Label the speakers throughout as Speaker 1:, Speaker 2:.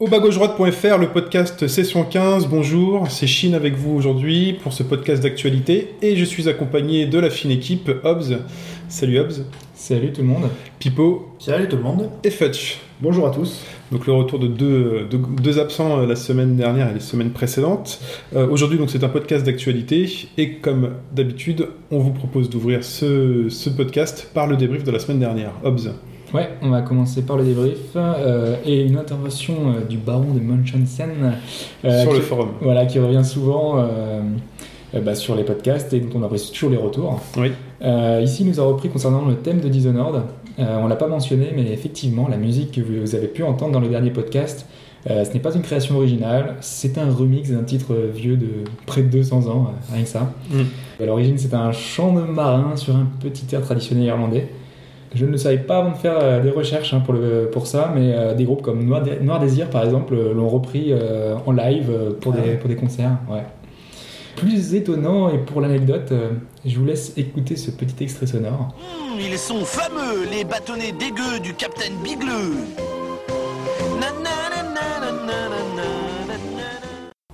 Speaker 1: Au bas gauche droite.fr, le podcast session 15. Bonjour, c'est Chine avec vous aujourd'hui pour ce podcast d'actualité et je suis accompagné de la fine équipe Hobbs. Salut Hobbs.
Speaker 2: Salut tout le monde.
Speaker 1: Pipo
Speaker 3: Salut tout le monde.
Speaker 1: et Futch.
Speaker 3: Bonjour à tous.
Speaker 1: Donc le retour de deux, de- deux absents euh, la semaine dernière et les semaines précédentes. Euh, Aujourd'hui donc c'est un podcast d'actualité et comme d'habitude on vous propose d'ouvrir ce, ce podcast par le débrief de la semaine dernière. Hobbs.
Speaker 2: Ouais, on va commencer par le débrief euh, et une intervention euh, du baron de Munchausen euh,
Speaker 1: sur
Speaker 2: qui,
Speaker 1: le forum.
Speaker 2: Voilà, qui revient souvent euh, bah, sur les podcasts et dont on apprécie toujours les retours.
Speaker 1: Oui.
Speaker 2: Ici, il nous a repris concernant le thème de Dishonored. On l'a pas mentionné, mais effectivement, la musique que vous avez pu entendre dans le dernier podcast, ce n'est pas une création originale, c'est un remix d'un titre vieux de près de 200 ans, rien que ça.
Speaker 1: Mm.
Speaker 2: À l'origine, c'est un chant de marin sur un petit air traditionnel irlandais. Je ne le savais pas avant de faire euh, des recherches hein, pour, le, pour ça, mais euh, des groupes comme Noir, Dé- Noir Désir, par exemple, euh, l'ont repris euh, en live pour,
Speaker 3: Ah
Speaker 2: des,
Speaker 3: ouais.
Speaker 2: pour des concerts. Ouais. Plus étonnant, et pour l'anecdote, euh, je vous laisse écouter ce petit extrait sonore.
Speaker 4: Hum, ils sont fameux, les bâtonnets dégueux du Capitaine Bigleux.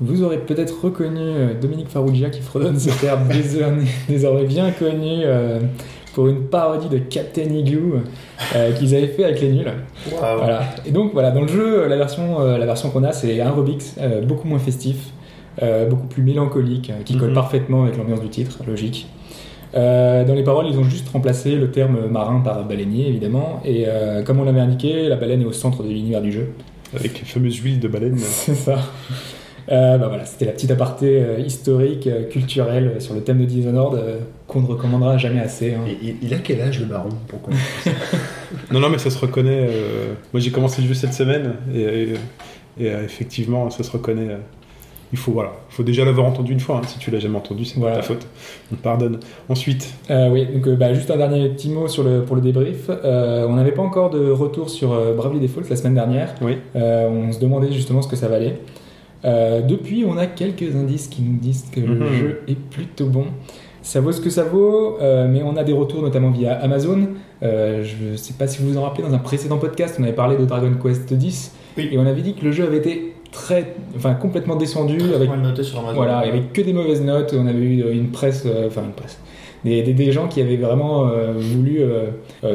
Speaker 2: Vous aurez peut-être reconnu Dominique Farrugia qui fredonne ce terme désormais, désormais bien connu euh, pour une parodie de Captain Igloo euh, qu'ils avaient fait avec les nuls. Voilà. Et donc voilà, dans le jeu, la version, euh, la version qu'on a, c'est un Robix euh, beaucoup moins festif, euh, beaucoup plus mélancolique, euh, qui colle
Speaker 1: Mhm.
Speaker 2: parfaitement avec l'ambiance du titre, logique. Euh, dans les paroles, ils ont juste remplacé le terme marin par baleinier, évidemment. Et euh, comme on l'avait indiqué, la baleine est au centre de l'univers du jeu.
Speaker 1: Avec les fameuses huiles de baleine.
Speaker 2: C'est ça. Euh, bah voilà, c'était la petite aparté euh, historique, euh, culturelle euh, sur le thème de Dishonored euh, qu'on ne recommandera jamais assez. hein.
Speaker 3: Et il, a quel âge le baron pour qu'on-
Speaker 1: Non, non, mais ça se reconnaît. euh, Moi, j'ai commencé le jeu cette semaine et, et- et, euh, effectivement, ça se reconnaît. euh, Il faut, voilà, il faut déjà l'avoir entendu une fois. hein. Si tu l'as jamais entendu, c'est
Speaker 2: Voilà.
Speaker 1: pas ta faute. On te pardonne. Ensuite,
Speaker 2: Euh, oui, donc euh, bah, juste un dernier petit mot sur le, pour le débrief. Euh, on n'avait pas encore de retour sur euh, Bravely Default la semaine dernière.
Speaker 1: oui,
Speaker 2: Euh, on se demandait justement ce que ça valait. Euh, depuis, on a quelques indices qui nous disent que le
Speaker 1: Mhm.
Speaker 2: jeu est plutôt bon. Ça vaut ce que ça vaut, euh, mais on a des retours notamment via Amazon. Euh, je ne sais pas si vous vous en rappelez, dans un précédent podcast, on avait parlé de Dragon Quest X
Speaker 3: Oui.
Speaker 2: et on avait dit que le jeu avait été très, enfin complètement descendu avec
Speaker 3: le noter sur Amazon.
Speaker 2: voilà, il y avait que des mauvaises notes. On avait eu une presse, enfin une presse, des, des- des gens qui avaient vraiment voulu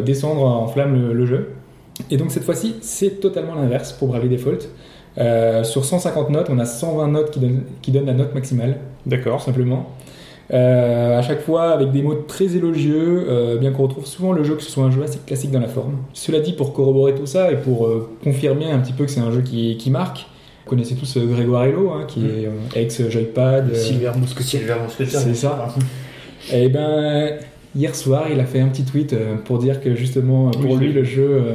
Speaker 2: descendre en flamme le, le jeu. Et donc cette fois-ci, c'est totalement l'inverse pour Bravely Default. Euh, sur 150 notes, on a 120 notes qui donnent, qui donnent la note maximale, tout
Speaker 1: d'accord.
Speaker 2: simplement. Euh, à chaque fois avec des mots très élogieux, euh, bien qu'on retrouve souvent le jeu que ce soit un jeu assez classique dans la forme. Cela dit, pour corroborer tout ça et pour euh, confirmer un petit peu que c'est un jeu qui, qui marque, vous connaissez tous euh, Grégoire Hello, hein, qui est euh, ex-Joypad. euh,
Speaker 3: Silver Mousquetier. Silver Mousquetier.
Speaker 2: C'est ça. et ben, hier soir, il a fait un petit tweet euh, pour dire que justement, pour
Speaker 3: Oui,
Speaker 2: lui,
Speaker 3: oui.
Speaker 2: le jeu, euh,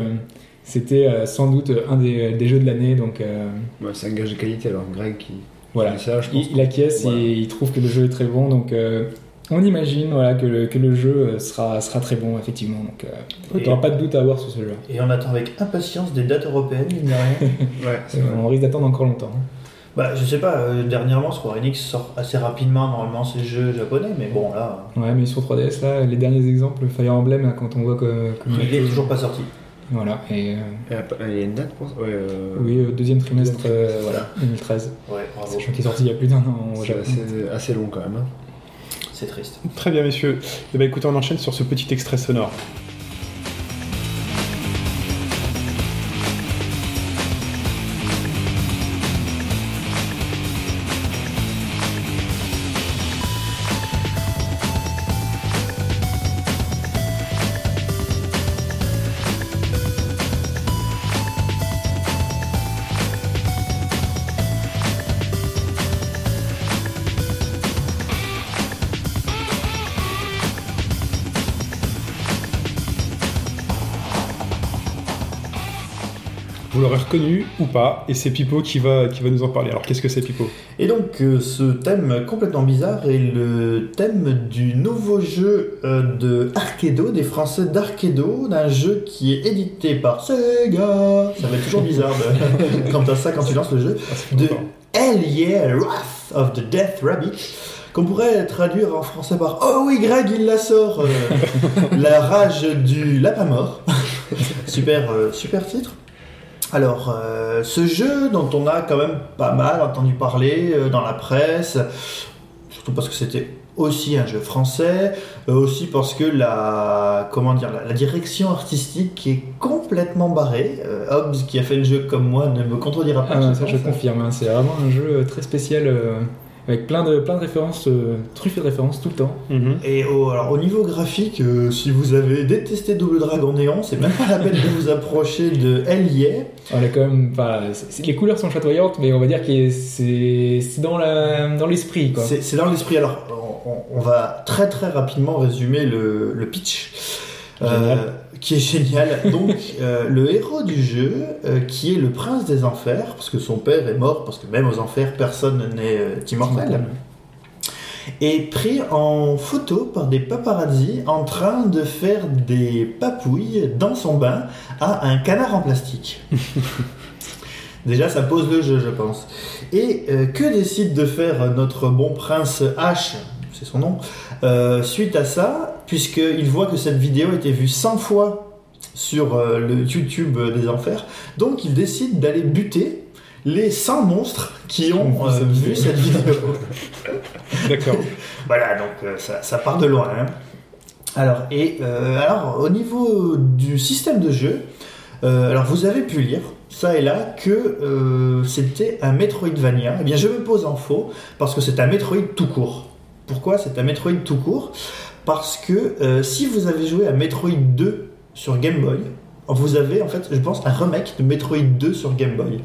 Speaker 2: c'était euh, sans doute un des, des jeux de l'année. Donc euh,
Speaker 3: Ouais, c'est un gage de qualité alors. Greg qui
Speaker 2: voilà,
Speaker 3: dit ça, je pense.
Speaker 2: il, il acquiesce
Speaker 3: Voilà.
Speaker 2: et il trouve que le jeu est très bon. Donc euh, on imagine voilà, que, le, que le jeu euh, sera, sera très bon, effectivement. Donc euh,
Speaker 3: Et-
Speaker 2: tu n'auras pas de doute à avoir sur ce jeu.
Speaker 5: Et on attend avec impatience des dates européennes, mine de rien.
Speaker 3: Ouais, c'est.
Speaker 2: On risque d'attendre encore longtemps. hein.
Speaker 5: bah, je sais pas, euh, dernièrement, Square Enix sort assez rapidement normalement ces jeux japonais, mais bon, là,
Speaker 2: Ouais, mais sur 3DS, là, les derniers exemples, Fire Emblem, là, quand on voit que. que-
Speaker 5: il est toujours pas sorti.
Speaker 2: Voilà, et euh,
Speaker 3: Et après, Il y a une date pour ça Ouais, euh,
Speaker 2: oui, euh, deuxième trimestre,
Speaker 3: Deuxième
Speaker 2: euh, voilà, 2013.
Speaker 5: Ouais, bravo.
Speaker 2: Sachant qu'il est sorti il y a plus d'un an au
Speaker 3: c'est
Speaker 2: Japon.
Speaker 3: assez, assez long quand même. hein.
Speaker 5: C'est triste.
Speaker 1: Très bien, messieurs. Et ben, écoutez, on enchaîne sur ce petit extrait sonore. Reconnu ou pas, et c'est Pipo qui va, qui va nous en parler. Alors qu'est-ce que c'est Pipo?
Speaker 5: Et donc euh, ce thème complètement bizarre est le thème du nouveau jeu euh, de Arkedo, des Français d'Arkedo, d'un jeu qui est édité par Sega. Ça va être toujours bizarre de... quand t'as ça quand tu lances le jeu. De Hell Yeah Wrath of the Death Rabbit. Qu'on pourrait traduire en français par Oh oui, Greg, il la sort euh, La rage du lapin mort. super, euh, super titre. Alors, euh, ce jeu dont on a quand même pas mal entendu parler euh, dans la presse, surtout parce que c'était aussi un jeu français, euh, aussi parce que la, comment dire, la, direction artistique est complètement barrée. Hobbs, qui a fait le jeu comme moi, ne me contredira pas.
Speaker 2: Ah, ça, je confirme. hein. C'est vraiment un jeu très spécial avec plein de, plein de références, euh, truffées de références tout le temps.
Speaker 1: Mhm.
Speaker 5: Et au, alors, au niveau graphique, euh, si vous avez détesté Double Dragon Néon, c'est même pas la peine de vous approcher de Yeah.
Speaker 2: On a quand même, les couleurs sont chatoyantes, mais on va dire que c'est c'est dans la, dans l'esprit, quoi.
Speaker 5: C'est dans l'esprit. Alors, on, on- on va très très rapidement résumer le, le pitch. Euh, qui est génial. Donc, euh, le héros du jeu, euh, qui est le prince des enfers, parce que son père est mort, parce que même aux enfers, personne n'est euh, immortel, est pris en photo par des paparazzi en train de faire des papouilles dans son bain à un canard en plastique. Déjà, ça pose le jeu, je pense. Et que décide de faire notre bon prince H, c'est son nom, suite à ça, puisqu'il voit que cette vidéo a été vue 100 fois sur euh, le YouTube des enfers, donc il décide d'aller buter les 100 monstres qui ont euh, vu cette vidéo.
Speaker 1: D'accord.
Speaker 5: Voilà, donc euh, ça, ça part de loin. hein. Alors, et, alors, au niveau du système de jeu, alors vous avez pu lire, ça et là, que c'était un Metroidvania. Eh bien, je me pose en faux, parce que c'est un Metroid tout court. Pourquoi c'est un Metroid tout court? Parce que euh, si vous avez joué à Metroid 2 sur Game Boy, vous avez en fait, je pense, un remake de Metroid 2 sur Game Boy.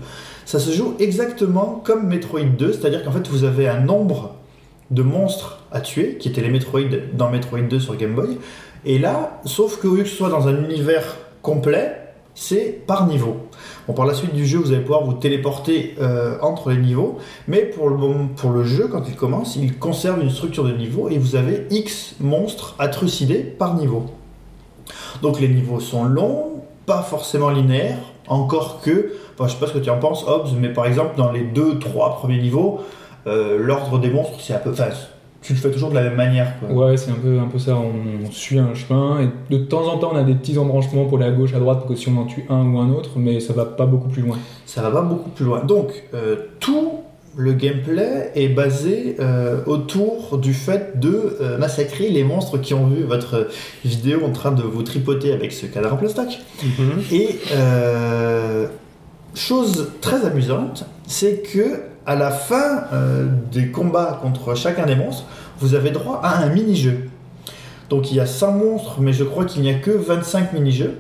Speaker 5: Ça se joue exactement comme Metroid 2, c'est-à-dire qu'en fait vous avez un nombre de monstres à tuer, qui étaient les Metroid dans Metroid 2 sur Game Boy. Et là, sauf que lieu que ce soit dans un univers complet, c'est par niveau. Par la suite du jeu, vous allez pouvoir vous téléporter euh, entre les niveaux, mais pour le, moment- pour le jeu, quand il commence, il conserve une structure de niveau et vous avez X monstres à trucider par niveau. Donc les niveaux sont longs, pas forcément linéaires, encore que, enfin, je sais pas ce que tu en penses, Hobbs, mais par exemple, dans les deux, trois premiers niveaux, euh, l'ordre des monstres, c'est un peu. Enfin, tu le fais toujours de la même manière, quoi.
Speaker 2: Ouais, c'est un peu, un peu ça. On suit un chemin et de temps en temps, on a des petits embranchements pour aller à gauche, à droite, pour que si on en tue un ou un autre, mais ça va pas beaucoup plus loin.
Speaker 5: Ça va pas beaucoup plus loin. Donc, euh, tout le gameplay est basé euh, autour du fait de euh, massacrer les monstres qui ont vu votre vidéo en train de vous tripoter avec ce cadre en plastique.
Speaker 1: Mhm.
Speaker 5: Et euh, chose très amusante, c'est que à la fin euh, des combats contre chacun des monstres, vous avez droit à un mini-jeu. Donc il y a 100 monstres, mais je crois qu'il n'y a que 25 mini-jeux.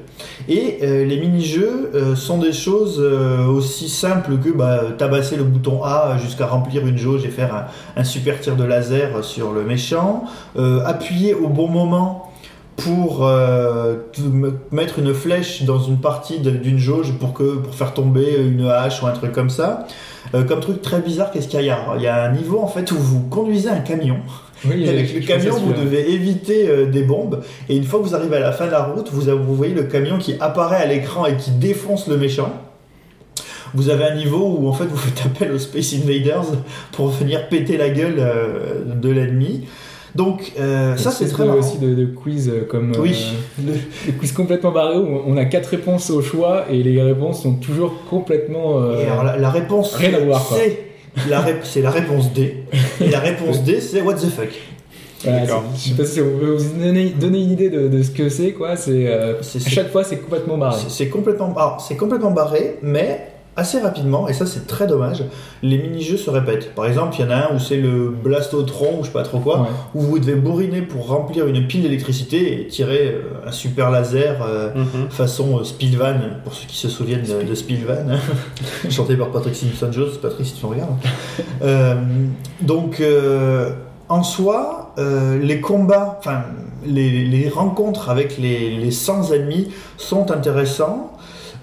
Speaker 5: Et euh, les mini-jeux euh, sont des choses aussi simples que bah, tabasser le bouton A jusqu'à remplir une jauge et faire un, super tir de laser sur le méchant, appuyer au bon moment pour euh, mettre une flèche dans une partie d'une jauge pour, que, pour faire tomber une hache ou un truc comme ça. Euh, comme truc très bizarre, qu'est-ce qu'il y a? Il y a un niveau en fait où vous conduisez un camion.
Speaker 2: Oui,
Speaker 5: avec le camion, vous devez éviter euh, des bombes. Et une fois que vous arrivez à la fin de la route, vous, avez- vous voyez le camion qui apparaît à l'écran et qui défonce le méchant. Vous avez un niveau où en fait vous faites appel aux Space Invaders pour venir péter la gueule de l'ennemi. Donc euh, ça c'est très marrant.
Speaker 2: aussi de, de quiz euh, comme euh,
Speaker 5: Oui.
Speaker 2: quiz complètement barrés où on a quatre réponses au choix et les réponses sont toujours complètement euh,
Speaker 5: Et alors la, la réponse
Speaker 2: rien à voir, quoi.
Speaker 5: c'est la, rép- c'est la réponse D. Et la réponse D c'est what the fuck.
Speaker 2: voilà, je sais pas si on peut vous donner, donner une idée de, de ce que c'est quoi c'est euh,
Speaker 5: C'est-
Speaker 2: à
Speaker 5: c'est-
Speaker 2: chaque fois c'est complètement barré
Speaker 5: C'est- C'est complètement, alors, c'est complètement barré, mais assez rapidement, et ça c'est très dommage, les mini-jeux se répètent. Par exemple, il y en a un où c'est le blastotron, ou je sais pas trop quoi,
Speaker 2: Ouais.
Speaker 5: où vous devez bourriner pour remplir une pile d'électricité et tirer euh, un super laser euh,
Speaker 1: Mhm.
Speaker 5: façon euh, Spillvan, pour ceux qui se souviennent de, de Spillvan, chanté par Patrick Simpson Jones, Patrick si tu regardes. Euh, donc, euh, en soi, les combats, enfin, les, les rencontres avec les, les 100 ennemis sont intéressants.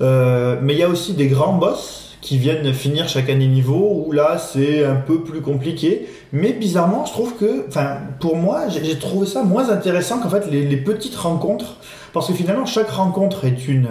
Speaker 5: Euh, mais il y a aussi des grands boss qui viennent finir chacun des niveaux où là c'est un peu plus compliqué. Mais bizarrement, je trouve que, enfin, pour moi, j'ai trouvé ça moins intéressant qu'en fait les, petites rencontres, parce que finalement chaque rencontre est une,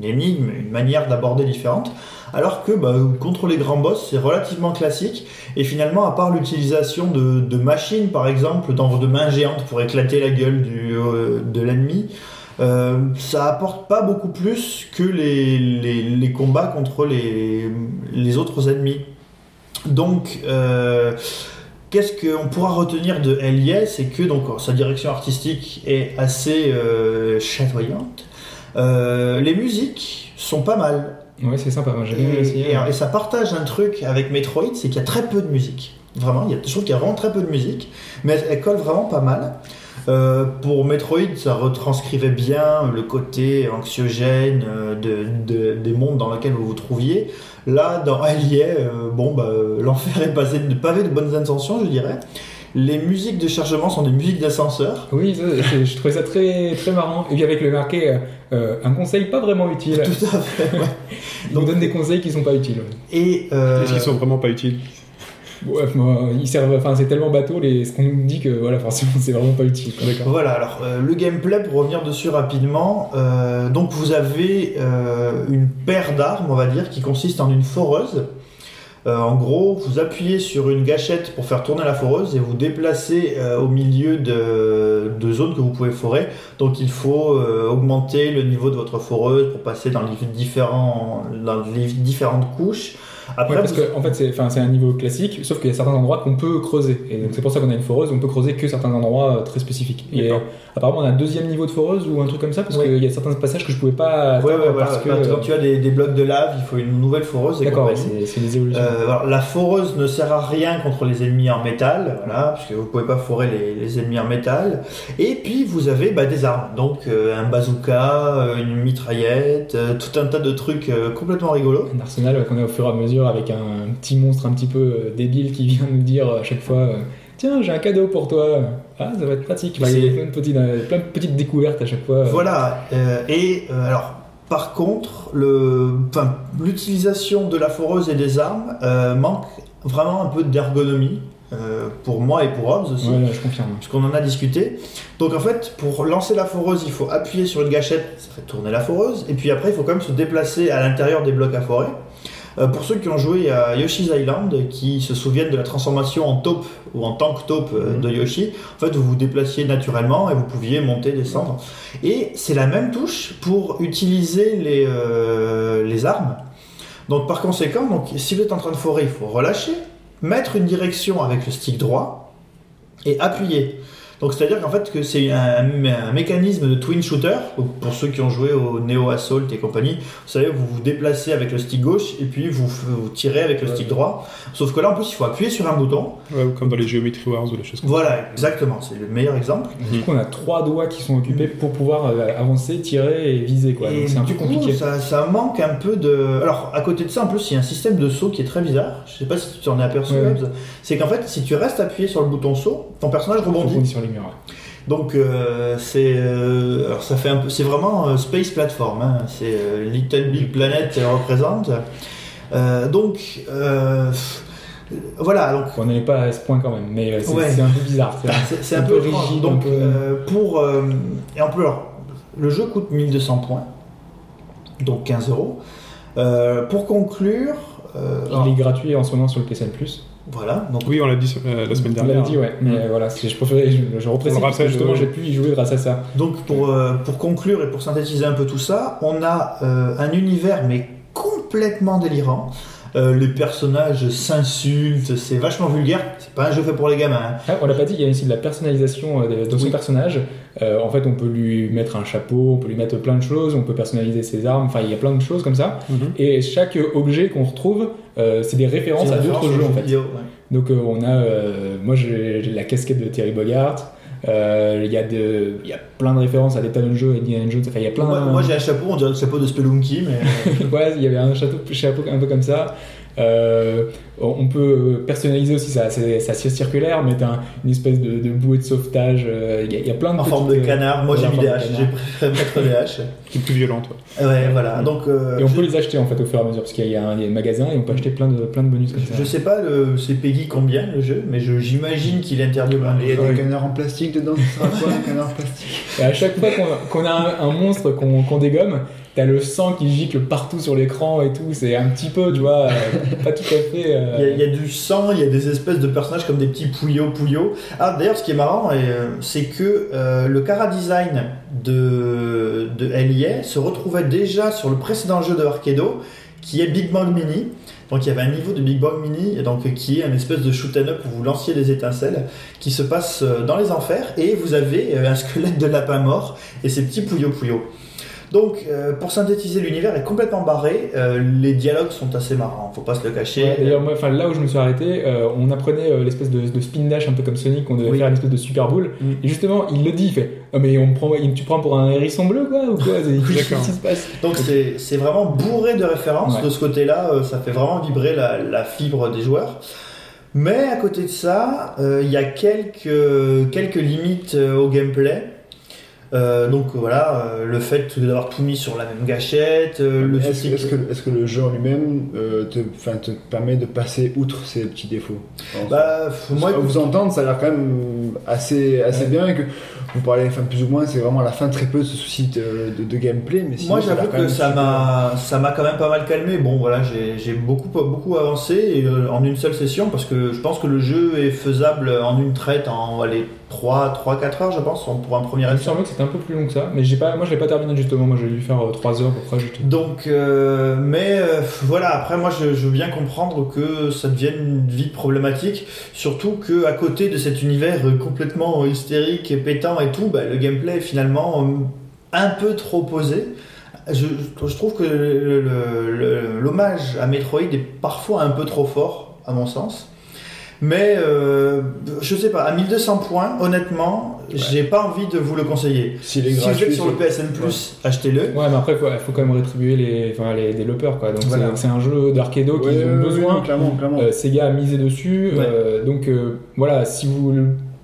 Speaker 5: énigme, une manière d'aborder différente. Alors que bah, contre les grands boss, c'est relativement classique. Et finalement, à part l'utilisation de, machines, par exemple, de mains géantes pour éclater la gueule du, euh, de l'ennemi, euh, ça apporte pas beaucoup plus que les, les, les combats contre les, les autres ennemis. Donc, euh, qu'est-ce qu'on pourra retenir de Elie C'est que donc, sa direction artistique est assez euh, chatoyante. Les musiques sont pas mal.
Speaker 2: Ouais, c'est sympa. J'ai bien
Speaker 5: Et,
Speaker 2: essayé.
Speaker 5: et- et ça partage un truc avec Metroid, c'est qu'il y a très peu de musique. Vraiment, il y a, je trouve qu'il y a vraiment très peu de musique, mais elle, elle colle vraiment pas mal. Euh, pour Metroid, ça retranscrivait bien le côté anxiogène euh, de, de- des mondes dans lesquels vous vous trouviez. Là, dans Allier, euh, bon, bah, l'enfer est passé de pavé de bonnes intentions, je dirais. Les musiques de chargement sont des musiques d'ascenseur.
Speaker 2: Oui, c'est- je trouvais ça très, très marrant. Et puis avec le marqué euh, un conseil pas vraiment utile.
Speaker 5: Tout à fait. ouais.
Speaker 2: Il nous donne des conseils qui sont pas utiles.
Speaker 5: Et euh,
Speaker 1: Est-ce qu'ils sont vraiment pas utiles?
Speaker 2: Moi, ils servent, enfin, c'est tellement bateau les, ce qu'on nous dit que voilà, forcément, c'est vraiment pas utile.
Speaker 5: Voilà, alors euh, le gameplay, pour revenir dessus rapidement, euh, donc vous avez euh, une paire d'armes, on va dire, qui consiste en une foreuse. En gros, vous appuyez sur une gâchette pour faire tourner la foreuse et vous déplacez au milieu de, zones que vous pouvez forer. Donc il faut augmenter le niveau de votre foreuse pour passer dans dans les différentes couches. Après,
Speaker 2: Ouais, parce
Speaker 5: vous-
Speaker 2: que en fait, c'est, enfin, c'est un niveau classique, sauf qu'il y a certains endroits qu'on peut creuser. Et donc c'est pour ça qu'on a une foreuse, on peut creuser que certains endroits euh, très spécifiques. Et euh, apparemment, on a un deuxième niveau de foreuse ou un truc comme ça, parce qu'il y a certains passages que je pouvais pas
Speaker 5: Ouais, ouais, voilà.
Speaker 2: parce que.
Speaker 5: Par exemple, tu as des, des blocs de lave, il faut une nouvelle foreuse.
Speaker 2: D'accord, c'est, c'est des évolutions.
Speaker 5: Euh, alors, la foreuse ne sert à rien contre les ennemis en métal, voilà, parce que vous pouvez pas forer les, les ennemis en métal. Et puis vous avez bah, des armes, donc euh, un bazooka, euh, une mitraillette, euh, tout un tas de trucs euh, complètement rigolos.
Speaker 2: Un arsenal qu'on a au fur et à mesure avec un petit monstre un petit peu euh, débile qui vient nous dire à chaque fois euh, Tiens, j'ai un cadeau pour toi. Ah, ça va être pratique. Enfin, il y a plein de, petites, euh, plein de petites découvertes à chaque fois.
Speaker 5: Voilà. euh, et euh, alors, par contre, l'utilisation de la foreuse et des armes euh, manque vraiment un peu d'ergonomie euh, pour moi et pour Hobbs aussi.
Speaker 2: Ouais, je confirme.
Speaker 5: puisqu'on en a discuté. Donc en fait, pour lancer la foreuse, il faut appuyer sur une gâchette, ça fait tourner la foreuse, et puis après, il faut quand même se déplacer à l'intérieur des blocs à forer. Euh, pour ceux qui ont joué à Yoshi's Island, qui se souviennent de la transformation en taupe ou en tank taupe euh, de Yoshi, en fait, vous vous déplaciez naturellement et vous pouviez monter, descendre. Et c'est la même touche pour utiliser les, euh, les armes. Donc par conséquent, donc, si vous êtes en train de forer, il faut relâcher, mettre une direction avec le stick droit et appuyer. Donc c'est-à-dire qu'en fait que c'est un, un mécanisme de twin shooter. Donc, pour ceux qui ont joué au Neo Assault et compagnie, vous savez, vous vous déplacez avec le stick gauche et puis vous, vous tirez avec le stick droit. Sauf que là en plus il faut appuyer sur un bouton.
Speaker 1: Ouais, ou Comme dans les Geometry Wars ou les choses comme
Speaker 5: Voilà, exactement, c'est le meilleur exemple.
Speaker 2: Du coup, on a trois doigts qui sont occupés pour pouvoir euh, avancer, tirer et viser. Quoi.
Speaker 5: Et
Speaker 2: Donc c'est un
Speaker 5: du
Speaker 2: peu
Speaker 5: coup,
Speaker 2: compliqué.
Speaker 5: Ça, ça manque un peu de. Alors, à côté de ça, en plus, il y a un système de saut qui est très bizarre. Je sais pas si tu t'en es aperçu. C'est qu'en fait, si tu restes appuyé sur le bouton saut, ton personnage
Speaker 2: On
Speaker 5: rebondit.
Speaker 2: Ouais.
Speaker 5: Donc, euh, c'est. euh, alors, ça fait un peu. C'est vraiment euh, Space Platform. hein. C'est Little Big Planet représente. Donc. voilà, donc
Speaker 2: On n'est pas à ce point quand même, mais c'est
Speaker 5: Ouais.
Speaker 2: un peu bizarre. c'est-
Speaker 5: un, peu,
Speaker 2: rigide.
Speaker 5: Donc,
Speaker 2: peu-
Speaker 5: pour. et en plus, alors, le jeu coûte 1200 points, donc 15 euros. Pour conclure.
Speaker 2: Il est gratuit en ce moment sur le PSN Plus.
Speaker 5: Voilà, donc.
Speaker 1: Oui, on l'a dit euh, la semaine
Speaker 2: On l'avait
Speaker 1: dernière.
Speaker 2: dit, ouais. Mais voilà, je préférais, je, je reprécise
Speaker 1: On
Speaker 2: parce que justement j'ai pu y jouer grâce à ça.
Speaker 5: Donc pour, euh, pour conclure et pour synthétiser un peu tout ça, on a euh, un univers mais complètement délirant. Euh, les personnages s'insultent, c'est vachement vulgaire. C'est pas un jeu fait pour les gamins. hein.
Speaker 2: Ah, on l'a pas dit, il y a aussi de la personnalisation euh, de, de son
Speaker 5: Oui.
Speaker 2: personnage. Euh, en fait, on peut lui mettre un chapeau, on peut lui mettre plein de choses, on peut personnaliser ses armes, enfin il y a plein de choses comme ça.
Speaker 1: Mhm.
Speaker 2: Et chaque objet qu'on retrouve, euh, c'est des références à d'autres jeux en fait.
Speaker 5: vidéo, ouais.
Speaker 2: Donc euh, on a, moi j'ai la casquette de Terry Bogart. Il y a de, y a plein de références à des tas de jeux, Indiana Jones. Enfin il y a plein.
Speaker 5: Moi, moi, j'ai un chapeau, on dirait le chapeau de Spelunky, mais
Speaker 2: ouais, il y avait un château, chapeau un peu comme ça. Euh, on peut personnaliser aussi sa, sa, circulaire, mettre un- une espèce de, de bouée de sauvetage. euh, Il y, a- il y a plein de
Speaker 5: En forme de
Speaker 2: euh,
Speaker 5: canard. Moi, j'ai mis des haches. J'ai préféré mettre des haches.
Speaker 1: Qui est plus violent, toi.
Speaker 5: Ouais, voilà. Donc, euh,
Speaker 2: Et on
Speaker 5: je-
Speaker 2: peut les acheter en fait au fur et à mesure parce qu'il y a un, il y a un magasin et on peut acheter plein de, plein de bonus comme ça.
Speaker 5: Je sais pas le, c'est Peggy combien le jeu, mais je- j'imagine qu'il est interdit de
Speaker 3: Il y a des canards en plastique dedans, ce sera quoi un canard en plastique?
Speaker 2: Et à chaque fois qu'on a un, un monstre qu'on qu'on dégomme, t'as le sang qui gicle partout sur l'écran et tout. C'est un petit peu, tu vois, euh, pas tout à fait. euh,
Speaker 5: Il y, a, du sang, il y a des espèces de personnages comme des petits pouillots pouillots. Ah, d'ailleurs, ce qui est marrant, euh, c'est que le cara design de, de LIA se retrouvait déjà sur le précédent jeu de Arcado, qui est Big Bang Mini. Donc il y avait un niveau de Big Bang Mini, donc qui est un espèce de shoot 'em up où vous lanciez des étincelles, qui se passe dans les enfers, et vous avez un squelette de lapin mort et ces petits pouillots pouillots. Donc, euh, pour synthétiser, l'univers est complètement barré. euh, les dialogues sont assez marrants, faut pas se le cacher.
Speaker 2: Ouais, D'ailleurs, moi, enfin, là où je me suis arrêté, euh, on apprenait l'espèce de, de spin dash un peu comme Sonic, on devait
Speaker 5: Oui.
Speaker 2: faire une espèce de super boule.
Speaker 5: Mm.
Speaker 2: Et justement, il le dit, il fait Ah, mais on me prend, tu prends pour un hérisson bleu, quoi, ou quoi Qu'est-ce qui se passe?
Speaker 5: Donc c'est vraiment bourré de références
Speaker 2: Ouais.
Speaker 5: de ce côté-là, ça fait vraiment vibrer la, la fibre des joueurs. Mais à côté de ça, euh, il y a quelques, quelques limites euh, au gameplay. Euh, donc voilà, euh, le fait d'avoir tout mis sur la même gâchette, euh, le
Speaker 3: Est-ce est-ce que, que le jeu en lui-même te, permet de passer outre ces petits défauts
Speaker 5: Bah, moi,
Speaker 3: À vous entendre, ça a l'air quand même assez, assez
Speaker 2: Ouais.
Speaker 3: bien et que vous parlez, enfin, plus ou moins, c'est vraiment à la fin très peu de ce souci de, de, de gameplay. Mais sinon,
Speaker 5: Moi, j'avoue que ça m'a, ça m'a quand même pas mal calmé. Bon, voilà, j'ai, beaucoup, beaucoup avancé et, en une seule session parce que je pense que le jeu est faisable en une traite en allez, 3, 3, 4 heures, je pense, en- pour un premier
Speaker 2: Il me semblait que c'était un peu plus long que ça, mais j'ai pas, moi je l'ai pas terminé justement, moi j'ai dû faire 3 heures à peu près.
Speaker 5: Donc, euh, mais euh, voilà, après, moi, je, je veux bien comprendre que ça devienne vite problématique, surtout que à côté de cet univers euh, complètement euh, hystérique et pétant et tout, bah, le gameplay est finalement euh, un peu trop posé. Je, je trouve que l'hommage à Metroid est parfois un peu trop fort, à mon sens. Mais euh, je sais pas, à 1200 points, honnêtement, j'ai pas envie de vous le conseiller. Si vous êtes sur le PSN Plus, achetez-le.
Speaker 2: Ouais, mais après il faut, faut quand même rétribuer les, enfin, les développeurs quoi. Donc c'est-
Speaker 5: Voilà.
Speaker 2: c'est un jeu d'arcado
Speaker 3: Ouais,
Speaker 2: qu'ils ont besoin.
Speaker 3: clairement, clairement.
Speaker 2: Euh, Sega a misé dessus.
Speaker 5: Ouais.
Speaker 2: euh, donc euh, voilà, si vous,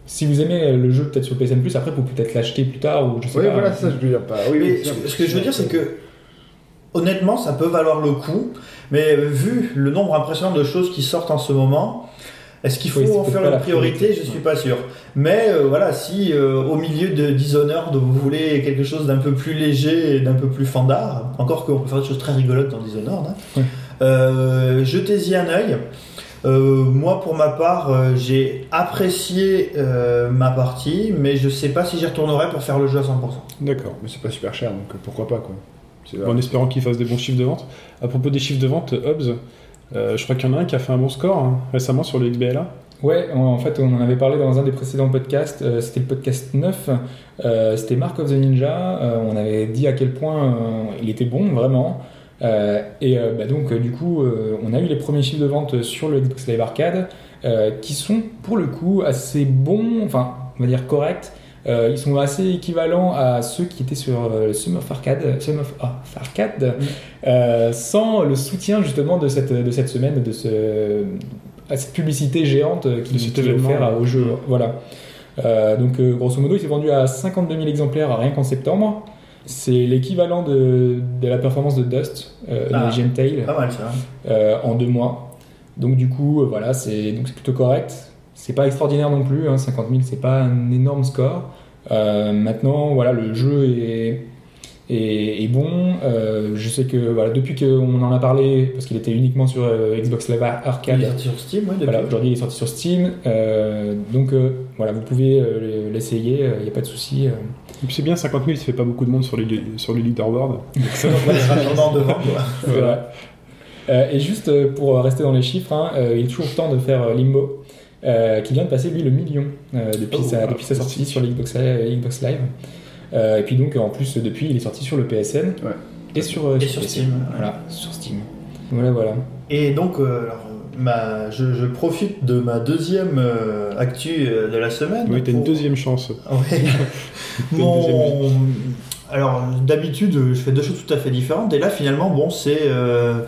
Speaker 2: si vous aimez le jeu peut-être sur PSN Plus, après vous peut-être l'acheter plus tard ou je sais
Speaker 3: Oui,
Speaker 2: pas.
Speaker 3: voilà, ça, je veux dire. Pas... Oui,
Speaker 5: Mais
Speaker 3: oui,
Speaker 5: ce, ce que je veux dire, c'est que honnêtement, ça peut valoir le coup, mais vu le nombre impressionnant de choses qui sortent en ce moment, est-ce qu'il faut
Speaker 2: Oui,
Speaker 5: en faire une
Speaker 2: la
Speaker 5: priorité
Speaker 2: priorité?
Speaker 5: Je suis pas sûr. Mais euh, voilà, si euh, au milieu de Dishonored vous voulez quelque chose d'un peu plus léger et d'un peu plus fandard, encore qu'on peut faire des choses très rigolotes dans Dishonored, hein, euh, jetez-y un œil. Euh, moi, pour ma part, euh, j'ai apprécié euh, ma partie, mais je sais pas si j'y retournerai pour faire le jeu à 100%.
Speaker 1: D'accord.
Speaker 3: Mais c'est pas super cher, donc pourquoi pas, quoi.
Speaker 1: En espérant qu'il fasse des bons chiffres de vente. À propos des chiffres de vente, Hobbs, euh, je crois qu'il y en a un qui a fait un bon score hein, récemment sur le XBLA.
Speaker 2: Ouais, en fait, on en avait parlé dans un des précédents podcasts. euh, c'était le podcast 9. euh, c'était Mark of the Ninja. on avait dit à quel point il était bon, vraiment. Et bah, donc, du coup, on a eu les premiers chiffres de vente sur le Xbox Live Arcade qui sont, pour le coup, assez bons, enfin, on va dire corrects. Euh, ils sont assez équivalents à ceux qui étaient sur euh, Sum of Arcade, Sum of ah, Arcade euh, sans le soutien justement de cette, de cette semaine, de ce, à cette publicité géante qui,
Speaker 1: De cet
Speaker 2: qui est offerte au jeu. Voilà. Euh, donc, euh, grosso modo, il s'est vendu à 52 000 exemplaires rien qu'en septembre. C'est l'équivalent de, de la performance de Dust, euh,
Speaker 5: Ah.
Speaker 2: de Gentale,
Speaker 5: Pas mal ça.
Speaker 2: euh, en deux mois. Donc, du coup, euh, voilà, c'est plutôt correct. C'est pas extraordinaire non plus, hein, 50 000, c'est pas un énorme score. Euh, maintenant, voilà, le jeu est, est, est bon. Euh, je sais que voilà, depuis qu'on en a parlé, parce qu'il était uniquement sur euh, Xbox Live Arcade,
Speaker 5: Il est sorti sur Steam, oui, depuis.
Speaker 2: voilà, aujourd'hui il est sorti sur Steam. Euh, donc euh, voilà, vous pouvez euh, l'essayer, il n'y a pas de souci. euh.
Speaker 1: Et puis c'est bien, 50 000, ça fait pas beaucoup de monde sur les, sur les leaderboards.
Speaker 5: On est rapidement devant.
Speaker 2: Euh, et juste pour rester dans les chiffres, hein, euh, il est toujours temps de faire euh, Limbo, euh, qui vient de passer lui le million euh, depuis,
Speaker 1: Oh,
Speaker 2: sa, depuis sa sortie sur l'Xbox Live. Xbox Live. Euh, et puis donc en plus depuis il est sorti sur le PSN
Speaker 3: Ouais.
Speaker 2: et sur, euh,
Speaker 5: Et sur
Speaker 2: PC.
Speaker 5: Steam.
Speaker 2: Voilà, sur Steam. Voilà, voilà.
Speaker 5: Et donc, euh, alors, ma, je, je profite de ma deuxième euh, actu euh, de la semaine.
Speaker 1: Oui, t'as une deuxième chance.
Speaker 5: Ouais.
Speaker 1: une
Speaker 5: Mon... Alors, d'habitude, je fais deux choses tout à fait différentes. Et là, finalement, bon, c'est euh,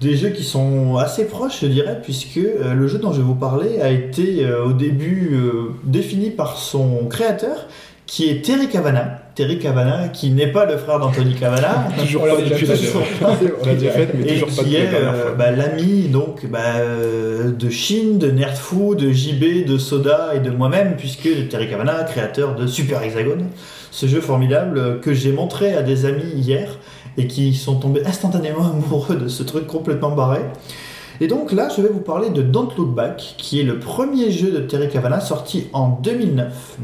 Speaker 5: des jeux qui sont assez proches, je dirais, puisque euh, le jeu dont je vais vous parler a été euh, au début euh, défini par son créateur, qui est Terry Cavana. Terry Cavana, qui n'est pas le frère d'Anthony Cavana,
Speaker 1: Toujours pas depuis la
Speaker 5: et qui est bah, l'ami donc bah, de Shin, de Nerdfoo, de JB, de Soda et de moi-même, puisque Terry Cavana, créateur de Super Hexagone, ce jeu formidable que j'ai montré à des amis hier et qui sont tombés instantanément amoureux de ce truc complètement barré. Et donc là, je vais vous parler de Don't Look Back, qui est le premier jeu de Terry Cavana sorti en 2009.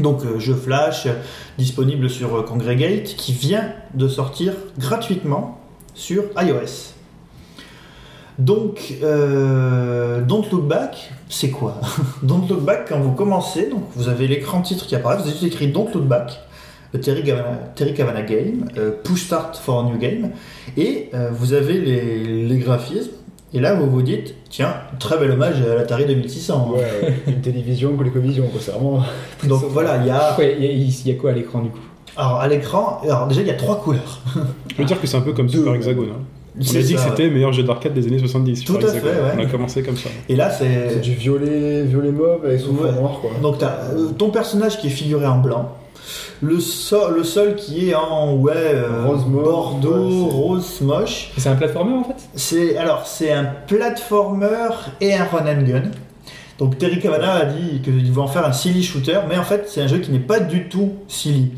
Speaker 5: Donc euh, jeu flash, euh, disponible sur euh, Congregate, qui vient de sortir gratuitement sur iOS. Donc, euh, Don't Look Back, c'est quoi? Don't Look Back, quand vous commencez, donc vous avez l'écran titre qui apparaît, vous avez juste écrit Don't Look Back, Terry Cavana, Terry Cavana Game, euh, Push Start for a New Game, et euh, vous avez les, les graphismes, et là vous vous dites, tiens, très bel hommage à l'Atari 2600.
Speaker 3: Ouais, ouais. une télévision, ColecoVision, quoi. C'est vraiment.
Speaker 5: Donc voilà, il y a...
Speaker 2: Ouais, Il y, a- il y a quoi à l'écran du coup?
Speaker 5: Alors à l'écran, alors déjà il y a trois couleurs.
Speaker 1: Je veux dire que c'est un peu comme Super Hexagone. hein. On a dit que c'était le meilleur jeu d'arcade des années 70.
Speaker 5: Tout
Speaker 1: Super
Speaker 5: à fait, ouais.
Speaker 1: On a commencé comme ça.
Speaker 5: Et là
Speaker 3: C'est
Speaker 5: c'est...
Speaker 3: du violet, violet mauve avec son fond
Speaker 5: Ouais.
Speaker 3: noir, quoi.
Speaker 5: Donc t'as euh, ton personnage qui est figuré en blanc, le sol, le sol qui est en ouais euh,
Speaker 3: Rose mauve,
Speaker 5: bordeaux,
Speaker 3: ouais,
Speaker 5: rose moche.
Speaker 2: C'est un platformer en fait?
Speaker 5: C'est alors c'est un platformer et un run and gun. Donc Terry Cavana a dit qu'il va en faire un silly shooter, mais en fait c'est un jeu qui n'est pas du tout silly.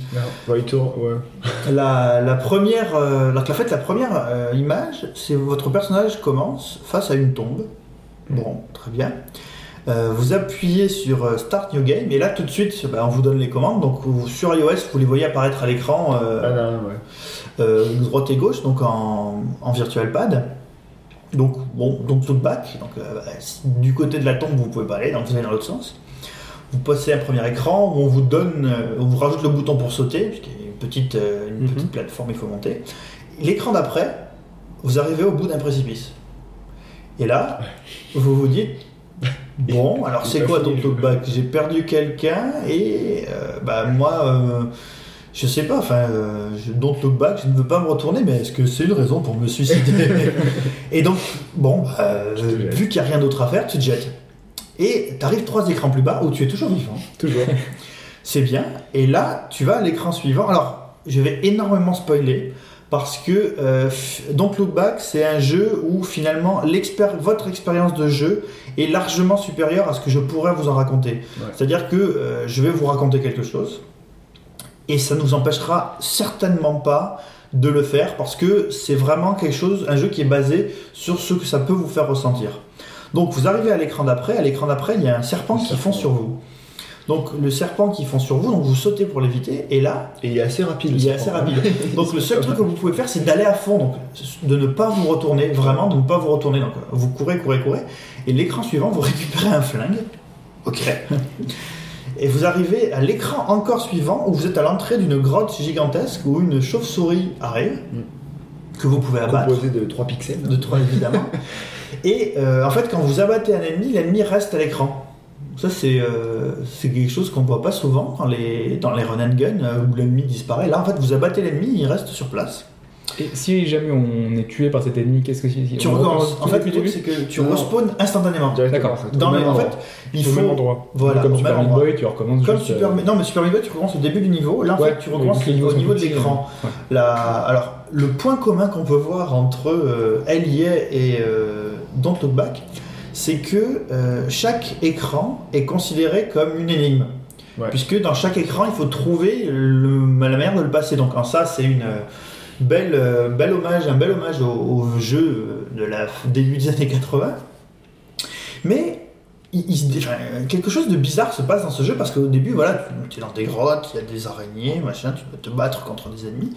Speaker 3: Tourne, ouais.
Speaker 5: La, la première, euh, alors qu'en fait la première euh, image, c'est votre personnage commence face à une tombe. Bon, très bien. Euh, vous appuyez sur euh, Start New Game et là tout de suite, bah, on vous donne les commandes. Donc vous- sur iOS, vous les voyez apparaître à l'écran euh,
Speaker 3: Ah ouais.
Speaker 5: droite et gauche, donc en, en virtual pad. Donc bon, donc tout back. Donc bah, du côté de la tombe, vous pouvez pas aller, donc vous allez dans l'autre sens. Vous passez un premier écran où on vous donne, on vous rajoute le bouton pour sauter, puisqu'il y a une petite, une
Speaker 1: Mhm.
Speaker 5: petite plateforme, il faut monter. L'écran d'après, vous arrivez au bout d'un précipice. Et là, vous vous dites, bon, alors c'est quoi
Speaker 3: finir
Speaker 5: donc
Speaker 3: le
Speaker 5: Look Back J'ai perdu quelqu'un et euh, bah moi, euh, je sais pas, enfin, euh, Don't Look Back, je ne veux pas me retourner, mais est-ce que c'est une raison pour me suicider Et donc, bon, bah, euh, vu qu'il n'y a rien d'autre à faire, tu te jettes. Et tu arrives trois écrans plus bas où tu es toujours vivant.
Speaker 3: Toujours.
Speaker 5: C'est bien. Et là, tu vas à l'écran suivant. Alors, je vais énormément spoiler parce que euh, Don't Look Back, c'est un jeu où finalement votre expérience de jeu est largement supérieure à ce que je pourrais vous en raconter.
Speaker 3: Ouais.
Speaker 5: C'est-à-dire que euh, je vais vous raconter quelque chose et ça nous empêchera certainement pas de le faire parce que c'est vraiment quelque chose, un jeu qui est basé sur ce que ça peut vous faire ressentir. Donc vous arrivez à l'écran d'après, à l'écran d'après il y a un serpent qui fond sur vous. Donc le serpent qui fond sur vous, donc vous sautez pour l'éviter et là
Speaker 3: Et il est assez rapide.
Speaker 5: il est assez rapide. Donc le seul truc que vous pouvez faire, c'est d'aller à fond, donc de ne pas vous retourner, vraiment de ne pas vous retourner. Donc vous courez, courez, courez, et l'écran suivant, vous récupérez un flingue. Ok. Et vous arrivez à l'écran encore suivant où vous êtes à l'entrée d'une grotte gigantesque où une chauve-souris arrive que vous pouvez abattre
Speaker 3: Composé de 3 pixels.
Speaker 5: de trois évidemment. Et euh, en fait, quand vous abattez un ennemi, l'ennemi reste à l'écran. Ça, c'est euh, c'est quelque chose qu'on voit pas souvent dans les, dans les run and gun euh, où l'ennemi disparaît. Là, en fait, vous abattez l'ennemi, il reste sur place.
Speaker 2: Et si jamais on est tué par cet ennemi, qu'est-ce que c'est
Speaker 5: Tu
Speaker 2: recommence
Speaker 5: En fait, le truc, c'est que tu respawns instantanément.
Speaker 2: D'accord.
Speaker 5: Dans les,
Speaker 3: même
Speaker 5: en fait,
Speaker 3: endroit.
Speaker 5: il
Speaker 1: Au
Speaker 5: faut.
Speaker 1: même endroit.
Speaker 5: Voilà,
Speaker 2: comme Super Meat. Boy, tu recommences
Speaker 5: Comme
Speaker 2: juste,
Speaker 5: Super
Speaker 2: euh,
Speaker 5: Meat- Non, mais Super Meat Boy, tu recommences au début du niveau. Là, en
Speaker 2: ouais,
Speaker 5: fait, tu recommences au niveau de l'écran.
Speaker 2: ouais.
Speaker 5: La- Alors, le point commun qu'on peut voir entre euh, LIA et euh, Don't Look Back, c'est que euh, chaque écran est considéré comme une énigme.
Speaker 3: Ouais.
Speaker 5: Puisque dans chaque écran, il faut trouver le- la manière de le passer. Donc, en ça, c'est une euh, belle, euh, belle hommage, un bel hommage au, au jeu de la début des années 80. Mais il- il quelque chose de bizarre se passe dans ce jeu parce qu'au début, voilà, tu es dans des grottes, il y a des araignées, machin, tu dois te battre contre des ennemis,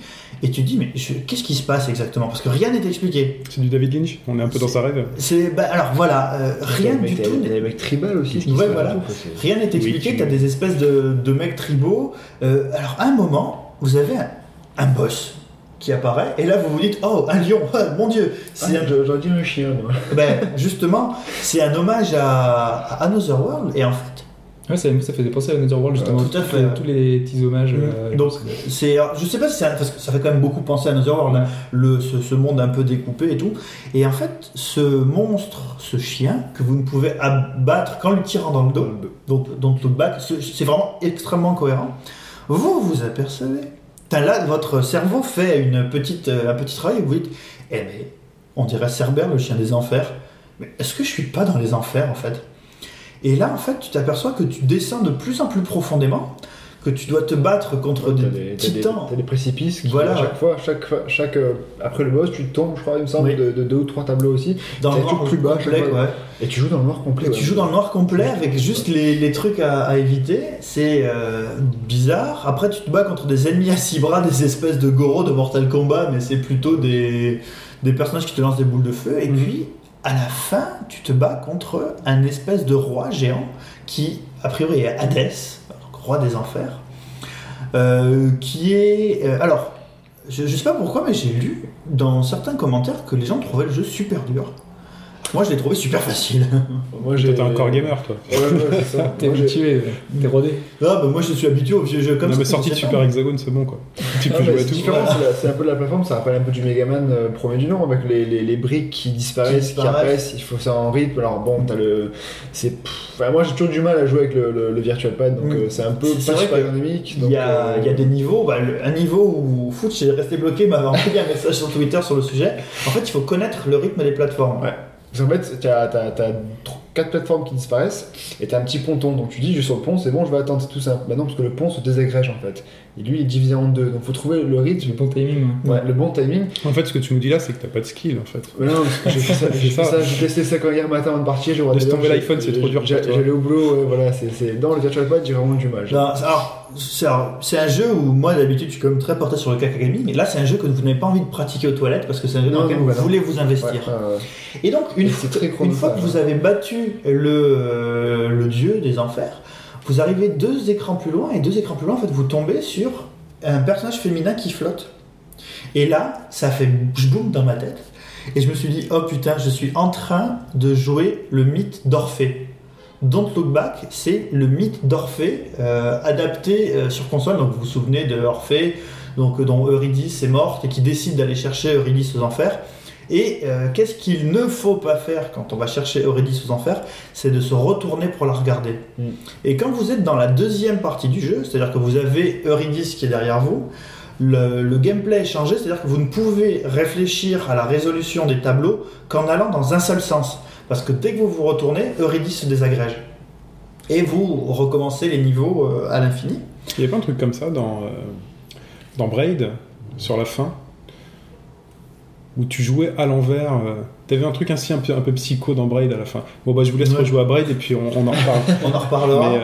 Speaker 5: et tu te dis, mais qu'est-ce qui se passe exactement? Parce que rien n'est expliqué.
Speaker 1: C'est du David Lynch. On est un peu dans sa rêve.
Speaker 5: C'est, bah, alors voilà, euh, rien du tout.
Speaker 3: Il y a des mecs tribal aussi. ce qui
Speaker 5: Ouais,
Speaker 3: se passe
Speaker 5: voilà.
Speaker 3: tout,
Speaker 5: Rien n'est expliqué,
Speaker 1: tu-
Speaker 5: tu as des espèces de, de mecs tribaux. Euh, alors, à un moment, vous avez un, un boss qui apparaît, et là, vous vous dites, oh, un lion, mon dieu
Speaker 3: Ah,
Speaker 5: c'est un-
Speaker 3: j'aurais dit un chien, moi.
Speaker 5: ben, justement, c'est un hommage à, à Another World, et en fait,
Speaker 2: Ouais, ça, ça faisait penser à Netherworld justement.
Speaker 5: tout à fait,
Speaker 2: Tous- les petits hommages. euh,
Speaker 5: Donc, c'est, alors, je sais pas si parce que ça fait quand même beaucoup penser à Netherworld, hein, le, ce, ce monde un peu découpé et tout. Et en fait, ce monstre, ce chien que vous ne pouvez abattre qu'en lui tirant dans le dos, donc don't look back, ce- c'est vraiment extrêmement cohérent. Vous vous apercevez. Là, votre cerveau fait une petite, euh, un petit travail. Vous dites, eh mais, on dirait Cerbère, le chien des enfers. Mais est-ce que je suis pas dans les enfers en fait? Et là, en fait, tu t'aperçois que tu descends de plus en plus profondément, que tu dois te battre contre des,
Speaker 3: des,
Speaker 5: titans.
Speaker 3: t'as des précipices qui,
Speaker 5: Voilà,
Speaker 3: à chaque fois, chaque, euh, après le boss, tu tombes, je crois, il me semble,
Speaker 5: Oui.
Speaker 3: de, de deux ou trois tableaux aussi.
Speaker 5: dans le noir
Speaker 3: plus bas,
Speaker 5: complet,
Speaker 3: chaque fois.
Speaker 5: ouais.
Speaker 3: Et tu joues dans le noir complet.
Speaker 5: Et
Speaker 3: ouais.
Speaker 5: tu joues dans le noir complet avec juste les, les trucs à, à éviter. C'est euh, bizarre. Après, tu te bats contre des ennemis à six bras, des espèces de goros de Mortal Kombat, mais c'est plutôt des, des personnages qui te lancent des boules de feu. Et
Speaker 1: Mhm.
Speaker 5: puis, à la fin, tu te bats contre un espèce de roi géant qui, a priori, est Hadès, des enfers, euh, qui est. euh, alors, je, je sais pas pourquoi, mais j'ai lu dans certains commentaires que les gens trouvaient le jeu super dur. Moi, je l'ai trouvé super facile.
Speaker 3: Moi, j'ai.
Speaker 1: T'es un core gamer, toi.
Speaker 3: Ouais, ouais, c'est ça.
Speaker 2: T'es
Speaker 3: Moi, j'ai-
Speaker 2: habitué, t'es rodé.
Speaker 5: Ah, bah moi je suis habitué aux vieux jeux comme
Speaker 1: non,
Speaker 5: ça.
Speaker 1: mais sorti de Super. Hexagone, c'est bon, quoi. Tu
Speaker 3: Non,
Speaker 1: peux
Speaker 3: mais
Speaker 1: jouer à
Speaker 3: c'est
Speaker 1: tout.
Speaker 3: c'est la- c'est un peu la plateforme, ça rappelle un peu du Megaman euh, premier du nom, avec les, les, les briques qui disparaissent,
Speaker 5: Qui
Speaker 3: apparaissent, il faut ça en rythme. Alors bon, t'as le. c'est pff, enfin, moi j'ai toujours du mal à jouer avec le, le, le Virtual Pad, donc
Speaker 5: Mm.
Speaker 3: euh, c'est un peu
Speaker 5: C'est
Speaker 3: pas super
Speaker 5: que
Speaker 3: ergonomique.
Speaker 5: Il
Speaker 3: donc,
Speaker 5: y, a,
Speaker 3: euh,
Speaker 5: il y a des niveaux, bah, le- un niveau où Foot est resté bloqué m'avait envoyé un message sur Twitter sur le sujet. En fait, il faut connaître le rythme des plateformes.
Speaker 3: Ouais. Parce fait, t'as tr- quatre plateformes qui disparaissent et t'as un petit ponton. Donc tu dis, je suis sur le pont, c'est bon, je vais attendre, tout ça. Non, parce que le pont se désagrège en fait. Et lui, il est divisé en deux. Donc faut trouver le rythme,
Speaker 2: Le bon timing. ouais.
Speaker 3: ouais, le bon timing.
Speaker 1: En fait, ce que tu nous dis là, c'est que t'as pas de skill, en fait.
Speaker 3: Mais non, parce que j'ai fait ça, j'ai j'ai testé ça quand hier matin avant de partir. J'ai
Speaker 1: Laisse tomber l'iPhone, c'est trop dur.
Speaker 3: J'allais au boulot, voilà, c'est dans le Virtual Pad, j'ai vraiment du mal.
Speaker 5: Non, c'est- alors, un jeu où moi d'habitude je suis quand même très porté sur le Kakagami, mais là c'est un jeu que vous n'avez pas envie de pratiquer aux toilettes parce que c'est un jeu dans lequel vous
Speaker 3: non.
Speaker 5: voulez vous investir.
Speaker 3: Ouais.
Speaker 5: Et donc, une,
Speaker 3: Et
Speaker 5: fois-
Speaker 3: c'est très
Speaker 5: une fois que vous avez battu le, euh, le dieu des enfers, vous arrivez deux écrans plus loin, et deux écrans plus loin, en fait, vous tombez sur un personnage féminin qui flotte. Et là, ça fait boum dans ma tête. Et je me suis dit, oh putain, je suis en train de jouer le mythe d'Orphée. Don't Look Back, c'est le mythe d'Orphée euh, adapté euh, sur console. Donc vous vous souvenez de Orphée, donc, dont Eurydice est morte et qui décide d'aller chercher Eurydice aux enfers. Et euh, qu'est-ce qu'il ne faut pas faire quand on va chercher Eurydice aux enfers C'est de se retourner pour la regarder.
Speaker 3: Mm.
Speaker 5: Et quand vous êtes dans la deuxième partie du jeu, c'est-à-dire que vous avez Eurydice qui est derrière vous, le, le gameplay est changé, c'est-à-dire que vous ne pouvez réfléchir à la résolution des tableaux qu'en allant dans un seul sens. Parce que dès que vous vous retournez, Eurydice se désagrège. Et vous recommencez les niveaux euh, à l'infini.
Speaker 1: Il y a pas un truc comme ça dans, euh, dans Braid, sur la fin, où tu jouais à l'envers. euh, T'avais un truc ainsi un peu, un peu psycho dans Braid à la fin. Bon, bah, je vous laisse
Speaker 5: Ouais.
Speaker 1: rejouer à Braid et puis on, on en reparle.
Speaker 5: On en reparlera.
Speaker 1: Mais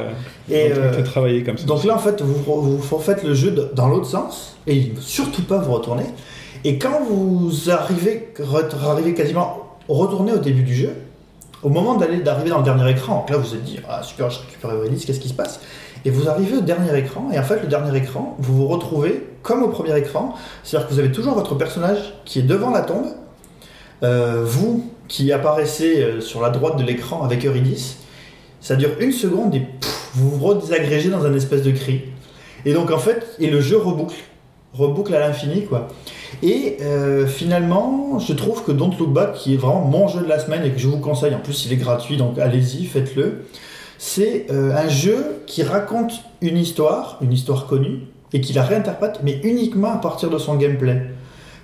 Speaker 1: euh,
Speaker 5: Et, euh,
Speaker 1: peut travailler comme ça.
Speaker 5: Donc là, en fait, vous, vous, vous faites le jeu de- dans l'autre sens, et surtout pas vous retourner. Et quand vous arrivez, arrivez quasiment retourner au début du jeu, au moment d'aller d'arriver dans le dernier écran, là vous vous êtes dit, ah super, je récupère Eurydice, qu'est-ce qui se passe? Et vous arrivez au dernier écran, et en fait, le dernier écran, vous vous retrouvez comme au premier écran, c'est-à-dire que vous avez toujours votre personnage qui est devant la tombe, euh, vous qui apparaissez euh, sur la droite de l'écran avec Eurydice, ça dure une seconde et vous vous redésagrégez dans un espèce de cri. Et donc en fait, et le jeu reboucle, reboucle à l'infini quoi. Et euh, finalement, je trouve que Don't Look Back, qui est vraiment mon jeu de la semaine et que je vous conseille, en plus il est gratuit, donc allez-y, faites-le. C'est euh, un jeu qui raconte une histoire, une histoire connue, et qui la réinterprète, mais uniquement à partir de son gameplay.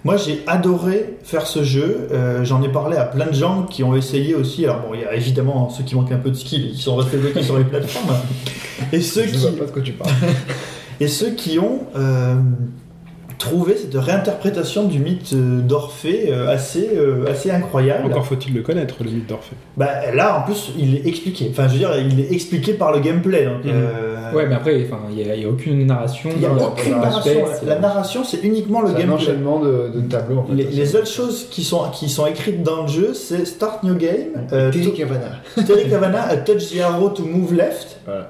Speaker 5: Moi, j'ai adoré faire ce jeu. Euh, J'en ai parlé à plein de gens qui ont essayé aussi. Alors bon, il y a évidemment ceux qui manquent un peu de skill et qui sont restés bloqués sur les plateformes, et ceux
Speaker 3: Je
Speaker 5: qui
Speaker 3: vois pas de quoi tu parles.
Speaker 5: et ceux qui ont euh, trouvé cette réinterprétation du mythe euh, d'Orphée euh, assez euh, assez incroyable.
Speaker 1: Encore faut-il le connaître, le mythe d'Orphée.
Speaker 5: Bah, là, en plus, il est expliqué. Enfin, je veux dire, il est expliqué par le gameplay. Donc,
Speaker 1: Mhm.
Speaker 5: euh,
Speaker 2: Ouais, mais après, enfin, il n'y a, il y a aucune narration.
Speaker 5: il n'y a
Speaker 2: dans-
Speaker 5: aucune
Speaker 2: dans
Speaker 5: narration. La, narration, c'est uniquement le
Speaker 3: C'est un
Speaker 5: gameplay.
Speaker 3: enchaînement de, de tableaux en fait.
Speaker 5: Les, les autres choses qui sont, qui sont écrites dans le jeu, c'est Start New Game, euh,
Speaker 3: Terry Cavana.
Speaker 5: Terry Cavana, Touch the Arrow to Move Left,
Speaker 3: Voilà.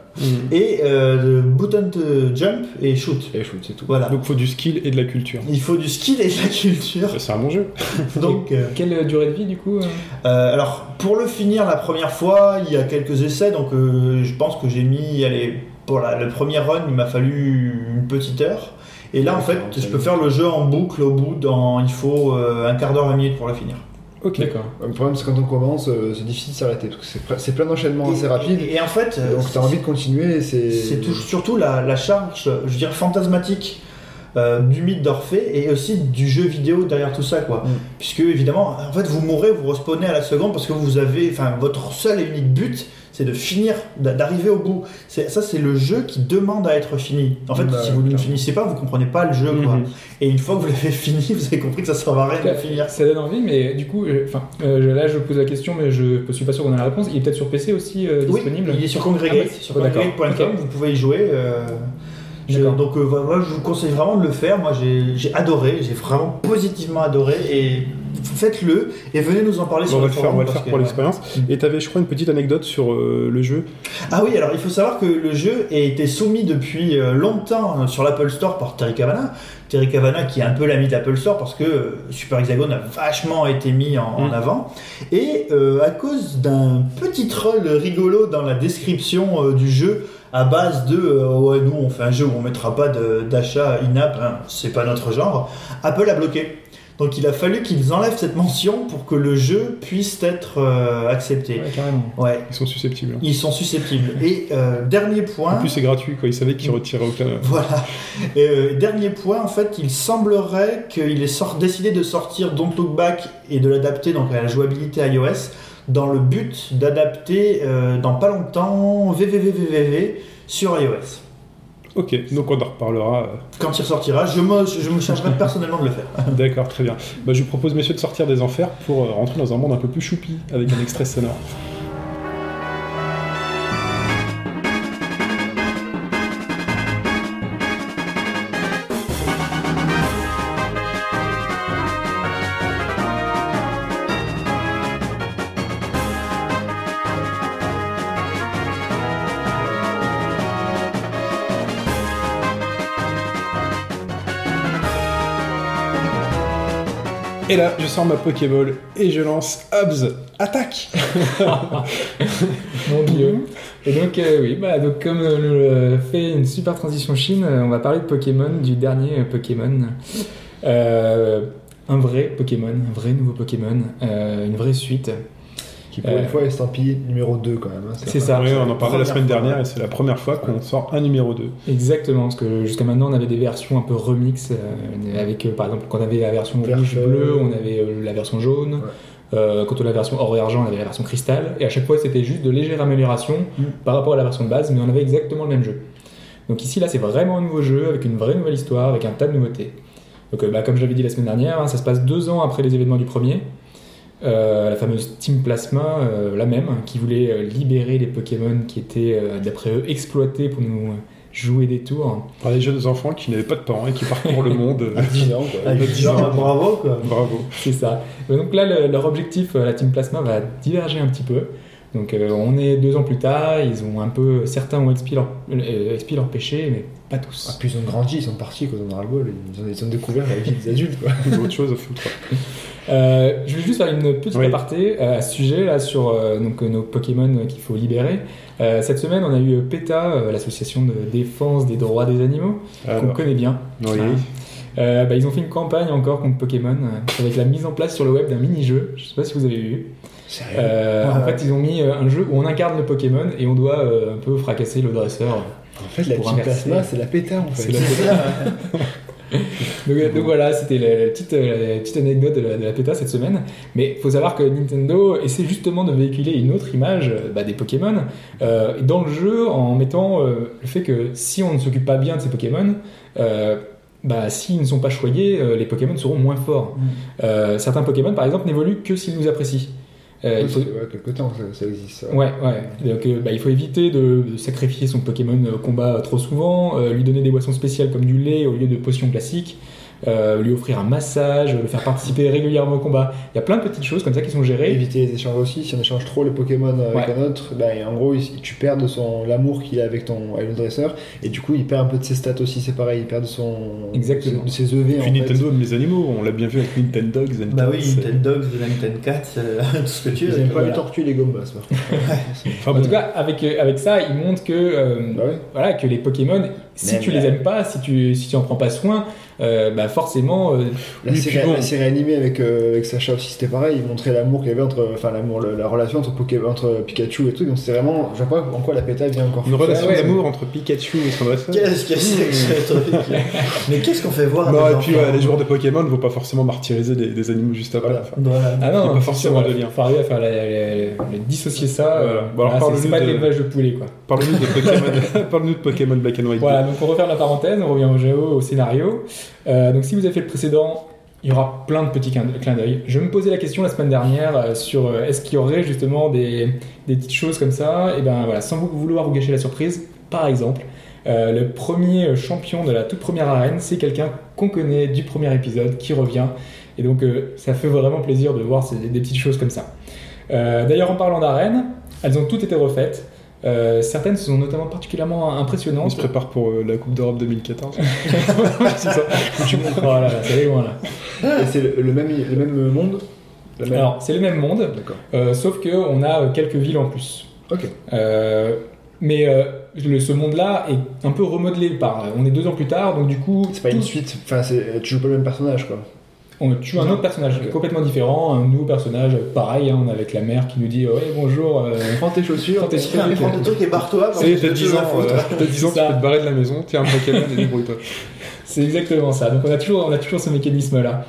Speaker 5: et euh, Button to Jump et Shoot.
Speaker 3: Et shoot, c'est tout.
Speaker 5: Voilà.
Speaker 1: Donc faut du skill et de de la culture.
Speaker 5: Il faut du skill et de la culture.
Speaker 1: C'est un bon jeu.
Speaker 5: Donc, euh,
Speaker 2: Quelle durée de vie du coup euh
Speaker 5: euh, alors, pour le finir la première fois, il y a quelques essais, donc euh, je pense que j'ai mis, allez, pour la- le premier run, il m'a fallu une petite heure. Et là, en fait, je peux faire le jeu en boucle au bout dans, il faut euh, un quart d'heure, 20 minutes pour le finir.
Speaker 1: Ok.
Speaker 2: D'accord.
Speaker 3: Le problème, c'est quand on commence, euh, c'est difficile de s'arrêter parce que c'est ple- c'est plein d'enchaînements assez rapides.
Speaker 5: Et, et en fait,
Speaker 3: Donc, t'as envie de continuer. C'est
Speaker 5: C'est tout- surtout la, la charge, je dirais, fantasmatique euh, du mythe d'Orphée et aussi du jeu vidéo derrière tout ça, quoi.
Speaker 3: Mm.
Speaker 5: Puisque, évidemment, en fait, vous mourrez, vous respawnez à la seconde parce que vous avez, enfin, votre seul et unique but, c'est de finir, d'a- d'arriver au bout. C'est- Ça, c'est le jeu qui demande à être fini. En fait,
Speaker 3: Bah,
Speaker 5: si vous ne finissez pas, vous comprenez pas le jeu, quoi.
Speaker 1: Mhm.
Speaker 5: Et une fois que vous l'avez fini, vous avez compris que ça sert à rien de finir.
Speaker 2: Ça donne envie, mais du coup, euh, enfin, euh, là je pose la question, mais je suis pas sûr qu'on a la réponse. Il est peut-être sur PC aussi euh,
Speaker 5: Oui,
Speaker 2: disponible
Speaker 5: il est sur Congregate,
Speaker 2: Ah bah,
Speaker 5: sur
Speaker 2: oh, d'accord.
Speaker 5: congregate.com,
Speaker 2: Ok.
Speaker 5: vous pouvez y jouer. euh, je-
Speaker 2: D'accord.
Speaker 5: donc euh, voilà, moi, je vous conseille vraiment de le faire. Moi j'ai adoré, j'ai vraiment positivement adoré et faites-le et venez nous en parler
Speaker 1: Bon,
Speaker 5: sur
Speaker 1: on va
Speaker 5: le
Speaker 1: faire, on va le faire
Speaker 5: que,
Speaker 1: pour
Speaker 5: ouais.
Speaker 1: l'expérience. Et t'avais, je crois, une petite anecdote sur euh, le jeu.
Speaker 5: Ah oui, alors il faut savoir que le jeu a été soumis depuis euh, longtemps euh, sur l'Apple Store par Terry Cavana. Terry Cavana qui est un peu l'ami de l'Apple Store parce que euh, Super Hexagon a vachement été mis en, en
Speaker 1: Mm.
Speaker 5: avant. Et euh, à cause d'un petit troll rigolo dans la description euh, du jeu, à base de euh, ouais nous on fait un jeu où on mettra pas d'achat in-app, hein, c'est pas notre genre, Apple a bloqué. Donc il a fallu qu'ils enlèvent cette mention pour que le jeu puisse être euh, accepté.
Speaker 2: Ouais, carrément.
Speaker 5: Ouais,
Speaker 1: Ils sont susceptibles. hein.
Speaker 5: ils sont susceptibles. Et euh, dernier point.
Speaker 1: En plus, c'est gratuit, quoi. Ils savaient qu'ils retiraient aucun.
Speaker 5: Voilà. Et, euh, dernier point, en fait, il semblerait qu'il ait sort- décidé de sortir Don't Look Back et de l'adapter donc à la jouabilité iOS dans le but d'adapter euh, dans pas longtemps VVVVVV sur iOS.
Speaker 1: Ok, donc on en reparlera. euh,
Speaker 5: Quand il ressortira, je me, je me chargerai personnellement de le faire.
Speaker 1: D'accord, très bien. Bah, je vous propose, messieurs, de sortir des enfers pour euh, rentrer dans un monde un peu plus choupi avec un extrait sonore. Et là, je sors ma Pokéball et je lance Hobbs, attaque
Speaker 2: Mon dieu. Et donc, euh, oui, bah, donc comme euh, le fait une super transition Chine, euh, on va parler de Pokémon, du dernier euh, Pokémon. Euh, un vrai Pokémon, un vrai nouveau Pokémon, euh, une vraie suite.
Speaker 3: Qui pour
Speaker 2: Euh,
Speaker 3: une fois est estampillé numéro 2 quand même. hein,
Speaker 2: C'est ça.
Speaker 1: Oui, on en parlait la semaine
Speaker 5: fois,
Speaker 1: dernière et c'est la première fois qu'on sort un numéro 2.
Speaker 2: Exactement, parce que jusqu'à maintenant on avait des versions un peu remix, euh, avec euh, par exemple quand on avait la version
Speaker 3: Vert
Speaker 2: rouge
Speaker 3: feu.
Speaker 2: bleu, on avait euh, la version jaune.
Speaker 3: Ouais.
Speaker 2: Euh, quand on avait la version or et argent, on avait la version cristal, et à chaque fois c'était juste de légères améliorations
Speaker 5: Mm.
Speaker 2: par rapport à la version de base, mais on avait exactement le même jeu. Donc ici là c'est vraiment un nouveau jeu avec une vraie nouvelle histoire, avec un tas de nouveautés. Donc euh, bah, comme je l'avais dit la semaine dernière, hein, ça se passe deux ans après les événements du premier. Euh, la fameuse Team Plasma, euh, la même, qui voulait euh, libérer les Pokémon qui étaient, euh, d'après eux, exploités pour nous jouer des tours.
Speaker 1: Par les jeunes enfants qui n'avaient pas de parents et qui parcourent le monde.
Speaker 3: À 10 ans quoi.
Speaker 5: Avec genre, bravo quoi.
Speaker 1: Bravo.
Speaker 2: C'est ça. Donc là, le- leur objectif, la Team Plasma, va diverger un petit peu. Donc euh, on est deux ans plus tard, ils ont un peu, certains ont expié leur, euh, expié leur péché, mais pas
Speaker 3: Ah,
Speaker 2: tous.
Speaker 3: puis ils ont grandi, ils sont partis quand on a le bol, ils ont, ils ont découvert la vie des adultes quoi.
Speaker 1: Ils ont autre chose à foutre.
Speaker 2: Euh, je vais juste faire une petite
Speaker 1: Oui.
Speaker 2: aparté euh, à ce sujet là sur euh, donc, nos Pokémon qu'il faut libérer. Euh, cette semaine, on a eu PETA, euh, l'association de défense des droits des animaux, qu'on
Speaker 1: Alors,
Speaker 2: connaît bien.
Speaker 1: oui.
Speaker 2: Euh, bah, ils ont fait une campagne encore contre Pokémon euh, avec la mise en place sur le web d'un mini-jeu. Je sais pas si vous avez vu.
Speaker 3: Sérieux
Speaker 2: Euh,
Speaker 5: Ouais,
Speaker 2: en fait, ils ont mis euh, un jeu où on incarne le Pokémon et on doit euh, un peu fracasser le dresseur.
Speaker 3: En fait, la
Speaker 2: inverser.
Speaker 3: Plasma, c'est la péta en fait.
Speaker 2: C'est la Donc, donc voilà, c'était la, la petite, euh, la petite anecdote de la, de la PETA cette semaine. Mais il faut savoir que Nintendo essaie justement de véhiculer une autre image euh, bah, des Pokémon euh, dans le jeu en mettant euh, le fait que si on ne s'occupe pas bien de ces Pokémon, euh, bah, s'ils ne sont pas choyés, les Pokémon seront moins forts.
Speaker 5: Mm.
Speaker 2: Certains Pokémon, par exemple, n'évoluent que s'ils nous apprécient. Euh, il faut-
Speaker 3: Ouais, quelque temps ça, ça existe. ça.
Speaker 2: Ouais, ouais. Donc, euh, bah, il faut éviter de, de sacrifier son Pokémon euh, combat trop souvent, euh, lui donner des boissons spéciales comme du lait au lieu de potions classiques. Euh, lui offrir un massage, le faire participer régulièrement au combat. Il y a plein de petites choses comme ça qui sont gérées.
Speaker 3: Éviter les échanges aussi, si on échange trop les Pokémon avec
Speaker 2: Ouais.
Speaker 3: un autre, bah, en gros il- tu perds de son l'amour qu'il a avec ton avec le dresseur et du coup il perd un peu de ses stats aussi, c'est pareil, il perd de son
Speaker 2: Exactement.
Speaker 3: de ses EV
Speaker 1: Puis
Speaker 3: en fait.
Speaker 1: Nintendo aime les animaux, on l'a bien vu avec Nintendo Dogs. and
Speaker 5: Bah oui. Nintendo Dogs, Nintendo Cats, euh, tout ce que tu
Speaker 3: Ils
Speaker 5: veux.
Speaker 3: aiment pas
Speaker 5: voilà.
Speaker 3: les tortues et les gombas, par contre.
Speaker 1: Enfin,
Speaker 2: En tout cas, avec, euh, avec ça, il montre que, euh,
Speaker 3: Bah ouais.
Speaker 2: voilà, que les Pokémon, si
Speaker 3: Même
Speaker 2: tu
Speaker 3: la-
Speaker 2: les aimes pas, si tu, si tu en prends pas soin, euh, bah forcément, euh,
Speaker 3: La, série,
Speaker 1: puis bon.
Speaker 3: la série animée avec, euh, avec Sacha aussi c'était pareil, il montrait l'amour qu'il y avait entre, enfin l'amour, le- la relation entre, Poké- entre Pikachu et tout, donc c'est vraiment, je vois pas en quoi la péta vient encore.
Speaker 1: Une relation
Speaker 2: ouais.
Speaker 1: d'amour entre Pikachu et son dresseur.
Speaker 5: Qu'est-ce que c'est Mais qu'est-ce qu'on fait voir
Speaker 1: Non, et puis ouais, les joueurs de Pokémon ne vont pas forcément martyriser des, des animaux juste après.
Speaker 3: Voilà.
Speaker 1: Enfin,
Speaker 5: Voilà.
Speaker 2: ah
Speaker 1: Il a
Speaker 2: non,
Speaker 1: pas forcément de lien.
Speaker 2: Faut arriver à faire la- la- la- la- dissocier ça.
Speaker 1: Voilà.
Speaker 2: euh,
Speaker 1: Bon, alors,
Speaker 2: voilà, c'est- pas de l'élevage de poulet, quoi.
Speaker 1: Parle-nous de Pokémon, parle-nous de Pokémon Black and White.
Speaker 2: Voilà, donc on referme la parenthèse, on revient au jeu, au scénario. Euh, donc si vous avez fait le précédent, il y aura plein de petits clins d'œil. Je me posais la question la semaine dernière euh, sur euh, est-ce qu'il y aurait justement des, petites choses comme ça? Et ben voilà, sans vouloir vous gâcher la surprise, par exemple, le premier champion de la toute première arène, c'est quelqu'un qu'on connaît du premier épisode qui revient. Et donc ça fait vraiment plaisir de voir des petites choses comme ça. D'ailleurs, en parlant d'arènes, elles ont toutes été refaites. Euh, certaines sont notamment particulièrement
Speaker 1: Il
Speaker 2: impressionnantes.
Speaker 1: se prépare pour euh, la Coupe d'Europe 2014.
Speaker 2: C'est ça. voilà, ça va loin là.
Speaker 3: Et c'est le, le même, le même monde? Le même-
Speaker 2: Alors, c'est le même monde,
Speaker 3: D'accord.
Speaker 2: euh, sauf qu'on a quelques villes en plus.
Speaker 3: Ok.
Speaker 2: Euh, mais euh, le- ce monde-là est un peu remodelé par. On est deux ans plus tard, donc du coup.
Speaker 3: C'est pas une suite, enfin tu joues pas le même personnage quoi.
Speaker 2: On tue un autre personnage complètement différent, un nouveau personnage, pareil, hein, on est avec la mère qui nous dit Ouais, bonjour. euh,
Speaker 3: Prends tes chaussures,
Speaker 2: Prends tes chaussures.
Speaker 5: Prends ton truc et barre-toi.
Speaker 1: T'as
Speaker 5: j'ai
Speaker 1: 10
Speaker 5: deux
Speaker 1: ans,
Speaker 5: foutre.
Speaker 1: euh, t'as 10 ans, tu peux te barrer de la maison, tiens un Pokémon et débrouille-toi.
Speaker 2: C'est exactement ça. Donc on a toujours, on a toujours ce mécanisme-là.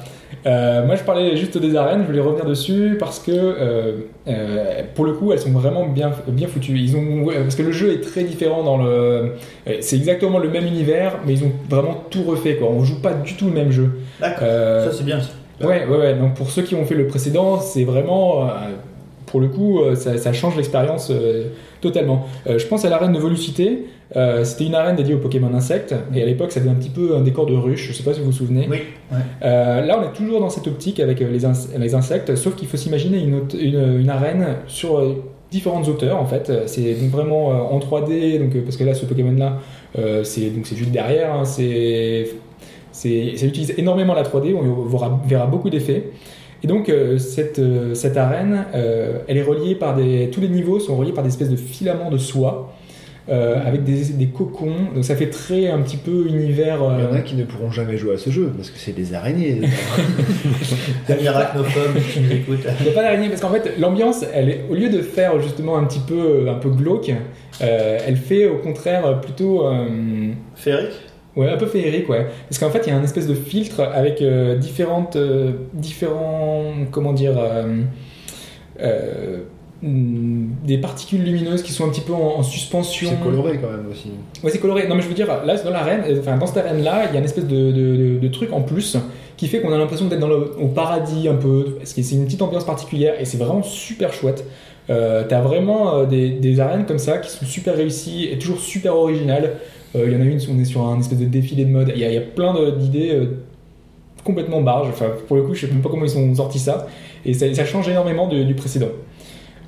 Speaker 2: Euh, moi, je parlais juste des arènes. Je voulais revenir dessus parce que, euh, euh, pour le coup, elles sont vraiment bien, bien foutues. Ils ont, parce que le jeu est très différent dans le. C'est exactement le même univers, mais ils ont vraiment tout refait. Quoi. On joue pas du tout le même jeu.
Speaker 5: D'accord. Ça, c'est bien. ça.
Speaker 2: Ouais, ouais, ouais. Donc pour ceux qui ont fait le précédent, c'est vraiment, pour le coup, ça, ça change l'expérience totalement. Je pense à l'arène de Volucité. Euh, C'était une arène dédiée aux Pokémon insectes, et à l'époque, ça faisait un petit peu un décor de ruche. Je sais pas si vous vous souvenez.
Speaker 5: Oui. ouais.
Speaker 2: Euh, là, on est toujours dans cette optique avec euh, les, ins- les insectes, sauf qu'il faut s'imaginer une, haute- une, une arène sur différentes hauteurs en fait. C'est donc vraiment en 3D, donc, parce que là, ce Pokémon-là, euh, c'est juste derrière, hein, c'est c'est- ça utilise énormément la 3D, on verra, verra beaucoup d'effets. Et donc euh, cette, euh, cette arène, euh, elle est reliée par des, tous les niveaux sont reliés par des espèces de filaments de soie. Euh, avec des, des cocons, donc ça fait très un petit peu univers.
Speaker 3: Il y en
Speaker 2: euh,
Speaker 3: a qui ne pourront jamais jouer à ce jeu parce que c'est des araignées.
Speaker 5: Amis arachnophobes qui nous.
Speaker 2: Il n'y a pas d'araignée parce qu'en fait l'ambiance, elle est, au lieu de faire justement un petit peu, un peu glauque, euh, elle fait au contraire plutôt euh,
Speaker 5: Féric
Speaker 2: ouais, un peu féerique, ouais. Parce qu'en fait il y a un espèce de filtre avec euh, différentes, euh, différents, comment dire, euh, euh, des particules lumineuses qui sont un petit peu en, en suspension.
Speaker 3: c'est coloré quand même aussi.
Speaker 2: Ouais, c'est coloré. Non, mais je veux dire, là, dans l'arène, euh, enfin, dans cette arène-là, il y a une espèce de, de, de- de truc en plus qui fait qu'on a l'impression d'être dans le, au paradis un peu. Parce que c'est une petite ambiance particulière et c'est vraiment super chouette. Euh, T'as vraiment euh, des, des arènes comme ça qui sont super réussies et toujours super originales. Euh, Il y en a une, on est sur un espèce de défilé de mode. Il y a, il y a plein d'idées complètement barges. Enfin, pour le coup, je sais même pas comment ils ont sorti ça. Et ça, ça change énormément du précédent.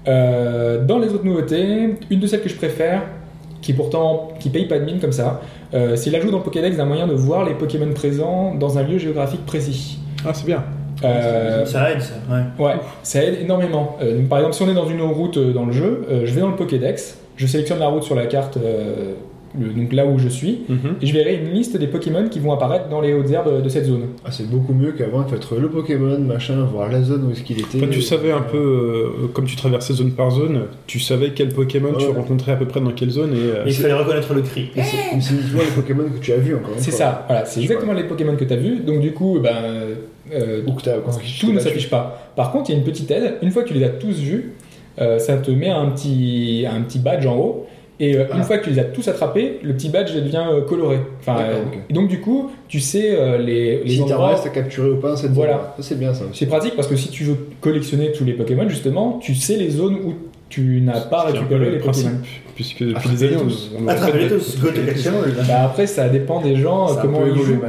Speaker 2: Euh, dans les autres nouveautés, une de celles que je préfère, qui pourtant qui paye pas de mine comme ça, euh, c'est l'ajout dans le Pokédex d'un moyen de voir les Pokémon présents dans un lieu géographique précis.
Speaker 1: Ah, c'est bien.
Speaker 2: Euh,
Speaker 5: Ça aide, ça. Ouais.
Speaker 2: ouais, ça aide énormément. Euh, donc, par exemple, si on est dans une route dans le jeu, euh, je vais dans le Pokédex, je sélectionne la route sur la carte, euh, le- donc là où je suis,
Speaker 1: Mhm.
Speaker 2: et je verrai une liste des Pokémon qui vont apparaître dans les hautes herbes de cette zone.
Speaker 3: Ah, c'est beaucoup mieux qu'avant de faire le Pokémon, machin, voir la zone où est-ce qu'il était.
Speaker 1: Enfin, tu savais un peu, euh, comme tu traversais zone par zone, tu savais quel Pokémon tu
Speaker 3: Ouais.
Speaker 1: rencontrais à peu près dans quelle zone et. euh,
Speaker 5: Et il fallait reconnaître le cri.
Speaker 3: C'est uniquement les Pokémon que tu as vus encore
Speaker 2: C'est ça, voilà, c'est exactement les Pokémon que tu as vus, donc du coup, ben, euh,
Speaker 3: Ou que t'as- quand tu
Speaker 2: tout ne s'affiche pas. Par contre, il y a une petite aide. Une fois que tu les as tous vus, euh, ça te met un petit, un petit badge en haut. Et euh,
Speaker 3: Ah.
Speaker 2: une fois que tu les as tous attrapés, le petit badge devient euh, coloré. Enfin, euh, et donc du coup, tu sais euh, les, les
Speaker 3: Si t'en
Speaker 2: endroits.
Speaker 3: restes à capturer ou pas cette
Speaker 2: Voilà.
Speaker 3: c'est bien ça.
Speaker 2: C'est pratique parce que si tu veux collectionner tous les Pokémon, justement, tu sais les zones où tu n'as pas récupéré
Speaker 1: le
Speaker 2: les Pokémon.
Speaker 1: puisque depuis
Speaker 3: Attrapez
Speaker 1: des années, on,
Speaker 5: Attrapez
Speaker 1: répète-
Speaker 5: tous.
Speaker 2: Bah, après, ça dépend des gens,
Speaker 3: Ça
Speaker 2: comment ils jouent.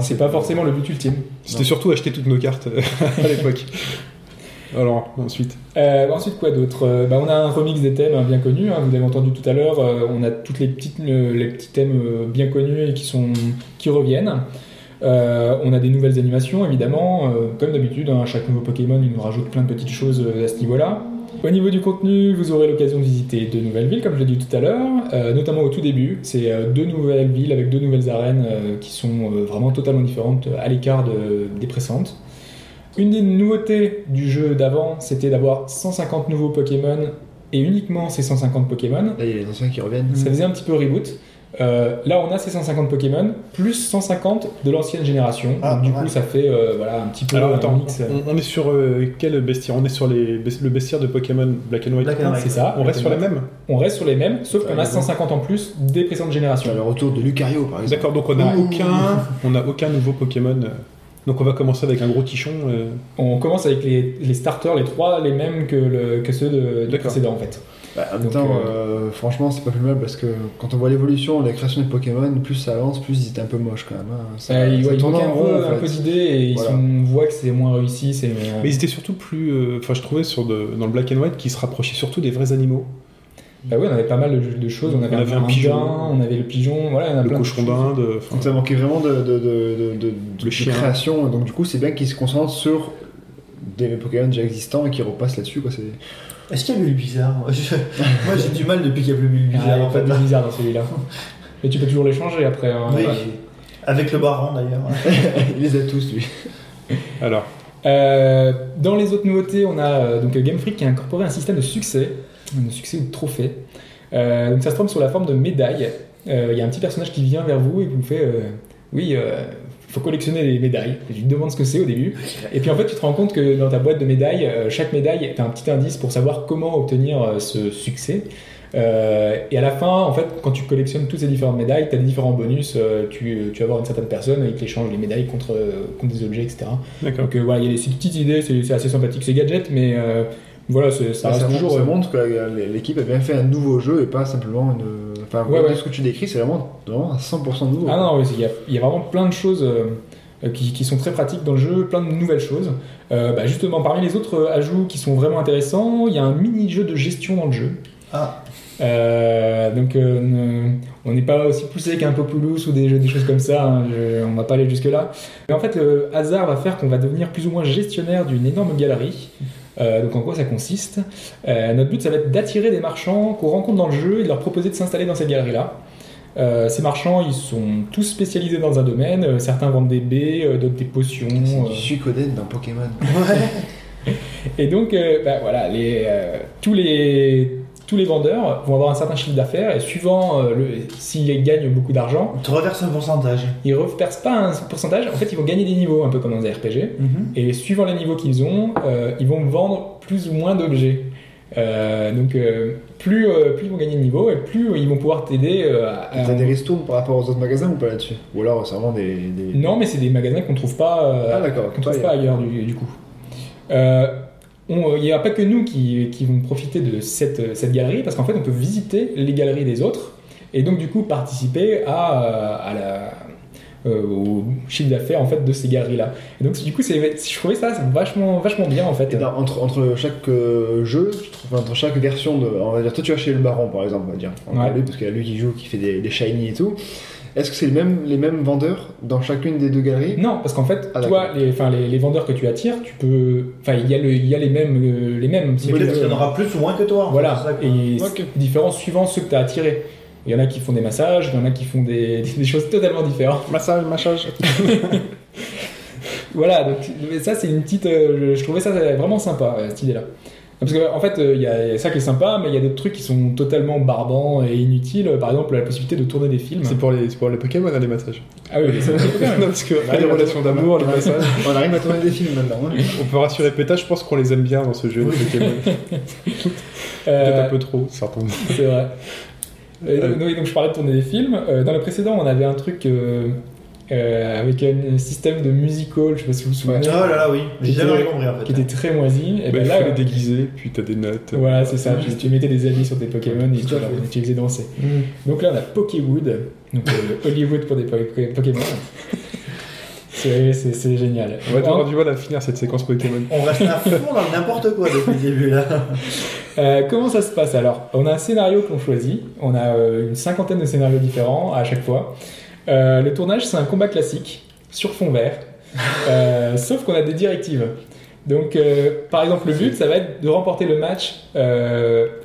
Speaker 2: C'est pas forcément le but ultime.
Speaker 1: C'était surtout acheter toutes nos cartes à l'époque. Alors, ensuite.
Speaker 2: Euh, ensuite, quoi d'autre? Euh, bah, On a un remix des thèmes hein, bien connus, hein, vous avez entendu tout à l'heure. euh, on a toutes les, les petits thèmes bien connus et qui, sont, qui reviennent. On a des nouvelles animations, évidemment. comme d'habitude, hein, chaque nouveau Pokémon, il nous rajoute plein de petites choses à ce niveau-là. Au niveau du contenu, vous aurez l'occasion de visiter deux nouvelles villes, comme je l'ai dit tout à l'heure, notamment au tout début. C'est deux nouvelles villes avec deux nouvelles arènes qui sont vraiment totalement différentes, à l'écart de- des précédentes. Une des nouveautés du jeu d'avant, c'était d'avoir 150 nouveaux Pokémon et uniquement ces 150 Pokémon.
Speaker 3: Là, il y a les anciens qui reviennent.
Speaker 2: Ça faisait un petit peu reboot. Euh, là, on a ces 150 Pokémon plus 150 de l'ancienne génération.
Speaker 5: Ah,
Speaker 2: Donc, du coup, ça fait euh, voilà, un petit peu
Speaker 1: Alors
Speaker 2: un
Speaker 1: attends,
Speaker 2: mix.
Speaker 1: on, on est sur euh, quel bestiaire On est sur les, le bestiaire de Pokémon Black and White.
Speaker 5: Black and White.
Speaker 2: C'est ça.
Speaker 1: On reste sur les mêmes
Speaker 2: On reste sur les mêmes, sauf qu'on a
Speaker 3: Ouais,
Speaker 2: 150 en plus des précédentes générations.
Speaker 3: Le retour de Lucario, par exemple.
Speaker 1: D'accord, donc on n'a aucun, on a aucun nouveau Pokémon. Euh. Donc on va commencer avec un gros tichon. euh.
Speaker 2: On commence avec les, les starters, les trois, les mêmes que, le- que ceux de, du précédent en fait.
Speaker 3: Bah, en même temps, euh, franchement, c'est pas plus mal parce que quand on voit l'évolution, la création des Pokémon, plus ça avance, plus ils étaient un peu moches quand même. hein. Ça,
Speaker 2: Euh, il
Speaker 3: ça
Speaker 2: ouais, il
Speaker 3: tourne
Speaker 2: manque
Speaker 3: en
Speaker 2: un
Speaker 3: rond,
Speaker 2: peu,
Speaker 3: en
Speaker 2: un
Speaker 3: fait.
Speaker 2: peu d'idées et ils
Speaker 3: Voilà.
Speaker 2: sont- on voit que c'est moins réussi.
Speaker 1: Mais ils étaient surtout plus. euh, Enfin, je trouvais sur de- dans le Black and White qui se rapprochaient surtout des vrais animaux.
Speaker 2: Bah ouais, on avait pas mal de, de choses. On avait,
Speaker 1: On avait un
Speaker 2: un
Speaker 1: pigeon.
Speaker 2: on avait le pigeon, voilà, on a
Speaker 1: Le
Speaker 2: plein de
Speaker 1: cochon
Speaker 2: choses.
Speaker 1: d'Inde.
Speaker 3: Donc ça manquait vraiment de, de, de, de, de-
Speaker 1: Le
Speaker 3: de
Speaker 1: chien.
Speaker 3: création. Donc du coup, c'est bien qu'ils se concentrent sur des Pokémon déjà existants et qu'ils repassent là-dessus. Quoi. C'est...
Speaker 5: Est-ce qu'il y a Bully Bizarre Moi j'ai du mal depuis qu'il y a plus Bully
Speaker 2: Ah,
Speaker 5: Bizarre
Speaker 2: il y a pas
Speaker 5: fait.
Speaker 2: de bizarre dans celui-là. Mais tu peux toujours les changer après. hein.
Speaker 5: Oui.
Speaker 2: Voilà.
Speaker 5: Avec le baron d'ailleurs.
Speaker 3: Il les a tous, lui.
Speaker 1: Alors,
Speaker 2: Euh, dans les autres nouveautés, on a euh, donc Game Freak qui a incorporé un système de succès, de succès ou de trophée. Euh, donc ça se transforme sous la forme de médailles. Euh, Il y a un petit personnage qui vient vers vous et qui vous fait euh, Oui, il faut collectionner les médailles. Et tu te demandes ce que c'est au début. Et puis en fait, tu te rends compte que dans ta boîte de médailles, chaque médaille est un petit indice pour savoir comment obtenir ce succès. Euh, et à la fin, en fait, quand tu collectionnes toutes ces différentes médailles, tu as des différents bonus. euh, tu, tu vas voir une certaine personne et il t'échange les médailles contre, contre des objets, etc. Donc voilà, il y a des ces petites idées, c'est assez sympathique, c'est gadget, mais voilà, ça
Speaker 3: Ça,
Speaker 2: reste
Speaker 3: montre,
Speaker 2: toujours.
Speaker 3: ça
Speaker 2: euh,
Speaker 3: montre que l'équipe a bien fait un nouveau jeu et pas simplement une. Enfin,
Speaker 2: Ouais,
Speaker 3: ce que tu décris, c'est vraiment, vraiment à 100% nouveau.
Speaker 2: Ah non, il y, a- il y a vraiment plein de choses euh, euh, qui, qui sont très pratiques dans le jeu, plein de nouvelles choses. Euh, bah, justement, parmi les autres ajouts qui sont vraiment intéressants, il y a un mini-jeu de gestion dans le jeu.
Speaker 5: Ah,
Speaker 2: Euh, donc euh, on n'est pas aussi poussé qu'un Populous ou des, jeux- des choses comme ça, hein, je- on va pas aller jusque là. Mais en fait le hasard va faire qu'on va devenir plus ou moins gestionnaire d'une énorme galerie. Euh, donc en quoi ça consiste Euh, Notre but ça va être d'attirer des marchands qu'on rencontre dans le jeu et de leur proposer de s'installer dans cette galerie-là. Euh, ces marchands, ils sont tous spécialisés dans un domaine. Certains vendent des baies, d'autres des potions.
Speaker 3: C'est du Suikoden dans Pokémon.
Speaker 2: et donc, bah, voilà, les, tous, les, tous les vendeurs vont avoir un certain chiffre d'affaires et suivant euh, le, s'ils gagnent beaucoup d'argent,
Speaker 5: on te reverse un pourcentage.
Speaker 2: ils ne reversent pas un pourcentage. En fait, ils vont gagner des niveaux, un peu comme dans des RPG. Et suivant les niveaux qu'ils ont, euh, ils vont vendre plus ou moins d'objets. Euh, donc, euh, plus, euh, plus ils vont gagner de niveau et plus euh, ils vont pouvoir t'aider euh, à.
Speaker 3: T'as des ristournes par rapport aux autres magasins ou pas là-dessus? Ou alors c'est vraiment des. des-
Speaker 2: Non, mais c'est des magasins qu'on trouve pas. euh,
Speaker 3: Ah d'accord,
Speaker 2: qu'on trouve pas ailleurs du, du coup. Euh, Il n'y a pas que nous qui, qui vont profiter de cette, cette galerie, parce qu'en fait, on peut visiter les galeries des autres, et donc du coup participer à, à la, euh, au chiffre d'affaires en fait de ces galeries-là. Et donc du coup, je trouvais ça vachement, vachement bien en fait.
Speaker 3: Et dans- entre, entre chaque euh, jeu, entre chaque version de. On va dire, toi tu vas chez le baron par exemple, on va dire. On
Speaker 2: Ouais.
Speaker 3: lui, parce qu'il y a lui qui joue, qui fait des, des shiny et tout. Est-ce que c'est les mêmes, les mêmes vendeurs dans chacune des deux galeries?
Speaker 2: Non, parce qu'en fait,
Speaker 3: Ah,
Speaker 2: toi, les, enfin, les, les vendeurs que tu attires, tu peux, enfin, il y a le, il y a les mêmes, euh, les mêmes. c'est
Speaker 5: Peut-être qu'il y en aura plus ou moins que toi.
Speaker 2: Voilà,
Speaker 5: ça,
Speaker 2: et
Speaker 3: Ok.
Speaker 2: c'est différent suivant ceux que tu as attirés. Il y en a qui font des massages, il y en a qui font des, des choses totalement différentes.
Speaker 1: Massage, massage.
Speaker 2: Voilà, donc mais ça c'est une petite. euh, je, je trouvais ça vraiment sympa, euh, cette idée-là. Parce qu'en en fait, euh, il y a ça qui est sympa, mais il y a d'autres trucs qui sont totalement barbants et inutiles. Par exemple, la possibilité de tourner des films.
Speaker 1: C'est pour les, pour les Pokémon, hein, les massages.
Speaker 2: Ah oui, c'est pas
Speaker 1: non, parce que les relations d'amour, les massages,
Speaker 3: On arrive à tourner des films maintenant. hein.
Speaker 1: on peut rassurer Péta, je pense qu'on les aime bien dans ce jeu, les Pokémon. Peut-être
Speaker 2: Euh,
Speaker 1: un peu trop, certains.
Speaker 2: C'est vrai. Et donc, oui, donc je parlais de tourner des films. Euh, dans le précédent, on avait un truc euh, euh, avec un système de musical, je sais pas si vous vous souvenez,
Speaker 5: Oh là là, oui. J'ai
Speaker 2: Qui
Speaker 5: jamais compris en fait.
Speaker 2: qui était très moisi. Et
Speaker 1: Bah,
Speaker 2: ben
Speaker 1: il
Speaker 2: là,
Speaker 1: faut les déguiser, puis t'as des notes.
Speaker 2: voilà, c'est ça. Tu, tu mettais des habits sur tes Pokémon et tu, les faisais danser. Donc là, on a Pokéwood, donc euh, Hollywood pour des po- Pokémon. C'est génial.
Speaker 1: On va avoir du mal à finir cette séquence Pokémon.
Speaker 5: On reste à fond dans n'importe quoi depuis le début là.
Speaker 2: Euh, comment ça se passe? Alors On a un scénario qu'on choisit, on a euh, une cinquantaine de scénarios différents à chaque fois. Euh, le tournage, c'est un combat classique sur fond vert, Euh, sauf qu'on a des directives. Donc, euh, par exemple, le but, ça va être de remporter le match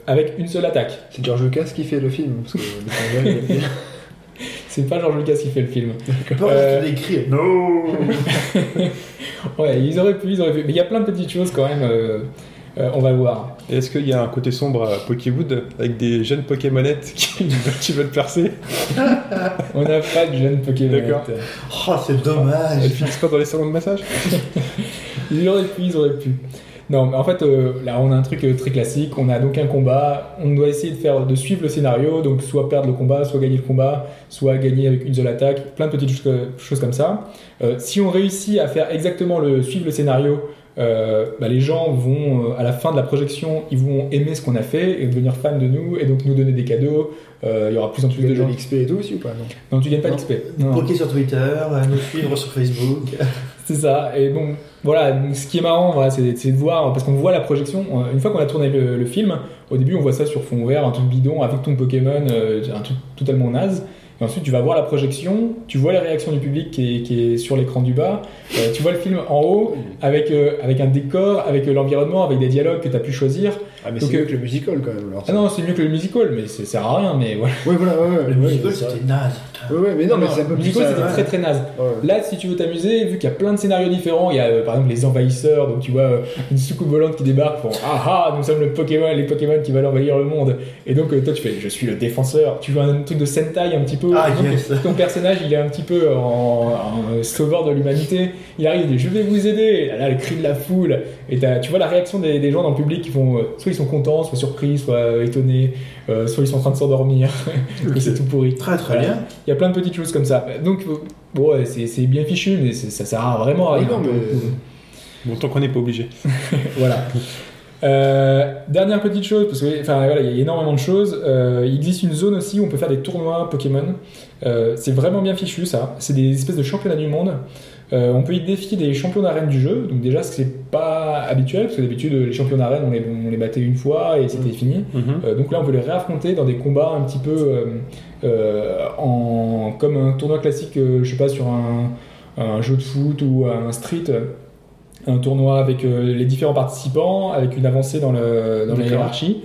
Speaker 2: avec une seule attaque.
Speaker 3: C'est George Lucas qui fait le film.
Speaker 2: C'est pas George Lucas qui fait le film.
Speaker 5: Des cris. Non
Speaker 2: Ouais, ils auraient pu, ils auraient pu. Mais il y a plein de petites choses quand même. on va voir.
Speaker 1: Et Est-ce qu'il y a un côté sombre à Pokéwood avec des jeunes Pokémonettes qui, qui veulent percer
Speaker 2: On n'a pas de jeunes Pokémon.
Speaker 1: D'accord.
Speaker 5: Oh, c'est dommage.
Speaker 1: Elles finissent pas dans les salons de massage
Speaker 2: Ils auraient pu, ils auraient pu. Non, mais en fait, euh, là, on a un truc euh, très classique. On a donc un combat. On doit essayer de faire, de suivre le scénario. Donc, soit perdre le combat, soit gagner le combat, soit gagner avec une seule attaque. Plein de petites choses, choses comme ça. Euh, si on réussit à faire exactement le suivre le scénario, euh, bah, les gens vont, euh, à la fin de la projection, ils vont aimer ce qu'on a fait et devenir fans de nous et donc nous donner des cadeaux. Euh, Il y aura plus en plus
Speaker 3: Tu
Speaker 2: de
Speaker 3: gagnes
Speaker 2: gens.
Speaker 3: de l'XP et tout aussi ou pas? Non
Speaker 2: Non, tu gagnes pas d'XP.
Speaker 5: Poké sur Twitter, nous suivre sur Facebook.
Speaker 2: C'est ça. Et bon, voilà, ce qui est marrant, voilà, c'est de voir, parce qu'on voit la projection, une fois qu'on a tourné le, le film, au début on voit ça sur fond vert, un truc bidon, avec ton Pokémon, euh, un truc totalement naze. Et ensuite tu vas voir la projection, tu vois la réaction du public qui est, qui est sur l'écran du bas, euh, tu vois le film en haut, avec, euh, avec un décor, avec euh, l'environnement, avec des dialogues que tu as pu choisir.
Speaker 3: Ah, mais c'est
Speaker 2: euh,
Speaker 3: mieux que le musical quand même. Alors,
Speaker 2: Ah non, c'est mieux que le musical, mais ça sert à rien, mais voilà.
Speaker 3: Ouais, voilà, ouais, ouais.
Speaker 5: Le musical, c'était naze.
Speaker 3: Ouais, ouais, mais non, mais c'est un peu
Speaker 2: le
Speaker 3: plus
Speaker 2: musical c'était très très naze.
Speaker 3: Ouais.
Speaker 2: Là, si tu veux t'amuser, vu qu'il y a plein de scénarios différents, il y a euh, par exemple les envahisseurs, donc tu vois euh, une soucoupe volante qui débarque, font ah ah, nous sommes le Pokémon, les Pokémon qui veulent envahir le monde. Et donc euh, toi tu fais je suis le défenseur. Tu vois un truc de Sentai un petit peu?
Speaker 5: Ah,
Speaker 2: Et donc,
Speaker 5: yes.
Speaker 2: Ton personnage il est un petit peu en, en, euh, sauveur de l'humanité. Il arrive, il dit je vais vous aider. Et là, le cri de la foule. Et tu vois la réaction des, des gens dans le public qui font euh, soit ils sont contents, soit surpris, soit euh, étonnés, euh, soit ils sont en train de s'endormir. Et c'est tout pourri.
Speaker 5: Très très
Speaker 2: Voilà.
Speaker 5: bien.
Speaker 2: Il y a plein de petites choses comme ça. Donc, euh, bon, ouais, c'est bien fichu, mais ça sert à vraiment à rien.
Speaker 3: non, mais-.
Speaker 1: Bon, tant qu'on n'est pas obligé.
Speaker 2: voilà. Euh, dernière petite chose, parce que enfin, voilà, il y a énormément de choses. Euh, il existe une zone aussi où on peut faire des tournois Pokémon. Euh, c'est vraiment bien fichu ça. C'est des espèces de championnats du monde. Euh, on peut y défier des champions d'arène du jeu. Donc déjà, c'est pas habituel parce que d'habitude les champions d'arène on les, on les battait une fois et c'était fini. Euh, donc là, on peut les réaffronter dans des combats un petit peu euh, en, comme un tournoi classique, je sais pas, sur un, un jeu de foot ou un street. Un tournoi avec les différents participants, avec une avancée dans, le, dans la hiérarchie.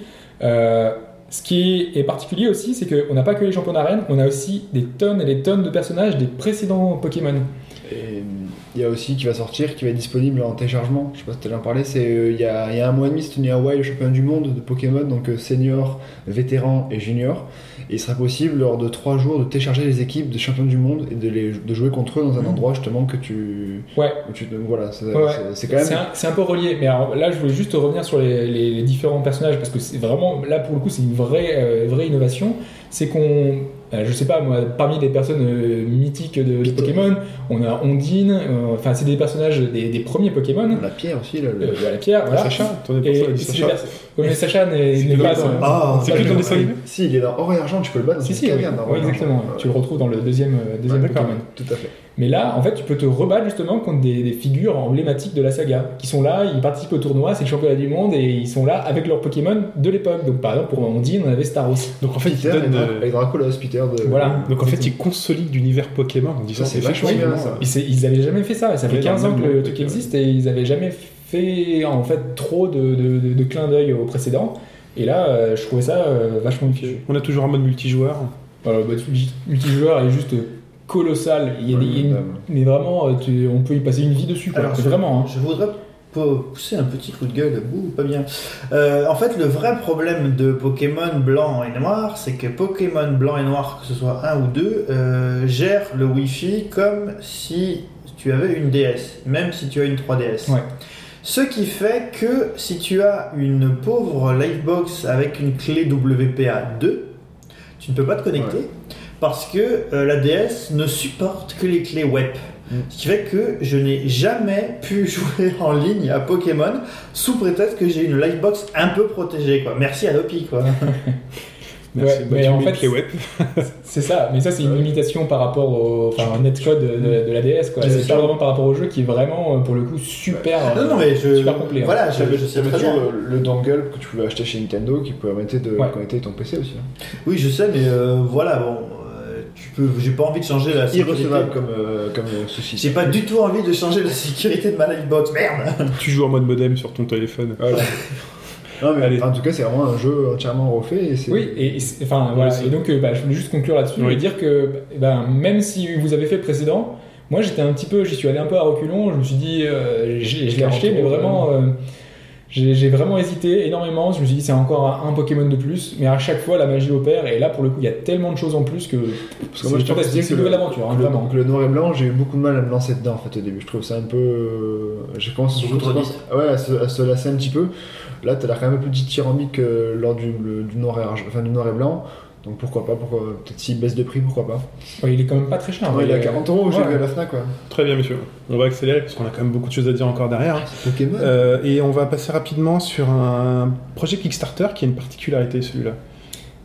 Speaker 2: Ce qui est particulier aussi, c'est qu'on n'a pas que les champions d'arène, on a aussi des tonnes et des tonnes de personnages des précédents Pokémon.
Speaker 3: Et euh, il y a aussi qui va sortir, qui va être disponible en téléchargement. Je sais pas si tu en parlé. C'est euh, il y, y a un mois et demi, c'est tenu à Hawaii le championnat du monde de Pokémon, donc euh, senior, vétéran et junior. Et il sera possible lors de 3 jours de télécharger les équipes des champions du monde et de, les, de jouer contre eux dans un endroit justement que tu.
Speaker 2: Ouais.
Speaker 3: tu donc voilà, c'est
Speaker 2: Ouais, ouais.
Speaker 3: quand même.
Speaker 2: C'est un, peu relié, mais alors là je voulais juste revenir sur les, les- les différents personnages parce que c'est vraiment là pour le coup c'est une vraie euh, vraie innovation. C'est qu'on, euh, je sais pas moi, parmi les personnes euh, mythiques de, de Pokémon, on a Ondine, euh, enfin c'est des personnages des, des premiers Pokémon.
Speaker 3: La pierre aussi, là. le-
Speaker 2: Euh, la pierre, voilà.
Speaker 1: Sacha,
Speaker 2: Et des Ouais, mais Sacha n'est pas
Speaker 1: dans-.
Speaker 5: Ah,
Speaker 1: C'est
Speaker 2: le-
Speaker 1: dans animés
Speaker 3: Si, il est dans or et argent, tu peux le battre dans
Speaker 2: Si
Speaker 3: une
Speaker 2: si, oui, exactement. Tu le retrouves dans le deuxième deuxième Pokémon.
Speaker 3: Tout à fait.
Speaker 2: Mais là, en fait, tu peux te rebattre justement contre des, des figures emblématiques de la saga qui sont là, ils participent au tournoi, c'est le championnat du monde et ils sont là avec leurs Pokémon de l'époque. Donc par exemple, pour Ondine, on avait Staros.
Speaker 1: Donc en fait, il
Speaker 3: Peter
Speaker 1: donne.
Speaker 3: et Dra-
Speaker 1: euh,
Speaker 3: avec Dracolos, Peter de.
Speaker 2: Voilà.
Speaker 1: Donc en fait, il consolide l'univers Pokémon en disant
Speaker 3: Ça, c'est vachement bien, ça.
Speaker 2: Ils, c'est- ils avaient jamais fait ça, et ça fait
Speaker 1: Ouais, dans
Speaker 2: 15
Speaker 1: le
Speaker 2: ans que le truc existe et ils avaient jamais fait en fait trop de, de, de- de clins d'œil au précédent. Et là, euh, je trouvais ça euh, vachement fichu.
Speaker 1: On a toujours un mode multijoueur.
Speaker 2: Alors, bah, multijoueur est juste colossal. Il y a des, il y a une-
Speaker 3: Ouais,
Speaker 2: mais vraiment, euh, tu- on peut y passer une vie dessus. Quoi.
Speaker 5: Alors,
Speaker 2: C'est vraiment. hein.
Speaker 5: Je voudrais po- pousser un petit coup de gueule, Ouh, pas bien. Euh, en fait, le vrai problème de Pokémon blanc et noir, c'est que Pokémon blanc et noir, que ce soit un ou deux, euh, gère le Wi-Fi comme si tu avais une DS, même si tu as une 3DS.
Speaker 2: Ouais.
Speaker 5: Ce qui fait que si tu as une pauvre Livebox avec une clé WPA 2, tu ne peux pas te connecter. Parce que euh, la DS ne supporte que les clés web. Ce qui fait que je n'ai jamais pu jouer en ligne à Pokémon sous prétexte que j'ai une Livebox un peu protégée. Quoi. Merci Adopi. Quoi.
Speaker 1: Merci.
Speaker 2: Ouais,
Speaker 1: Bah,
Speaker 2: mais en fait,
Speaker 1: les web.
Speaker 2: C'est ça, mais ça c'est une limitation par rapport au, enfin, netcode de, de la DS. quoi. C'est pas vraiment par rapport au jeu qui est vraiment euh, pour le coup super.
Speaker 5: non, non, mais je.
Speaker 2: super complet, hein.
Speaker 5: Voilà, je,
Speaker 3: J'avais
Speaker 5: je sais
Speaker 3: j'avais
Speaker 5: très bien.
Speaker 3: toujours le, le dongle que tu pouvais acheter chez Nintendo qui permettait de
Speaker 2: Ouais.
Speaker 3: connecter ton PC aussi. hein.
Speaker 5: Oui, je sais, mais euh, voilà, bon. J'ai pas envie de changer la sécurité.
Speaker 3: Irrecevable comme, euh, comme euh, souci.
Speaker 5: J'ai pas du tout envie de changer la sécurité de ma Livebox. Merde
Speaker 1: Tu joues en mode modem sur ton téléphone.
Speaker 3: Voilà. non, mais
Speaker 1: Allez.
Speaker 3: en tout cas, c'est vraiment un jeu entièrement refait. Et
Speaker 2: Oui, et, enfin voilà. Et donc, euh, bah, je voulais juste conclure là-dessus
Speaker 1: Oui.
Speaker 2: et dire que, ben, même si vous avez fait le précédent, moi j'étais un petit peu, j'y suis allé un peu à reculons. Je me suis dit, euh, j'ai- je l'ai
Speaker 3: 40
Speaker 2: acheté, mais vraiment, euh, j'ai j'ai vraiment hésité énormément. Je me suis dit, c'est encore un, Pokémon de plus, mais à chaque fois la magie opère. Et là, pour le coup, il y a tellement de choses en plus que
Speaker 3: Parce que moi, je
Speaker 2: fantastique.
Speaker 3: que
Speaker 2: C'est une
Speaker 3: le-
Speaker 2: nouvelle aventure, hein,
Speaker 3: le,
Speaker 2: vraiment.
Speaker 3: le noir et blanc, j'ai eu beaucoup de mal à me lancer dedans en fait au début. Je trouve ça un peu. euh, J'ai commencé surtout- ouais, à se, à se lasser un petit peu. Là, t'as l'air quand même un peu plus dithyrambique que lors du, le- du, noir et enfin, du noir et blanc. Donc pourquoi pas pourquoi... Peut-être s'il baisse de prix, pourquoi pas.
Speaker 2: Ouais, il est quand même pas très cher.
Speaker 3: Ouais, il est à
Speaker 2: est-
Speaker 3: 40 euros, j'ai vu à la Fnac quoi.
Speaker 1: Très bien, monsieur. On va accélérer parce qu'on a quand même beaucoup de choses à dire encore derrière. hein.
Speaker 3: Pokémon
Speaker 1: Euh, et on va passer rapidement sur un projet Kickstarter qui a une particularité, celui-là.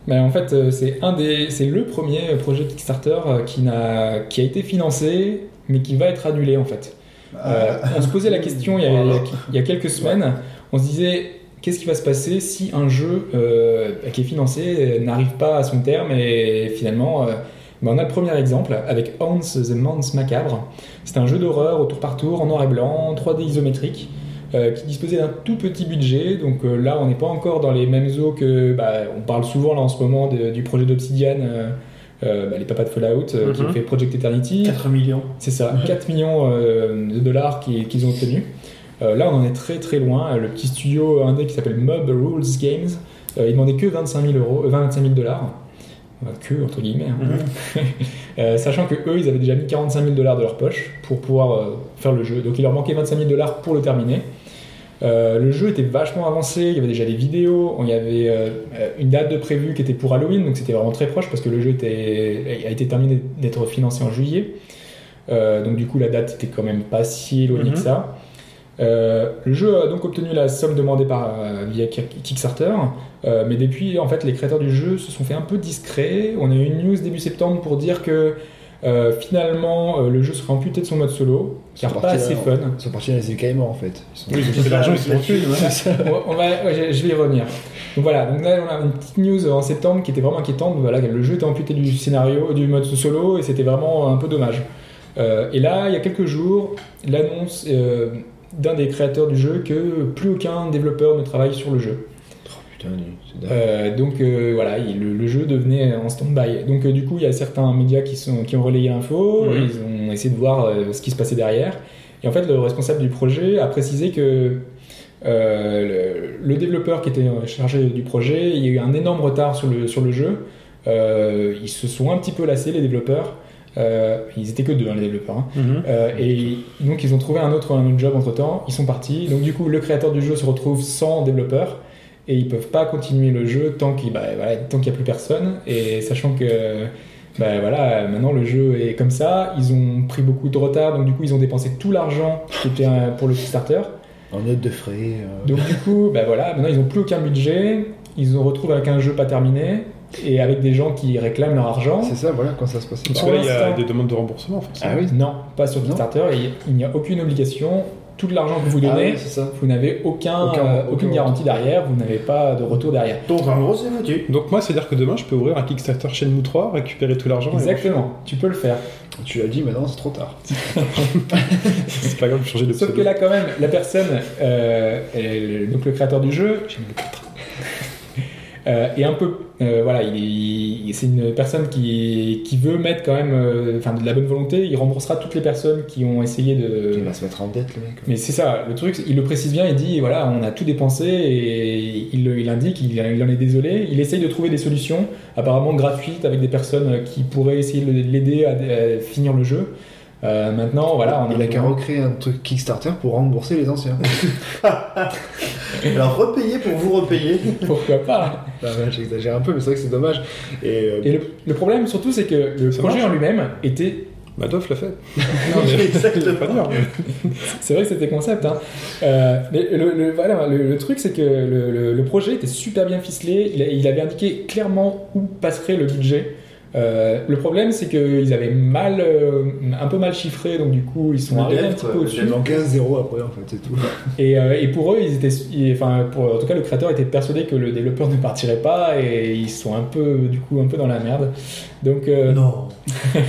Speaker 2: Mais en fait, euh, c'est un des, c'est le premier projet Kickstarter euh, qui n'a, qui a été financé, mais qui va être annulé en fait. Euh, on se posait la question il y a, il y a- il y a quelques semaines. On se disait qu'est-ce qui va se passer si un jeu euh, qui est financé n'arrive pas à son terme et finalement. euh, ben, on a le premier exemple avec Hans the Mans Macabre. C'est un jeu d'horreur au tour par tour en noir et blanc, 3D isométrique, euh, qui disposait d'un tout petit budget. Donc euh, là, on n'est pas encore dans les mêmes eaux que. bah, on parle souvent là en ce moment de- du projet d'Obsidian, euh, bah, les papas de Fallout, qui
Speaker 1: Mhm.
Speaker 2: ont fait Project Eternity.
Speaker 5: 4 millions.
Speaker 2: C'est ça, 4 millions de dollars qui- qu'ils ont obtenus. Euh, là, on en est très très loin. Le petit studio indé qui s'appelle Mob Rules Games, euh, il demandait que 25 000 euros, euh, 25 000 dollars. Euh, Que, entre guillemets. hein. Euh, sachant que eux, ils avaient déjà mis 45 000 dollars de leur poche pour pouvoir euh, faire le jeu. Donc il leur manquait 25 000 dollars pour le terminer. Euh, le jeu était vachement avancé, il y avait déjà des vidéos, il y avait euh, une date de prévue qui était pour Halloween, donc c'était vraiment très proche parce que le jeu était, a été terminé d'être financé en juillet. Euh, donc du coup la date était quand même pas si éloignée
Speaker 1: Mhm.
Speaker 2: que ça. Euh, le jeu a donc obtenu la somme demandée par, euh, via Kick- Kickstarter, euh, mais depuis en fait les créateurs du jeu se sont fait un peu discrets. On a eu une news début septembre pour dire que euh, finalement euh, le jeu serait amputé de son mode solo, car pas assez fun.
Speaker 3: Ils sont partis dans les Caïmans en fait. Ils
Speaker 1: Oui, c'est l'argent, ils
Speaker 2: on va, ouais, je- je vais y revenir. Donc voilà, donc là on a une petite news en septembre qui était vraiment inquiétante. Voilà, le jeu était amputé du scénario, du mode solo, et c'était vraiment un peu dommage. Euh, et là, il y a quelques jours, l'annonce euh, d'un des créateurs du jeu que plus aucun développeur ne travaille sur le jeu.
Speaker 3: Oh, putain.
Speaker 2: Euh, donc euh, voilà, il- le, le jeu devenait en stand-by. Donc euh, du coup, il y a certains médias qui, sont, qui ont relayé l'info, ils ont essayé de voir euh, ce qui se passait derrière. Et en fait, le responsable du projet a précisé que le, le développeur qui était chargé du projet, il y a eu un énorme retard sur le, sur le jeu. Ils se sont un petit peu lassés, les développeurs. Euh, ils étaient que deux, hein, les développeurs. hein.
Speaker 1: Mhm.
Speaker 2: Euh, et donc ils ont trouvé un autre, un autre job entre temps, ils sont partis. Donc du coup le créateur du jeu se retrouve sans développeur et ils peuvent pas continuer le jeu tant qu'il bah, voilà, tant qu'il y a plus personne. Et sachant que bah, voilà, maintenant le jeu est comme ça, ils ont pris beaucoup de retard, donc du coup ils ont dépensé tout l'argent qui était euh, pour le Kickstarter.
Speaker 3: En note de frais. euh,
Speaker 2: Donc du coup, bah, voilà, maintenant ils ont plus aucun budget, ils se retrouvent avec un jeu pas terminé et avec des gens qui réclament leur argent.
Speaker 3: C'est ça, voilà, quand ça se passe.
Speaker 1: Parce que là, il y a des demandes de remboursement, forcément.
Speaker 3: Ah oui
Speaker 2: Non, pas sur. Kickstarter, il n'y a aucune obligation. Tout l'argent que vous
Speaker 3: Ah
Speaker 2: donnez,
Speaker 3: oui, c'est ça.
Speaker 2: vous n'avez aucun,
Speaker 3: Aucun-
Speaker 2: euh,
Speaker 3: aucun
Speaker 2: aucune garantie derrière, vous n'avez pas de retour derrière.
Speaker 5: Donc en gros, c'est foutu.
Speaker 1: Donc moi, c'est-à-dire que demain, je peux ouvrir un Kickstarter Shenmue 3, récupérer tout l'argent. et-
Speaker 2: Exactement, tu peux le faire.
Speaker 3: Tu l'as dit, maintenant c'est trop tard.
Speaker 1: C'est pas grave de changer de
Speaker 2: Sauf
Speaker 1: pseudo.
Speaker 2: que là, quand même, la personne, euh, elle- donc le créateur du jeu, euh, est un peu, euh, voilà, il est- il- c'est une personne qui, qui veut mettre quand même, euh, enfin, de la bonne volonté. Il remboursera toutes les personnes qui ont essayé de,
Speaker 3: Il va se mettre en dette, le mec.
Speaker 2: Mais c'est ça, le truc, il le précise bien, il dit voilà, on a tout dépensé et il, il indique, il, il en est désolé. Il essaye de trouver des solutions, apparemment gratuites, avec des personnes qui pourraient essayer de l'aider à, à finir le jeu. Euh, maintenant, voilà, on
Speaker 3: Il a qu'à recréer un truc Kickstarter pour rembourser les anciens.
Speaker 5: Alors repayer pour vous repayer.
Speaker 2: Pourquoi pas?
Speaker 3: Bah ouais, J'exagère un peu, mais c'est vrai que c'est dommage. Et, euh,
Speaker 2: Et le, le problème surtout, c'est que le
Speaker 1: Ça
Speaker 2: projet
Speaker 1: marche.
Speaker 2: en lui-même était.
Speaker 1: Madoff l'a fait.
Speaker 2: Non, mais- c'est vrai que c'était concept. Hein. Euh, mais le, le- voilà, le, le truc, c'est que le, projet était super bien ficelé. Il avait indiqué clairement où passerait le budget. Euh, le problème, c'est qu'ils avaient mal, euh, un peu mal chiffré, donc du coup, ils sont arrivés un petit peu au-dessus.
Speaker 5: dev.
Speaker 3: il manque un zéro après, en fait, c'est tout.
Speaker 2: Et, euh, et pour eux, ils étaient, ils- enfin, pour, en tout cas, le créateur était persuadé que le développeur ne partirait pas, et ils sont un peu, du coup, un peu dans la merde. Donc, euh,
Speaker 5: Non.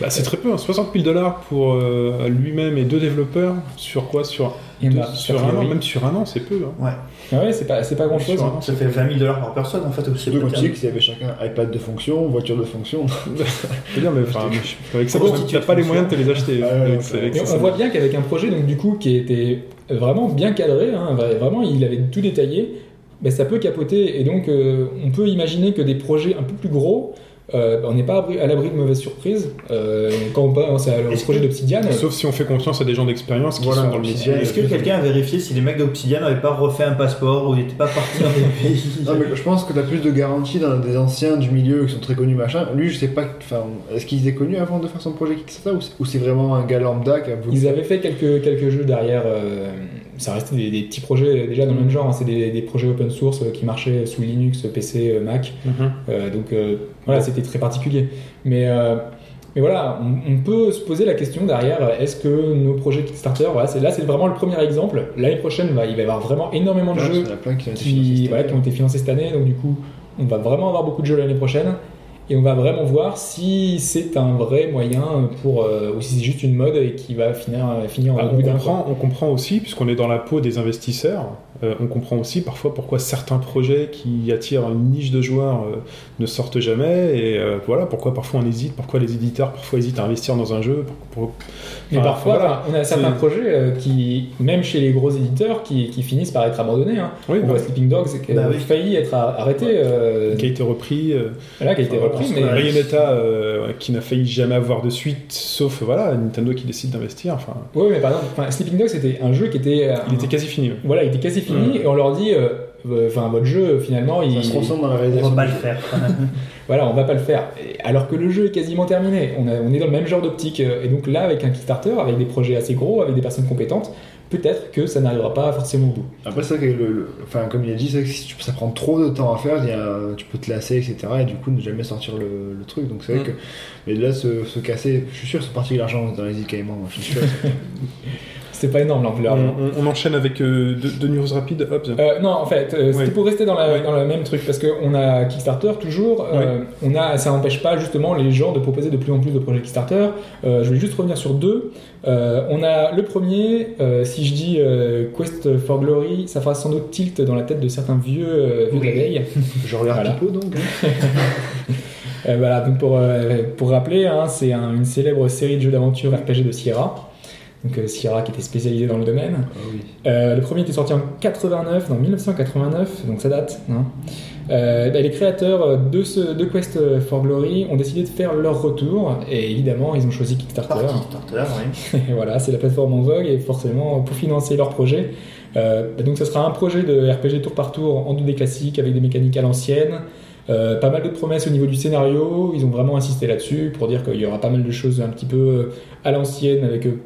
Speaker 1: Bah, c'est très peu, hein, 60 000 dollars pour euh, lui-même et deux développeurs. Sur quoi? Sur,
Speaker 2: en
Speaker 1: deux-
Speaker 2: a-
Speaker 1: sur un an. Même sur un an, c'est peu. hein.
Speaker 2: Ah ouais, c'est pas, c'est pas grand chose.
Speaker 5: Ça fait 20 000 dollars par personne en fait aussi. Peut-être.
Speaker 3: tu sais qu'ils avaient chacun iPad de fonction, voiture de fonction.
Speaker 1: Veux dire, mais, enfin, mais je- avec ça, tu n'as pas les moyens de te les acheter.
Speaker 3: Ah ouais,
Speaker 1: Avec-
Speaker 3: c'est-
Speaker 1: avec
Speaker 2: Et
Speaker 1: ça,
Speaker 2: on voit bien qu'avec un projet, donc du coup, qui était vraiment bien cadré, hein, vra- vraiment, il avait tout détaillé, ben, ça peut capoter. Et donc, euh, on peut imaginer que des projets un peu plus gros, euh, on n'est pas à l'abri de mauvaises surprises. Euh, quand on pense à- au projet
Speaker 5: que-
Speaker 2: d'Obsidian,
Speaker 1: Sauf si on fait confiance à des gens d'expérience qui
Speaker 3: Voilà,
Speaker 1: sont dans le métier.
Speaker 5: Est-ce que quelqu'un a vérifié si les mecs d'Obsidian n'avaient pas refait un passeport ou n'étaient pas partis dans des pays
Speaker 3: Non, mais je pense que t'as plus de garanties dans des anciens du milieu qui sont très connus, machin. Lui, je sais pas, enfin, est-ce qu'il était connu avant de faire son projet Kickstarter ou c'est- ou c'est vraiment un gars lambda qui a voulu.
Speaker 2: Ils avaient fait quelques, quelques jeux derrière. euh, ça restait des, des petits projets euh, déjà dans le même genre. hein, c'est des, des projets open source euh, qui marchaient sous Linux, PC, euh, Mac.
Speaker 1: Mhm.
Speaker 2: Euh, donc euh, voilà, c'était très particulier. Mais, euh, mais voilà, on, on peut se poser la question derrière est-ce que nos projets Kickstarter, voilà, là c'est vraiment le premier exemple. L'année prochaine, bah, il va y avoir vraiment énormément de jeux
Speaker 3: qui ont
Speaker 2: qui, voilà, qui ont été financés cette année. Donc du coup, on va vraiment avoir beaucoup de jeux l'année prochaine. Et on va vraiment voir si c'est un vrai moyen pour, euh, ou si c'est juste une mode et qui va finir, finir
Speaker 1: Ah,
Speaker 2: en
Speaker 1: on,
Speaker 2: bout d'un
Speaker 1: comprend, on comprend aussi, puisqu'on est dans la peau des investisseurs, euh, on comprend aussi parfois pourquoi certains projets qui attirent une niche de joueurs euh, ne sortent jamais, et euh, voilà pourquoi parfois on hésite, pourquoi les éditeurs parfois hésitent à investir dans un jeu. pour- pour-
Speaker 2: Mais
Speaker 1: Enfin,
Speaker 2: parfois,
Speaker 1: voilà.
Speaker 2: on a certains
Speaker 1: C'est-
Speaker 2: projets euh, qui, même chez les gros éditeurs, qui, qui finissent par être abandonnés. Hein.
Speaker 1: Oui,
Speaker 2: on
Speaker 1: bah,
Speaker 2: voit Sleeping Dogs qui a
Speaker 5: Bah oui.
Speaker 2: failli être a- arrêté, euh,
Speaker 1: qui a été repris. euh,
Speaker 2: là, qui a été
Speaker 1: Voilà,
Speaker 2: repris,
Speaker 1: parce
Speaker 2: mais
Speaker 1: Bayonetta, euh, qui n'a failli jamais avoir de suite, sauf voilà, Nintendo qui décide d'investir. Enfin,
Speaker 2: ouais, mais par exemple, enfin, Sleeping Dogs c'était un jeu qui était, euh,
Speaker 1: il était quasi fini. ouais.
Speaker 2: voilà, il était quasi fini, et on leur dit, euh, euh, enfin, votre jeu finalement, il,
Speaker 3: Ça se ressent dans la
Speaker 5: On
Speaker 3: réalisation.
Speaker 5: va pas le faire. quand même.
Speaker 2: voilà, on va pas le faire. Alors que le jeu est quasiment terminé, on, a- on est dans le même genre d'optique, euh, et donc là, avec un Kickstarter, avec des projets assez gros, avec des personnes compétentes, peut-être que ça n'arrivera pas forcément au bout.
Speaker 3: Après, le, le- enfin, comme il a dit, si ça prend trop de temps à faire, il y a- tu peux te lasser, etc. Et du coup, ne jamais sortir le, le truc. Donc, c'est vrai
Speaker 1: Mm.
Speaker 3: que. Mais là, se, se casser, je suis sûr que c'est parti de l'argent dans les je suis sûr.
Speaker 2: C'est pas énorme l'ampleur.
Speaker 1: On, on- on enchaîne avec euh, deux, deux news rapides. Hop.
Speaker 2: Euh, non, en fait, euh, c'était
Speaker 1: Oui.
Speaker 2: pour rester dans, la,
Speaker 1: Oui.
Speaker 2: dans le même truc, parce qu'on a Kickstarter toujours, euh, on a, ça n'empêche pas justement les gens de proposer de plus en plus de projets Kickstarter. Euh, je vais juste revenir sur deux. Euh, on a le premier, euh, si je dis euh, Quest for Glory, ça fera sans doute tilt dans la tête de certains vieux, euh, vieux de la vieille.
Speaker 3: Je regarde
Speaker 2: Voilà.
Speaker 3: Pipo donc. hein.
Speaker 2: Euh, voilà, donc pour, euh, pour rappeler, hein, c'est un- une célèbre série de jeux d'aventure RPG de Sierra. Donc euh, Sierra qui était spécialisée dans le domaine.
Speaker 3: Ah oui.
Speaker 2: Euh, le premier était sorti en 89, en 1989, donc ça date. hein. Euh, bah, les créateurs de, ce, de Quest for Glory ont décidé de faire leur retour et évidemment ils ont choisi Kickstarter.
Speaker 5: Par Kickstarter, oui.
Speaker 2: Et voilà, c'est la plateforme en vogue et forcément pour financer leur projet. euh, bah, donc ça sera un projet de RPG tour par tour en 2D classique avec des mécaniques à l'ancienne. Euh, pas mal de promesses au niveau du scénario, ils ont vraiment insisté là-dessus pour dire qu'il y aura pas mal de choses un petit peu euh, à l'ancienne avec euh,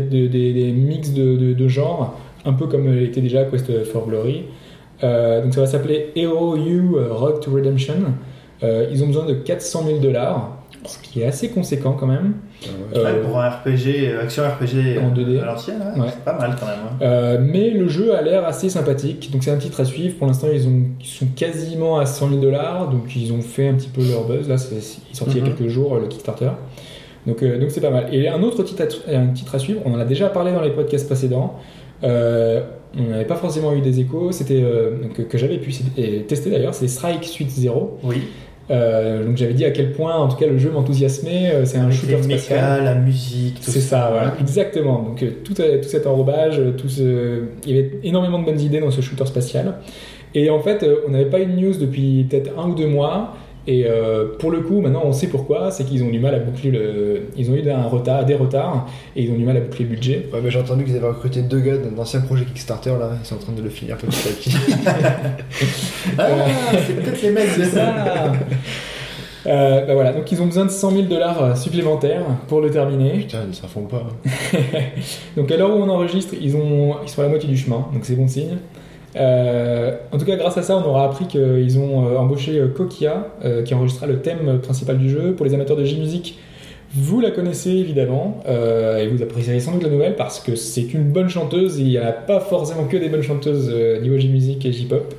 Speaker 2: peut-être des, des- des mix de, de- de genres, un peu comme euh, était déjà Quest for Glory. Euh, donc ça va s'appeler Hero U euh, Road to Redemption. Euh, ils ont besoin de 400 000 dollars, ce qui est assez conséquent quand même.
Speaker 3: Ouais.
Speaker 2: Euh,
Speaker 5: pour un RPG, euh, action RPG
Speaker 2: En 2D.
Speaker 5: à l'ancienne, ouais,
Speaker 2: Ouais.
Speaker 5: c'est pas mal quand même. hein.
Speaker 2: Euh, mais le jeu a l'air assez sympathique, donc c'est un titre à suivre. Pour l'instant, ils, ont, ils sont quasiment à 100 000 dollars, donc ils ont fait un petit peu leur buzz. Là, c'est il est sorti il y a
Speaker 1: Mhm.
Speaker 2: quelques jours, le Kickstarter. Donc euh, donc c'est pas mal. Et un autre titre à, un titre à suivre, on en a déjà parlé dans les podcasts précédents. Euh, on n'avait pas forcément eu des échos, c'était euh, que, que j'avais pu tester d'ailleurs, c'est Strike Suite Zero.
Speaker 5: Oui.
Speaker 2: Euh, donc j'avais dit à quel point, en tout cas, le jeu m'enthousiasmait. Euh, C'est un shooter spatial.
Speaker 5: la musique, tout
Speaker 2: C'est ça, voilà, exactement. Donc euh, tout, tout cet enrobage, tout ce... il y avait énormément de bonnes idées dans ce shooter spatial. Et en fait, on n'avait pas une news depuis peut-être un ou deux mois. Et euh, pour le coup, maintenant on sait pourquoi, c'est qu'ils ont du mal à boucler le. Ils ont eu un retard, des retards, et ils ont du mal à boucler le budget.
Speaker 3: Ouais, mais j'ai entendu qu'ils avaient recruté deux gars d'un ancien projet Kickstarter là, ils sont en train de le finir petit à petit.
Speaker 5: Ah, c'est peut-être les mecs de
Speaker 2: C'est ça Euh, bah voilà, donc ils ont besoin de 100 000 dollars supplémentaires pour le terminer.
Speaker 3: Putain, ils s'en font pas.
Speaker 2: Donc à l'heure où on enregistre, ils, ont, ils sont à la moitié du chemin, donc c'est bon signe. Euh, en tout cas, grâce à ça, on aura appris qu'ils ont euh, embauché euh, Kokia, euh, qui enregistrera le thème principal du jeu. Pour les amateurs de J-Music, vous la connaissez évidemment, euh, et vous apprécierez sans doute la nouvelle parce que c'est une bonne chanteuse, et il n'y en a pas forcément que des bonnes chanteuses euh, niveau J-Music et J-Pop.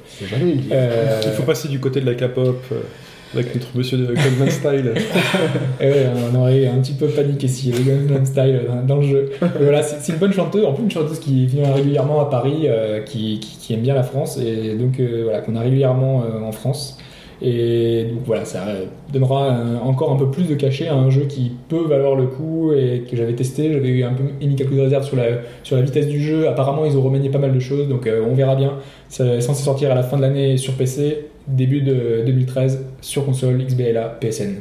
Speaker 2: Euh,
Speaker 1: Il faut passer du côté de la K-pop euh, avec notre monsieur de Goldman Style.
Speaker 2: Et ouais, on aurait un petit peu paniqué s'il y avait Gangnam Style dans, le jeu. Mais voilà, c'est c'est une bonne chanteuse, en plus une chanteuse qui vient régulièrement à Paris, euh, qui, qui- qui aime bien la France, et donc euh, voilà, qu'on a régulièrement euh, en France. Et donc voilà, ça donnera encore un peu plus de cachet à un jeu qui peut valoir le coup et que j'avais testé. J'avais eu un peu émis quelques réserves sur la, sur la vitesse du jeu. Apparemment, ils ont remanié pas mal de choses, donc euh, on verra bien. Ça est censé sortir à la fin de l'année sur PC, début de 2013 sur console XBLA PSN.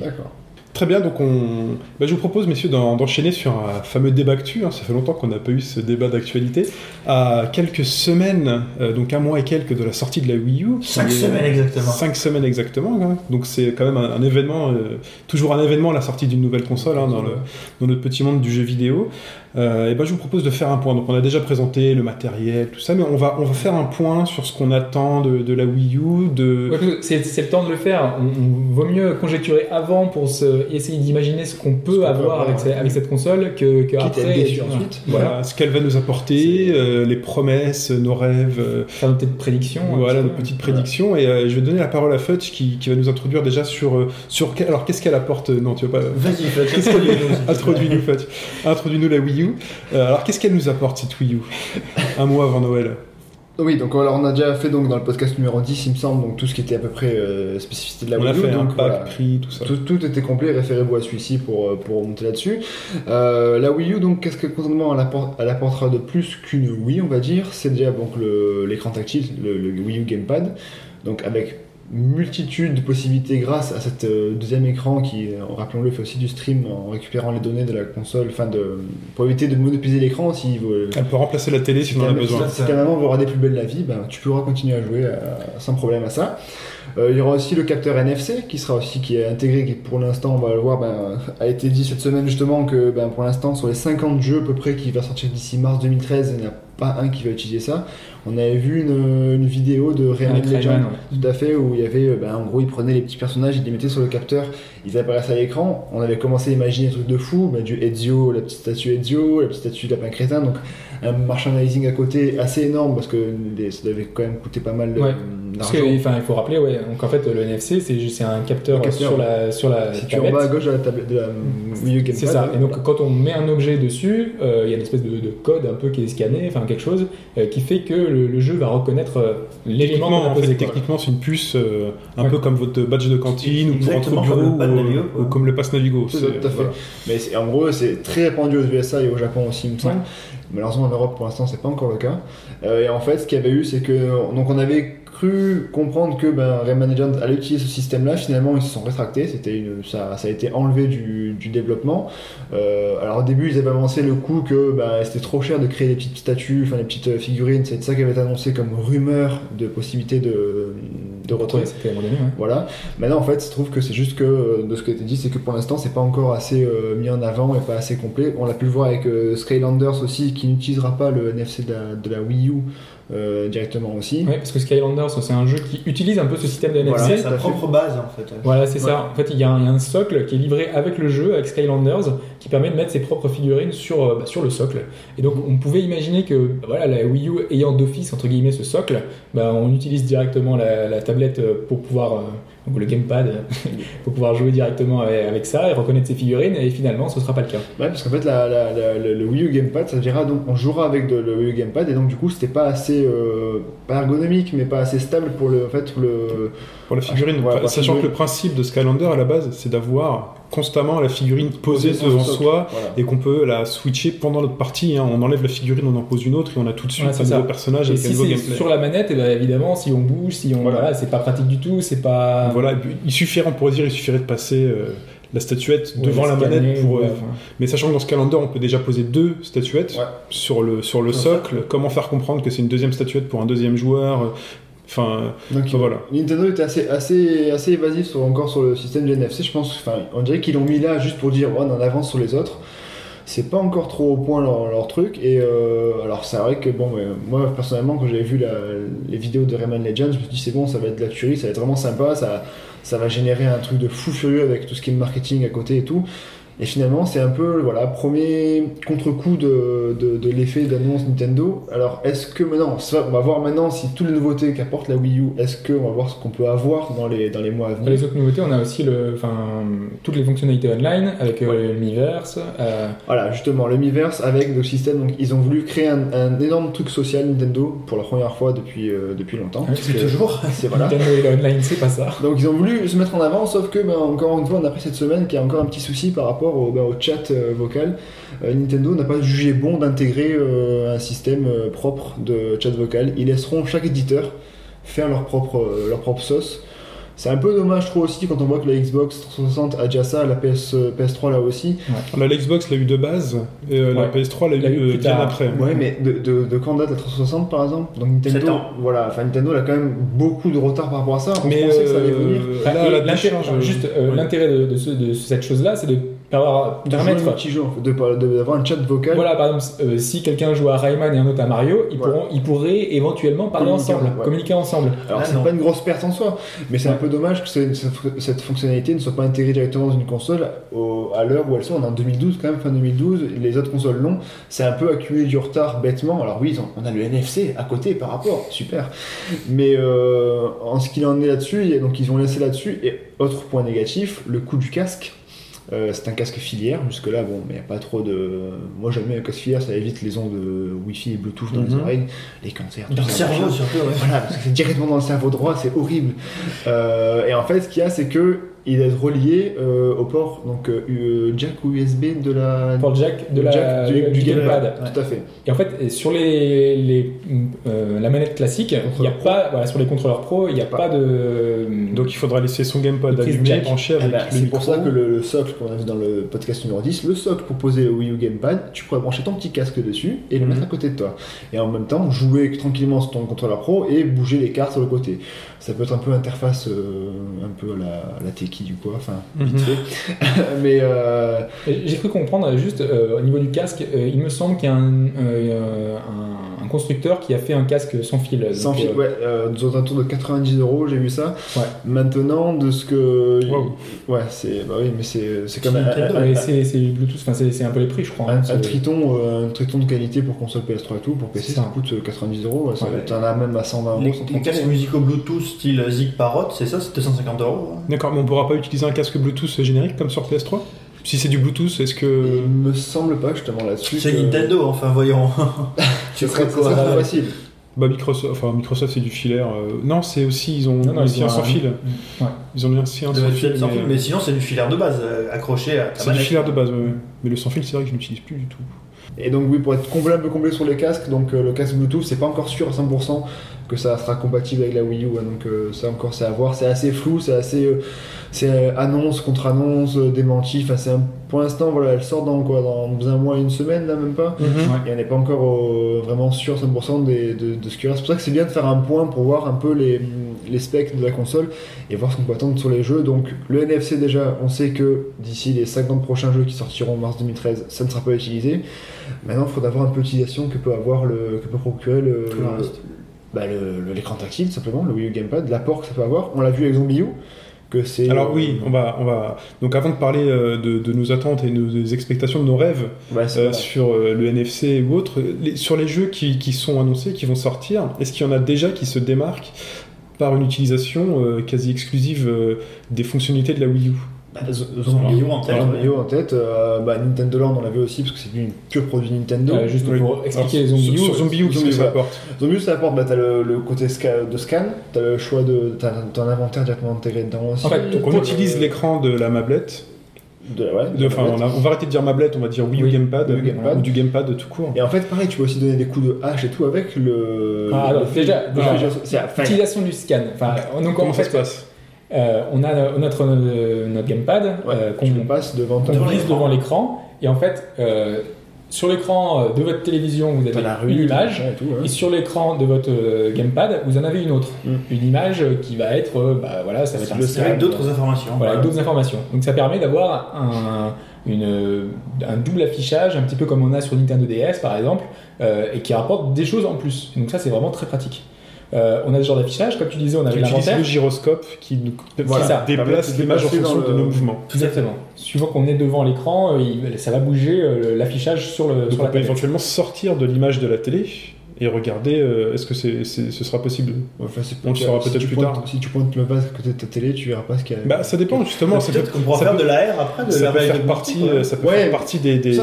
Speaker 3: D'accord.
Speaker 1: Très bien, donc on... bah, je vous propose, messieurs, d'en- d'enchaîner sur un fameux débat actu. hein. Ça fait longtemps qu'on n'a pas eu ce débat d'actualité. À quelques semaines, euh, donc un mois et quelques de la sortie de la Wii U.
Speaker 5: Cinq
Speaker 1: est-
Speaker 5: semaines exactement.
Speaker 1: Cinq semaines exactement. hein. Donc c'est quand même un, un événement, euh, toujours un événement, la sortie d'une nouvelle console hein, dans, le, dans notre petit monde du jeu vidéo. Euh, et ben je vous propose de faire un point. Donc on a déjà présenté le matériel, tout ça, mais on va, on va faire un point sur ce qu'on attend de, de la Wii U, de...
Speaker 2: Ouais, c'est le temps de le faire. On, on vaut mieux conjecturer avant pour se, essayer d'imaginer ce qu'on peut
Speaker 3: peut
Speaker 2: avoir
Speaker 3: avoir,
Speaker 2: avec,
Speaker 3: ouais.
Speaker 2: ce- avec cette console que, après.
Speaker 3: déçu ensuite.
Speaker 2: Voilà.
Speaker 1: Voilà, ce qu'elle va nous apporter, euh, les promesses, nos rêves, euh,
Speaker 2: Faire une petite prédiction. un
Speaker 1: voilà nos petites prédictions. Et euh, je vais donner la parole à Fudge qui, qui va nous introduire déjà sur sur alors qu'est-ce qu'elle apporte? Non, tu veux pas?
Speaker 5: Vas-y, Fudge, introduis-nous,
Speaker 1: Fudge. Introduis-nous la Wii U. Euh, alors qu'est-ce qu'elle nous apporte cette Wii U? Un mois avant Noël.
Speaker 3: Oui, donc alors on a déjà fait donc dans le podcast numéro 10, il me semble, donc tout ce qui était à peu près euh, spécificité de la
Speaker 1: On
Speaker 3: Wii
Speaker 1: a
Speaker 3: U.
Speaker 1: fait un
Speaker 3: donc,
Speaker 1: pack,
Speaker 3: voilà.
Speaker 1: prix, tout ça.
Speaker 3: Tout, tout était complet, référez-vous à celui-ci pour, euh, pour remonter là-dessus. Euh, la Wii U, donc, qu'est-ce que concrètement elle, apport- elle apportera de plus qu'une Wii, on va dire? C'est déjà donc l'écran tactile, le, le Wii U Gamepad, donc avec multitude de possibilités grâce à cet euh, deuxième écran qui, euh, rappelons-le, fait aussi du stream en récupérant les données de la console, enfin de, pour éviter de monopoliser l'écran si vous,
Speaker 1: Elle peut remplacer la télé si on en a besoin.
Speaker 3: Si ta maman veut regarder plus belle la vie, ben, tu pourras continuer à jouer euh, sans problème à ça. Euh, il y aura aussi le capteur NFC qui sera aussi qui est intégré, qui pour l'instant on va le voir, ben, a été dit cette semaine justement que ben, pour l'instant sur les 50 jeux à peu près qui va sortir d'ici mars 2013, il n'y a pas un qui va utiliser ça. On avait vu une, une vidéo de Rayman Legend,
Speaker 2: Rayman, ouais.
Speaker 3: tout à fait, où il y avait, euh, ben, en gros, ils prenaient les petits personnages, ils les mettaient sur le capteur, ils apparaissaient à l'écran. On avait commencé à imaginer des trucs de fou, ben, du Ezio, la petite statue Ezio, la petite statue de lapin crétin, donc un merchandising à côté assez énorme parce que les- ça devait quand même coûter pas mal de-
Speaker 2: Ouais. Parce que,
Speaker 3: d'argent.
Speaker 2: enfin, il faut rappeler, ouais. Donc en fait, le NFC, c'est juste- un capteur,
Speaker 3: Un capteur,
Speaker 2: sur la sur la
Speaker 3: Si tu es en
Speaker 2: tablette.
Speaker 3: bas à gauche de la tablette de la Wii U Gamepad,
Speaker 2: C'est ça. Et donc
Speaker 3: voilà.
Speaker 2: quand on met un objet dessus, euh, il y a une espèce de, de code un peu qui est scanné, enfin quelque chose euh, qui fait que le, le jeu va reconnaître euh, l'élément
Speaker 1: Techniquement,
Speaker 2: qu'on a
Speaker 1: en fait,
Speaker 2: posé.
Speaker 1: techniquement, c'est une puce euh, un
Speaker 2: Ouais.
Speaker 1: peu comme votre badge de cantine ou pour entrer au bureau ou,
Speaker 5: Navigo,
Speaker 1: ou
Speaker 5: quoi.
Speaker 1: comme le pass Navigo.
Speaker 3: C'est- tout à fait.
Speaker 1: voilà.
Speaker 3: Mais en gros, c'est très répandu aux USA et au Japon aussi, il me semble. Malheureusement, en Europe, pour l'instant, c'est pas encore le cas. Euh, et en fait, ce qu'il y avait eu, c'est que donc on avait cru comprendre que ben, Rayman Legends allait utiliser ce système-là. Finalement, ils se sont rétractés. Une, ça, ça a été enlevé du, du développement. Euh, alors au début, ils avaient avancé le coup que ben, c'était trop cher de créer des petites statues, enfin des petites figurines. C'est ça qui avait été annoncé comme rumeur de possibilité de retrait.
Speaker 2: Ouais, donné.
Speaker 3: Voilà. Maintenant, en fait, je trouve que c'est juste que, euh, de ce qui a été dit, c'est que pour l'instant, c'est pas encore assez euh, mis en avant et pas assez complet. On l'a pu le voir avec euh, Skylanders aussi, qui n'utilisera pas le NFC de la, de la Wii U euh, directement aussi.
Speaker 2: Ouais, parce que Skylanders, c'est un jeu qui utilise un peu ce système de NFC.
Speaker 3: Voilà.
Speaker 5: Sa
Speaker 3: fait.
Speaker 5: propre base en fait.
Speaker 2: Voilà, c'est
Speaker 3: Ouais.
Speaker 2: ça. En fait, y, il y a un socle qui est livré avec le jeu, avec Skylanders, qui permet de mettre ses propres figurines sur, euh, bah, sur le socle. Et donc, on pouvait imaginer que bah, voilà, la Wii U ayant d'office, entre guillemets, ce socle, bah, on utilise directement la, tablette euh, pour pouvoir, euh, ou le gamepad, pour pouvoir jouer directement avec, ça et reconnaître ses figurines. Et finalement, ce sera pas le cas.
Speaker 3: Ouais, parce qu'en fait, la, la- le, Wii U Gamepad, ça dira donc on jouera avec le Wii U Gamepad et donc du coup, c'était pas assez pas ergonomique, mais pas assez stable pour le en fait pour le
Speaker 1: Pour la figurine,
Speaker 3: Ouais,
Speaker 1: Enfin,
Speaker 3: pour la
Speaker 1: sachant que
Speaker 3: figurine.
Speaker 1: le principe de Skylander à la base, c'est d'avoir constamment la figurine posée devant soi
Speaker 3: voilà.
Speaker 1: et qu'on peut la switcher pendant notre partie. hein. On enlève la figurine, on en pose une autre et on a tout de suite
Speaker 2: c'est
Speaker 1: un nouveau personnage
Speaker 2: Et
Speaker 1: avec un
Speaker 2: si
Speaker 1: nouveau
Speaker 2: c'est
Speaker 1: gameplay.
Speaker 2: sur la manette, et ben évidemment, si on bouge, si on.
Speaker 3: Voilà.
Speaker 2: Voilà, c'est pas pratique du tout, c'est pas.
Speaker 1: Voilà, puis, il suffirait, on pourrait dire, il suffirait de passer euh, la statuette
Speaker 2: Ouais,
Speaker 1: devant la manette pour.
Speaker 2: ouais,
Speaker 1: euh. Mais sachant que dans ce calendrier, on peut déjà poser deux statuettes sur le, sur le socle. Comment faire comprendre que c'est une deuxième statuette pour un deuxième joueur euh, Enfin,
Speaker 3: Donc,
Speaker 1: enfin, voilà.
Speaker 3: Nintendo était assez, assez, assez évasif sur, encore sur le système de NFC. Je pense, enfin, on dirait qu'ils l'ont mis là juste pour dire, on en avance sur les autres. C'est pas encore trop au point leur, leur truc. Et euh, alors, c'est vrai que, bon, moi personnellement, quand j'avais vu la- les vidéos de Rayman Legends, je me suis dit, c'est bon, ça va être de la tuerie, ça va être vraiment sympa, ça, ça va générer un truc de fou furieux avec tout ce qui est marketing à côté et tout. Et finalement, c'est un peu, voilà, premier contre-coup de, de, de l'effet d'annonce Nintendo. Alors, est-ce que maintenant, on va voir maintenant si toutes les nouveautés qu'apporte la Wii U, est-ce qu'on va voir ce qu'on peut avoir dans les, dans les mois à venir?
Speaker 2: Les autres nouveautés, on a aussi le, toutes les fonctionnalités online avec euh, l'Universe. euh,
Speaker 3: Voilà, justement, le Miiverse avec le système. Donc, ils ont voulu créer un, un énorme truc social Nintendo pour la première fois depuis, euh, depuis longtemps. Parce que
Speaker 5: toujours.
Speaker 3: C'est voilà.
Speaker 2: Nintendo et le online, c'est pas ça.
Speaker 3: Donc ils ont voulu se mettre en avant, sauf que ben, encore une fois, on a pris cette semaine qu'il y a encore un petit souci par rapport au, ben, au chat euh, vocal. Euh, Nintendo n'a pas jugé bon d'intégrer euh, un système euh, propre de chat vocal. Ils laisseront chaque éditeur faire leur propre, euh, leur propre sauce. C'est un peu dommage, je trouve aussi, quand on voit que la Xbox 360 a déjà ça, la PS, euh, PS3 là aussi.
Speaker 1: La Xbox l'a eu de base, et euh, la
Speaker 2: Ouais.
Speaker 1: PS3 l'a eu
Speaker 2: eu
Speaker 1: euh,
Speaker 2: plus
Speaker 1: bien
Speaker 2: tard.
Speaker 1: après.
Speaker 3: Ouais, mais de, de, de quand date la 360 par exemple? Donc Nintendo,
Speaker 5: ans.
Speaker 3: voilà, enfin Nintendo a quand même beaucoup de retard par rapport à ça. On
Speaker 1: Mais
Speaker 3: pensait que ça allait venir.
Speaker 2: Enfin,
Speaker 1: là,
Speaker 2: et
Speaker 1: la
Speaker 2: l'intérêt-
Speaker 1: décharge,
Speaker 2: enfin, juste euh,
Speaker 1: ouais.
Speaker 2: l'intérêt de, de ce- de cette chose-là, c'est de
Speaker 3: De
Speaker 2: permettre
Speaker 3: d'avoir un chat vocal.
Speaker 2: Voilà, par exemple, euh, si quelqu'un joue à Rayman et un autre à Mario, ils,
Speaker 3: Voilà.
Speaker 2: pourront, ils pourraient éventuellement parler
Speaker 3: Communiquer,
Speaker 2: ensemble,
Speaker 3: ouais.
Speaker 2: communiquer ensemble.
Speaker 3: Alors
Speaker 5: Ah,
Speaker 3: c'est pas une grosse perte en soi, mais c'est un peu dommage que cette, cette fonctionnalité ne soit pas intégrée directement dans une console au- à l'heure où elles sont. On est en 2012 quand même, fin 2012, les autres consoles non. C'est un peu accumulé du retard bêtement. Alors oui, on a le NFC à côté par rapport, super. Mais euh, en ce qu'il en est là-dessus, donc ils ont laissé là-dessus. Et autre point négatif, le coût du casque. Euh, c'est un casque filière, jusque-là, bon, mais il n'y a pas trop de. Moi, j'aime bien un casque filière, ça évite les ondes Wi-Fi et Bluetooth dans les
Speaker 1: Mhm.
Speaker 3: oreilles, les cancers.
Speaker 5: Dans le cerveau surtout, ouais.
Speaker 3: Voilà, parce que c'est directement dans le cerveau droit, c'est horrible. Euh, et en fait, ce qu'il y a, c'est que il est relié euh, au port donc euh, jack ou USB de la
Speaker 2: Pour le jack de la,
Speaker 3: jack du, du
Speaker 2: gamepad.
Speaker 3: gamepad. Tout à fait.
Speaker 2: Et en fait, et sur les, les, euh, la manette classique, il y a pas, voilà, sur les contrôleurs pro, il n'y a pas de.
Speaker 1: Donc il faudra laisser son gamepad allumé, branché
Speaker 3: Eh
Speaker 1: avec le
Speaker 3: c'est pour ça que le, le socle qu'on a vu dans le podcast numéro 10, le socle pour poser le Wii U Gamepad, tu pourrais brancher ton petit casque dessus et le
Speaker 1: Mhm.
Speaker 3: mettre à côté de toi. Et en même temps, jouer tranquillement sur ton contrôleur pro et bouger les cartes sur le côté. Ça peut être un peu interface, euh, un peu à la, à la Teki du quoi, enfin, vite
Speaker 1: Mhm.
Speaker 3: fait. Mais euh,
Speaker 2: J'ai cru comprendre, juste euh, au niveau du casque, euh, il me semble qu'il y a euh, un constructeur qui a fait un casque sans fil.
Speaker 3: Sans
Speaker 2: Donc,
Speaker 3: fil,
Speaker 2: euh,
Speaker 3: ouais, euh, aux alentours de 90 euros, j'ai vu ça.
Speaker 2: Ouais.
Speaker 3: Maintenant, de ce que.
Speaker 1: Wow.
Speaker 3: Ouais, c'est. Bah oui, mais c'est c'est comme
Speaker 5: C'est
Speaker 3: un, un- un-
Speaker 2: c'est c'est Bluetooth, enfin c'est c'est un peu les prix, je crois. hein,
Speaker 3: un-
Speaker 2: c'est-
Speaker 3: un triton, euh, un triton de qualité pour console PS3 et tout, pour PC,
Speaker 2: C'est
Speaker 3: ça
Speaker 2: ça.
Speaker 3: coûte euh, 90 euros. ouais, ça-
Speaker 2: Ouais.
Speaker 3: T'en as même à 120 euros.
Speaker 5: Les,
Speaker 3: 130
Speaker 5: les casques musicaux Bluetooth style Zig Parrot, c'est ça, c'était 150 euros. hein.
Speaker 1: D'accord, mais on pourra pas utiliser un casque Bluetooth générique comme sur PS3 Si c'est du Bluetooth, est-ce que.
Speaker 3: Il me semble pas justement là-dessus.
Speaker 5: C'est
Speaker 3: que-
Speaker 5: Nintendo, enfin voyons. Tu
Speaker 3: ce
Speaker 5: quoi
Speaker 3: facile.
Speaker 1: Bah Microsoft, enfin Microsoft c'est du filaire. euh, Non, c'est aussi ils ont
Speaker 2: Non, non,
Speaker 1: aussi
Speaker 2: ils ont
Speaker 1: un sans
Speaker 2: un-
Speaker 1: fil.
Speaker 2: Ouais.
Speaker 1: Ils ont mis aussi un
Speaker 5: De-
Speaker 1: sans fil.
Speaker 5: sans
Speaker 1: mais,
Speaker 5: fil, mais sinon c'est du filaire de base, euh, accroché à ta
Speaker 1: C'est du filaire de base, ouais, ouais. Mais le sans fil, c'est vrai que je l'utilise plus du tout.
Speaker 3: Et donc oui, pour être complet, un peu complet sur les casques, donc euh, le casque Bluetooth, c'est pas encore sûr à 100% que ça sera compatible avec la Wii U, hein, donc euh, ça encore c'est à voir, c'est assez flou, c'est assez, euh, c'est euh, annonce contre annonce, euh, démenti, enfin c'est un- pour l'instant voilà, elle sort dans quoi, dans un mois, une semaine là même pas, et on n'est pas encore euh, vraiment sûr 100% des- de, de ce qu'il y aura. C'est pour ça que c'est bien de faire un point pour voir un peu les, les specs de la console et voir ce qu'on peut attendre sur les jeux. Donc le NFC déjà, on sait que d'ici les 50 prochains jeux qui sortiront en mars 2013, ça ne sera pas utilisé. Maintenant, il faudra voir un peu l'utilisation que peut avoir le, que peut procurer le,
Speaker 5: le.
Speaker 3: Bah, l'écran tactile simplement, le Wii U Gamepad, l'apport que ça peut avoir. On l'a vu avec Zombie U, que c'est.
Speaker 1: Alors
Speaker 3: euh,
Speaker 1: oui, on va, on va. Donc avant de parler euh, de, de nos attentes et nos des expectations de nos rêves
Speaker 3: ouais, c'est
Speaker 1: euh, sur euh, le NFC ou autre, les- sur les jeux qui, qui sont annoncés, qui vont sortir, est-ce qu'il y en a déjà qui se démarquent par une utilisation euh, quasi exclusive euh, des fonctionnalités de la Wii U?
Speaker 3: Bah, Z-
Speaker 5: Zombie U en tête,
Speaker 3: en tête. euh, bah, Nintendo Land, on l'avait aussi parce que c'est une pure produit Nintendo.
Speaker 2: Euh, juste
Speaker 1: Oui.
Speaker 2: pour expliquer
Speaker 1: Alors,
Speaker 2: les
Speaker 1: sur,
Speaker 2: Zombie
Speaker 1: sur
Speaker 2: U,
Speaker 1: Zombie U, qu'est-ce que ça apporte
Speaker 3: Zombie U, ça apporte, bah, t'as le, le côté sca- de scan, t'as le choix de. T'as ton inventaire directement intégré dedans aussi.
Speaker 2: En fait,
Speaker 1: Donc on utilise l'écran de la mablette
Speaker 3: de, ouais, de
Speaker 1: De-
Speaker 3: la
Speaker 1: Enfin, on, a- on va arrêter de dire mablette, on va dire Wii U
Speaker 2: Oui,
Speaker 1: Gamepad, ou du Gamepad tout court.
Speaker 3: Et en fait, pareil, tu peux aussi donner des coups de hache et tout avec le.
Speaker 2: Ah,
Speaker 3: le
Speaker 2: alors,
Speaker 3: fait-
Speaker 2: déjà- déjà,
Speaker 3: c'est- enfin,
Speaker 2: Utilisation du scan. Enfin, donc
Speaker 1: Comment
Speaker 2: en
Speaker 1: ça
Speaker 2: fait,
Speaker 1: se passe
Speaker 2: euh, on a euh, notre, notre gamepad
Speaker 3: ouais,
Speaker 2: euh, qu'on
Speaker 3: passes devant
Speaker 2: l'écran. Et en fait, euh, sur l'écran de votre télévision, vous avez
Speaker 3: la
Speaker 2: une image.
Speaker 3: et tout.
Speaker 2: Et sur l'écran de votre gamepad, vous en avez une autre.
Speaker 3: Mm.
Speaker 2: Une image qui va être, bah voilà, ça va être un
Speaker 5: Avec d'autres informations.
Speaker 2: Voilà, avec d'autres informations. Donc ça permet d'avoir un, une, un double affichage, un petit peu comme on a sur Nintendo DS par exemple, et qui rapporte des choses en plus. Donc ça c'est vraiment très pratique. Euh, on a ce genre d'affichage, comme tu disais, on avait l'inventaire.
Speaker 1: le gyroscope qui nous
Speaker 2: Voilà, ça.
Speaker 1: déplace l'image en fonction de nos mouvements.
Speaker 2: Exactement. Suivant qu'on est devant l'écran, euh, ça va bouger euh, l'affichage sur, le,
Speaker 1: Donc
Speaker 2: sur
Speaker 1: on
Speaker 2: la
Speaker 1: peut éventuellement sortir de l'image de la télé et regarder euh, est-ce que c'est, c'est- ce sera possible?
Speaker 3: Enfin, c'est
Speaker 1: On le saura peut-être plus
Speaker 3: pointes-
Speaker 1: tard.
Speaker 3: Si tu pointes le bas à côté de ta télé, tu verras pas ce qu'il y a.
Speaker 1: Bah ça dépend justement. Ça peut,
Speaker 5: Peut-être qu'on pourra
Speaker 1: ça
Speaker 5: faire
Speaker 1: peut-
Speaker 5: de l'AR après, de
Speaker 1: ça
Speaker 5: la
Speaker 1: peut faire partie, ça peut
Speaker 3: Ouais,
Speaker 1: faire partie des, des-
Speaker 3: ça,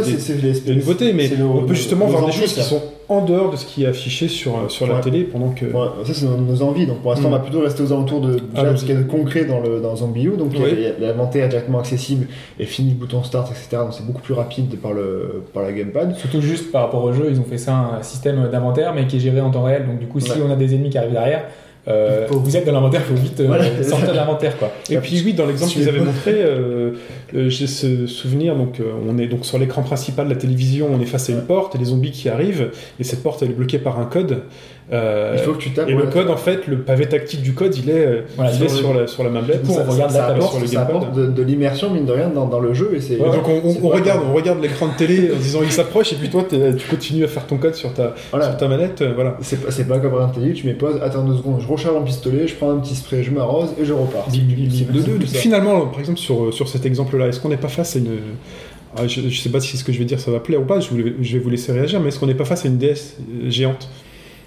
Speaker 1: nouveautés, mais on peut justement voir des choses qui
Speaker 3: ça.
Speaker 1: sont en dehors de ce qui est affiché sur, euh, sur la télé pendant que.
Speaker 3: Ouais, ça c'est nos, nos envies, donc pour l'instant
Speaker 1: Mm.
Speaker 3: on va plutôt rester aux alentours de, déjà,
Speaker 1: Ah,
Speaker 3: de ce qu'il y a de concret dans, le, dans Zombie U, donc il y a-
Speaker 1: Oui.
Speaker 3: il y a l'inventaire directement accessible et fini le bouton start, etc. Donc c'est beaucoup plus rapide par, le, par la gamepad.
Speaker 2: Surtout juste par rapport au jeu, ils ont fait ça un système d'inventaire, mais qui est géré en temps réel. Donc du coup, si
Speaker 3: Ouais.
Speaker 2: on a des ennemis qui arrivent derrière, euh, vous êtes dans l'inventaire, il faut vite euh,
Speaker 3: Voilà.
Speaker 2: sortir de l'inventaire, quoi.
Speaker 1: Et puis oui, dans l'exemple
Speaker 3: es
Speaker 1: avaient
Speaker 3: pas-
Speaker 1: montré, euh, euh, j'ai ce souvenir, donc euh, on est donc sur l'écran principal de la télévision, on est face à une porte et les zombies qui arrivent, et cette porte elle est bloquée par un code. Euh,
Speaker 3: Il faut que tu tapes.
Speaker 1: et le code en fait, le pavé tactile du code, il est, euh,
Speaker 2: Voilà,
Speaker 1: il
Speaker 2: sur
Speaker 1: est
Speaker 2: le-
Speaker 1: sur, la, sur la mablette.
Speaker 2: Du coup, on
Speaker 1: Ça-
Speaker 2: regarde
Speaker 1: ça
Speaker 2: la
Speaker 1: apparaît
Speaker 3: apporte,
Speaker 1: sur le
Speaker 3: ça apporte de, de l'immersion, mine de rien, dans, dans le jeu. Et c'est,
Speaker 1: Et donc on, regarde, on regarde l'écran de télé en disant il s'approche et puis toi tu continues à faire ton code sur ta,
Speaker 3: Voilà.
Speaker 1: sur ta manette, euh, voilà.
Speaker 3: C'est pas, c'est pas comme un télé, tu mets pause, attends deux secondes, je recharge mon pistolet, je prends un petit spray, je m'arrose et je repars.
Speaker 1: Finalement, par exemple, sur, sur cet exemple-là, est-ce qu'on n'est pas face à une. Ah, je, je sais pas si ce que je vais dire ça va plaire ou pas, je, je vais vous laisser réagir, mais est-ce qu'on n'est pas face à une DS euh, géante?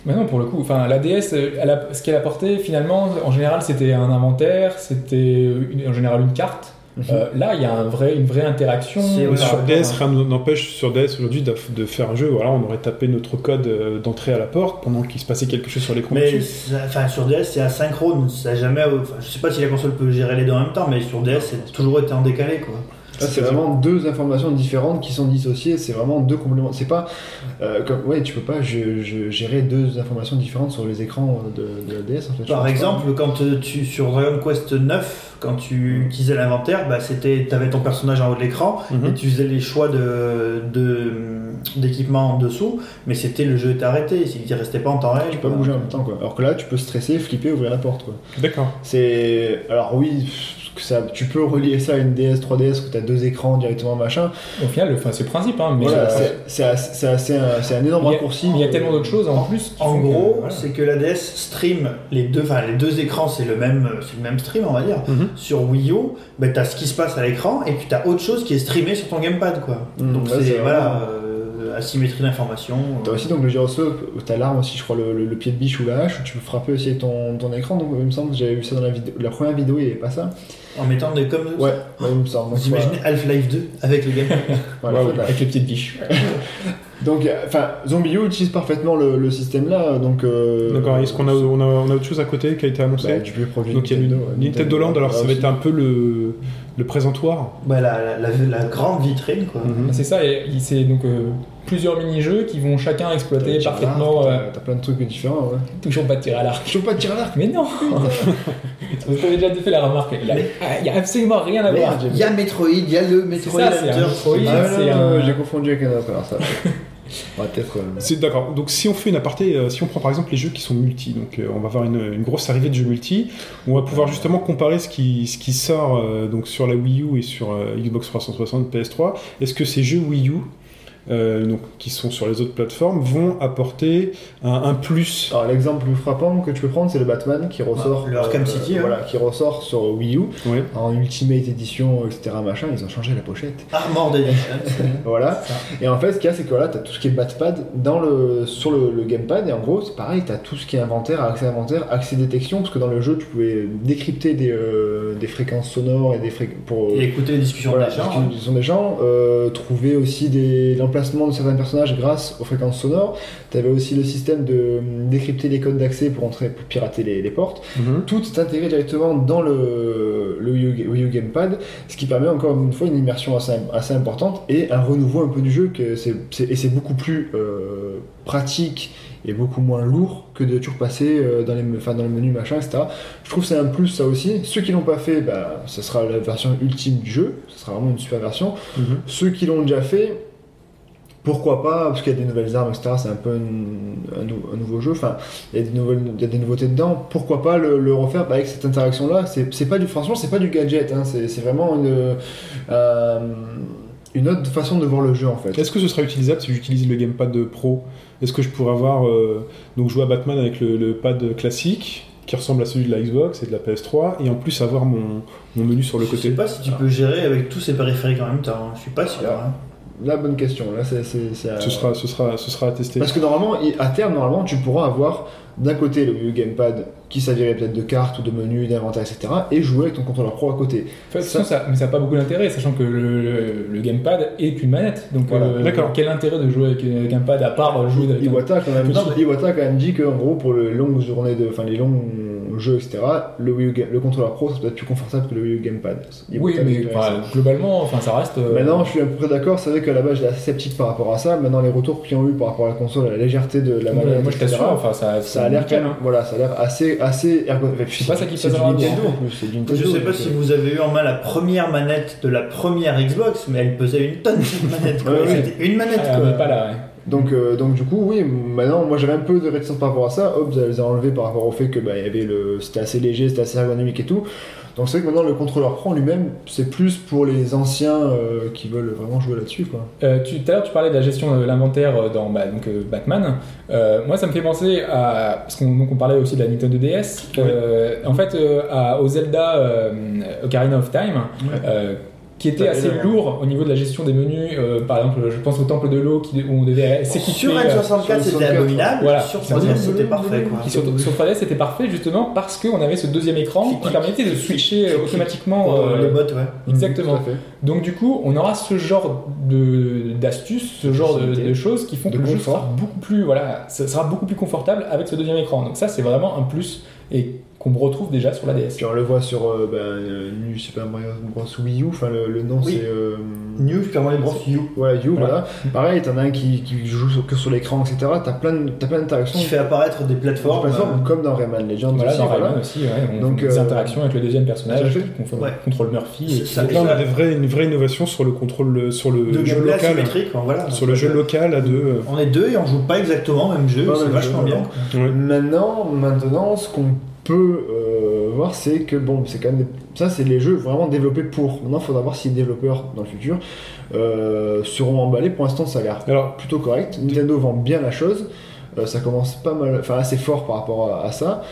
Speaker 2: Mais non, pour le coup, enfin, la DS, euh, elle a- ce qu'elle apportait finalement, en général, c'était un inventaire, c'était une- en général une carte.
Speaker 3: Mhm.
Speaker 2: Euh, là, il y a un vrai, une vraie interaction. Euh,
Speaker 1: Sur DS, rien ne n'empêche sur DS aujourd'hui de, de faire un jeu. Voilà, on aurait tapé notre code euh, d'entrée à la porte pendant qu'il se passait quelque chose sur l'écran.
Speaker 5: Mais enfin, sur DS, c'est asynchrone. Ça jamais. Enfin, je sais pas si la console peut gérer les deux en même temps, mais sur DS, c'est toujours été en décalé, quoi.
Speaker 3: Là, c'est vraiment deux informations différentes qui sont dissociées. C'est vraiment deux compléments. C'est pas euh, comme ouais, tu peux pas je- je- gérer deux informations différentes sur les écrans de, de la DS en fait. je
Speaker 5: Par exemple, quand tu sur Dragon Quest 9, quand tu utilisais l'inventaire, bah, c'était, t'avais ton personnage en haut de l'écran
Speaker 1: Mhm.
Speaker 5: et tu faisais les choix de, de d'équipement en dessous, mais c'était le jeu était arrêté, il restait pas en temps réel.
Speaker 3: pas. Tu peux
Speaker 5: quoi.
Speaker 3: bouger en même temps quoi. Alors que là, tu peux stresser, flipper, ouvrir la porte quoi.
Speaker 1: D'accord.
Speaker 3: C'est alors oui. Que Ça, tu peux relier ça à une DS 3DS où tu as deux écrans directement machin.
Speaker 2: Au final, le- enfin, c'est le principe, hein, mais
Speaker 3: Voilà,
Speaker 2: euh,
Speaker 3: c'est- assez- c'est assez un, c'est un énorme
Speaker 2: a-
Speaker 3: raccourci.
Speaker 2: il y a tellement d'autres choses en plus.
Speaker 5: En gros,
Speaker 2: voilà.
Speaker 5: c'est que la DS stream les deux, enfin les deux écrans, c'est le même, c'est le même stream, on va dire.
Speaker 1: Mhm.
Speaker 5: Sur Wii U, ben, t'as ce qui se passe à l'écran et puis t'as autre chose qui est streamé sur ton gamepad, quoi.
Speaker 3: Mhm,
Speaker 5: Donc c'est voilà, euh, asymétrie d'information.
Speaker 3: T'as aussi donc le gyroscope t'as l'arme aussi, je crois, le, le- le pied de biche ou la hache, où tu peux frapper aussi avec ton, ton écran. Donc il me semble que j'avais vu ça dans la vidéo. La première vidéo, il n'y avait pas ça.
Speaker 5: En mettant des comme
Speaker 3: Ouais, ouais, il me semble. Donc,
Speaker 5: Vous imaginez Half-Life 2 avec le gamepad
Speaker 3: voilà,
Speaker 1: Waouh.
Speaker 3: voilà.
Speaker 2: Avec les pieds de biche.
Speaker 3: Donc, euh, enfin, Zombie U utilise parfaitement le, le système là. Donc, euh,
Speaker 1: D'accord. Est-ce qu'on a, on a, on a autre chose à côté qui a été annoncé
Speaker 3: bah, du plus produit
Speaker 1: Donc il y a
Speaker 3: ouais,
Speaker 1: Nintendo Land, alors ça va
Speaker 3: aussi.
Speaker 1: être un peu le, le présentoir.
Speaker 5: bah, la, la, la- la grande vitrine, quoi.
Speaker 1: Mhm.
Speaker 2: C'est ça, et c'est donc euh, plusieurs mini-jeux qui vont chacun exploiter parfaitement.
Speaker 3: T'as
Speaker 2: euh,
Speaker 3: t'as plein de trucs différents, ouais.
Speaker 2: toujours pas de tir à l'arc.
Speaker 3: Peux pas tirer à l'arc.
Speaker 2: Mais non Vous avez déjà fait la remarque. Il y a, ah, il y a absolument rien à voir.
Speaker 5: Il y a Metroid, il y a le Metroid
Speaker 2: ça, c'est un
Speaker 5: Hunter.
Speaker 2: Metroid.
Speaker 3: Ah,
Speaker 2: c'est un-
Speaker 3: J'ai confondu avec un autre, alors ça. Ouais, peut-être.
Speaker 1: C'est d'accord. Donc si on fait une aparté, euh, si on prend par exemple les jeux qui sont multi, donc euh, on va avoir une, grosse arrivée de jeux multi, on va pouvoir justement comparer ce qui, sort euh, donc sur la Wii U et sur Xbox 360, PS3. Est-ce que ces jeux Wii U euh, donc, qui sont sur les autres plateformes vont apporter un, un plus
Speaker 3: Alors l'exemple le plus frappant que tu peux prendre, c'est le Batman qui ressort.
Speaker 5: Ah, le Arkham City, hein.
Speaker 3: Voilà, qui ressort sur Wii U en Ultimate Edition, etc. Machin. Ils ont changé la pochette.
Speaker 5: Armored Edition.
Speaker 3: Voilà. Et en fait, ce qu'il y a, c'est que voilà, t'as tout ce qui est Batpad dans le, sur le, le gamepad. Et en gros, c'est pareil, t'as tout ce qui est inventaire, accès inventaire, accès détection. Parce que dans le jeu, tu pouvais décrypter des, euh, des fréquences sonores et des fréquences pour.
Speaker 5: Et écouter les discussions
Speaker 3: Voilà,
Speaker 5: des gens.
Speaker 3: discussion des gens, euh, trouver aussi des l'emplacement de certains personnages grâce aux fréquences sonores. Tu avais aussi le système de euh, décrypter les codes d'accès pour entrer, pour pirater les, les portes.
Speaker 1: Mhm.
Speaker 3: Tout est intégré directement dans le, le Wii, U, Wii U Gamepad, ce qui permet encore une fois une immersion assez, assez importante et un renouveau un peu du jeu. Que et c'est beaucoup plus euh, pratique et beaucoup moins lourd que de toujours passer euh, dans, les, enfin, dans le menu machin, etc. Je trouve que c'est un plus ça aussi. Ceux qui l'ont pas fait, bah, ça sera la version ultime du jeu, ce sera vraiment une super version.
Speaker 1: Mhm.
Speaker 3: Ceux qui l'ont déjà fait, pourquoi pas Parce qu'il y a des nouvelles armes, etc. C'est un peu un, un nou- un nouveau jeu. Enfin, il y, a des nouvelles, il y a des nouveautés dedans. Pourquoi pas le, le refaire bah, avec cette interaction-là C'est c'est pas du, franchement, c'est pas du gadget. hein. C'est vraiment une, euh, une autre façon de voir le jeu en fait.
Speaker 1: Est-ce que ce sera utilisable si j'utilise le gamepad Pro? Est-ce que je pourrais avoir euh, donc jouer à Batman avec le, le pad classique qui ressemble à celui de la Xbox et de la PS3 et en plus avoir mon, mon menu sur le
Speaker 5: Je sais
Speaker 1: côté
Speaker 5: pas si tu peux gérer avec tous ces périphériques en même temps. hein. Je suis pas sûr. hein.
Speaker 3: La bonne question. Là, c'est à-
Speaker 1: Ce sera, ce sera, ce sera à tester.
Speaker 3: Parce que normalement, à terme, normalement, tu pourras avoir d'un côté le Gamepad qui servirait peut-être de carte ou de menu, d'inventaire, etc. et jouer avec ton contrôleur pro à côté.
Speaker 2: Enfin,
Speaker 3: Ça-
Speaker 2: ça, mais ça n'a pas beaucoup d'intérêt, sachant que le, le- le gamepad est une manette. Donc,
Speaker 3: Voilà.
Speaker 2: euh,
Speaker 1: D'accord.
Speaker 2: quel intérêt de jouer avec un gamepad à part jouer avec un-
Speaker 3: Iwata a quand même,
Speaker 2: Non,
Speaker 3: dit- Iwata a quand même dit qu'en gros, pour les longues journées, de, enfin les longs jeux, etc., le, Wii U le contrôleur pro, ça peut être plus confortable que le Wii U Gamepad. Iwata
Speaker 2: Oui,
Speaker 3: a
Speaker 2: mais globalement, enfin, ça reste. euh,
Speaker 3: Maintenant, je suis à peu près d'accord. C'est vrai qu'à la base, j'étais assez sceptique par rapport à ça. Maintenant, les retours qu'ils ont eu par rapport à la console, à la légèreté de la manette,
Speaker 2: moi, je
Speaker 3: etc.,
Speaker 2: t'assure, enfin, ça,
Speaker 3: ça a l'air quand même,
Speaker 2: hein.
Speaker 3: voilà, ça a l'air assez, assez ergonomique.
Speaker 2: C'est pas ça qui
Speaker 3: du
Speaker 2: dans
Speaker 3: Nintendo
Speaker 2: balance.
Speaker 3: en plus, c'est du Nintendo.
Speaker 5: Je sais pas si
Speaker 3: euh,
Speaker 5: vous avez eu en main la première manette de la première Xbox, mais elle pesait une tonne cette manette. quoi.
Speaker 3: Ouais, ouais.
Speaker 5: C'était une manette
Speaker 2: Ah,
Speaker 5: quoi.
Speaker 2: pas là, ouais.
Speaker 3: Donc, euh, donc du coup, oui, maintenant, moi j'avais un peu de réticence par rapport à ça. Hop, les a enlevé par rapport au fait que bah, il y avait le, c'était assez léger, c'était assez ergonomique et tout. Donc c'est vrai que maintenant le contrôleur pro en lui-même, c'est plus pour les anciens euh, qui veulent vraiment jouer là-dessus, quoi.
Speaker 2: Euh, tu- Tout à l'heure, tu parlais de la gestion de l'inventaire euh, dans bah, donc, euh, Batman. Moi, ça me fait penser à. Parce qu'on donc, on parlait aussi de la Nintendo DS. En fait, à- au Zelda Ocarina of Time, euh, qui était
Speaker 3: Ça
Speaker 2: assez
Speaker 3: l'air,
Speaker 2: lourd au niveau de la gestion des menus. euh, par exemple, je pense au Temple de l'eau qui- où on devait s'équiper.
Speaker 5: Sur
Speaker 2: euh,
Speaker 5: N64
Speaker 3: sur
Speaker 5: c'était
Speaker 3: 64,
Speaker 5: abominable,
Speaker 2: voilà.
Speaker 5: sur
Speaker 2: C'est
Speaker 5: 3DS
Speaker 2: un
Speaker 5: c'était parfait quoi.
Speaker 2: sur, sur 3DS c'était parfait justement parce qu'on avait ce deuxième écran qui permettait de switcher euh, automatiquement.
Speaker 5: Euh,
Speaker 2: euh,
Speaker 5: les bots, ouais.
Speaker 2: Exactement.
Speaker 3: À fait.
Speaker 2: Donc du coup, on aura ce genre de d'astuces, ce genre de, choses qui font
Speaker 3: De
Speaker 2: que le jeu sera beaucoup plus voilà, ça sera beaucoup plus confortable avec ce deuxième écran. Donc ça, c'est vraiment un plus et qu'on retrouve déjà sur la DS.
Speaker 3: Puis on le voit sur euh, ben, euh, New Super Mario Bros Wii U, enfin le, le nom
Speaker 5: Oui.
Speaker 3: c'est. euh,
Speaker 5: New Super Mario Bros. U.
Speaker 3: Voilà, You,
Speaker 2: Voilà.
Speaker 3: voilà. Pareil, t'en as un qui, qui joue sur- que sur l'écran, etc. T'as plein, de- t'as plein d'interactions.
Speaker 5: Qui fait apparaître des plateformes.
Speaker 3: plateformes,
Speaker 5: euh,
Speaker 3: comme dans Rayman Legends
Speaker 2: Voilà,
Speaker 3: aussi,
Speaker 2: dans
Speaker 3: voilà.
Speaker 2: Rayman aussi, ouais, on
Speaker 3: Donc,
Speaker 2: fait des
Speaker 3: euh,
Speaker 2: interactions avec le deuxième personnage, contrôle,
Speaker 5: Ouais.
Speaker 2: contrôle Murphy. Et
Speaker 5: C'est ça.
Speaker 1: Donc là, on vrais, une vraie innovation sur le contrôle, sur le
Speaker 5: de
Speaker 1: jeu local.
Speaker 5: hein, voilà.
Speaker 1: Sur le jeu local à deux.
Speaker 5: On est deux et on joue pas exactement au même jeu, c'est vachement bien.
Speaker 3: Maintenant, maintenant, ce qu'on peut euh, voir, c'est que bon, c'est quand même des- ça, c'est les jeux vraiment développés pour. Maintenant, il faudra voir si les développeurs dans le futur euh, seront emballés. Pour l'instant, ça a l'air
Speaker 1: Alors,
Speaker 3: plutôt correct. Nintendo vend bien la chose. Euh, ça commence pas mal, enfin assez fort par rapport à, à ça.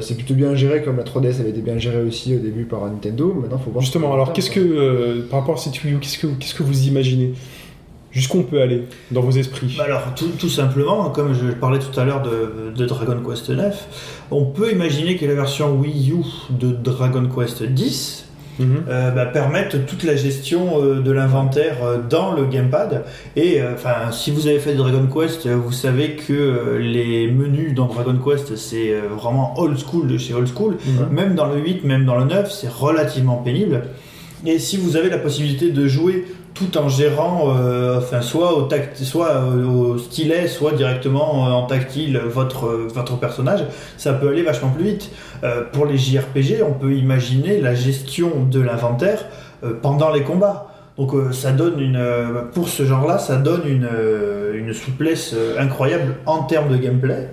Speaker 3: C'est plutôt bien géré, comme la 3DS avait été bien gérée aussi au début par Nintendo. Maintenant, faut voir.
Speaker 1: justement, alors qu'est-ce que, par rapport à cette Wii U, qu'est-ce que, qu'est-ce que vous imaginez? Jusqu'où on peut aller dans vos esprits?
Speaker 5: Bah alors, tout, tout simplement, comme je parlais tout à l'heure de, de Dragon Quest 9, on peut imaginer que la version Wii U de Dragon Quest 10
Speaker 1: Mhm.
Speaker 5: euh, bah, permette toute la gestion euh, de l'inventaire euh, dans le gamepad. Et euh, enfin, si vous avez fait Dragon Quest, vous savez que les menus dans Dragon Quest, c'est vraiment old school de chez old school.
Speaker 1: Mhm.
Speaker 5: Même dans le 8, même dans le 9, c'est relativement pénible. Et si vous avez la possibilité de jouer tout en gérant, euh, soit au tact, soit euh, au stylet, soit directement euh, en tactile votre votre personnage, ça peut aller vachement plus vite. Pour les JRPG, on peut imaginer la gestion de l'inventaire pendant les combats. Donc ça donne une, pour ce genre-là, ça donne une, une souplesse incroyable en termes de gameplay.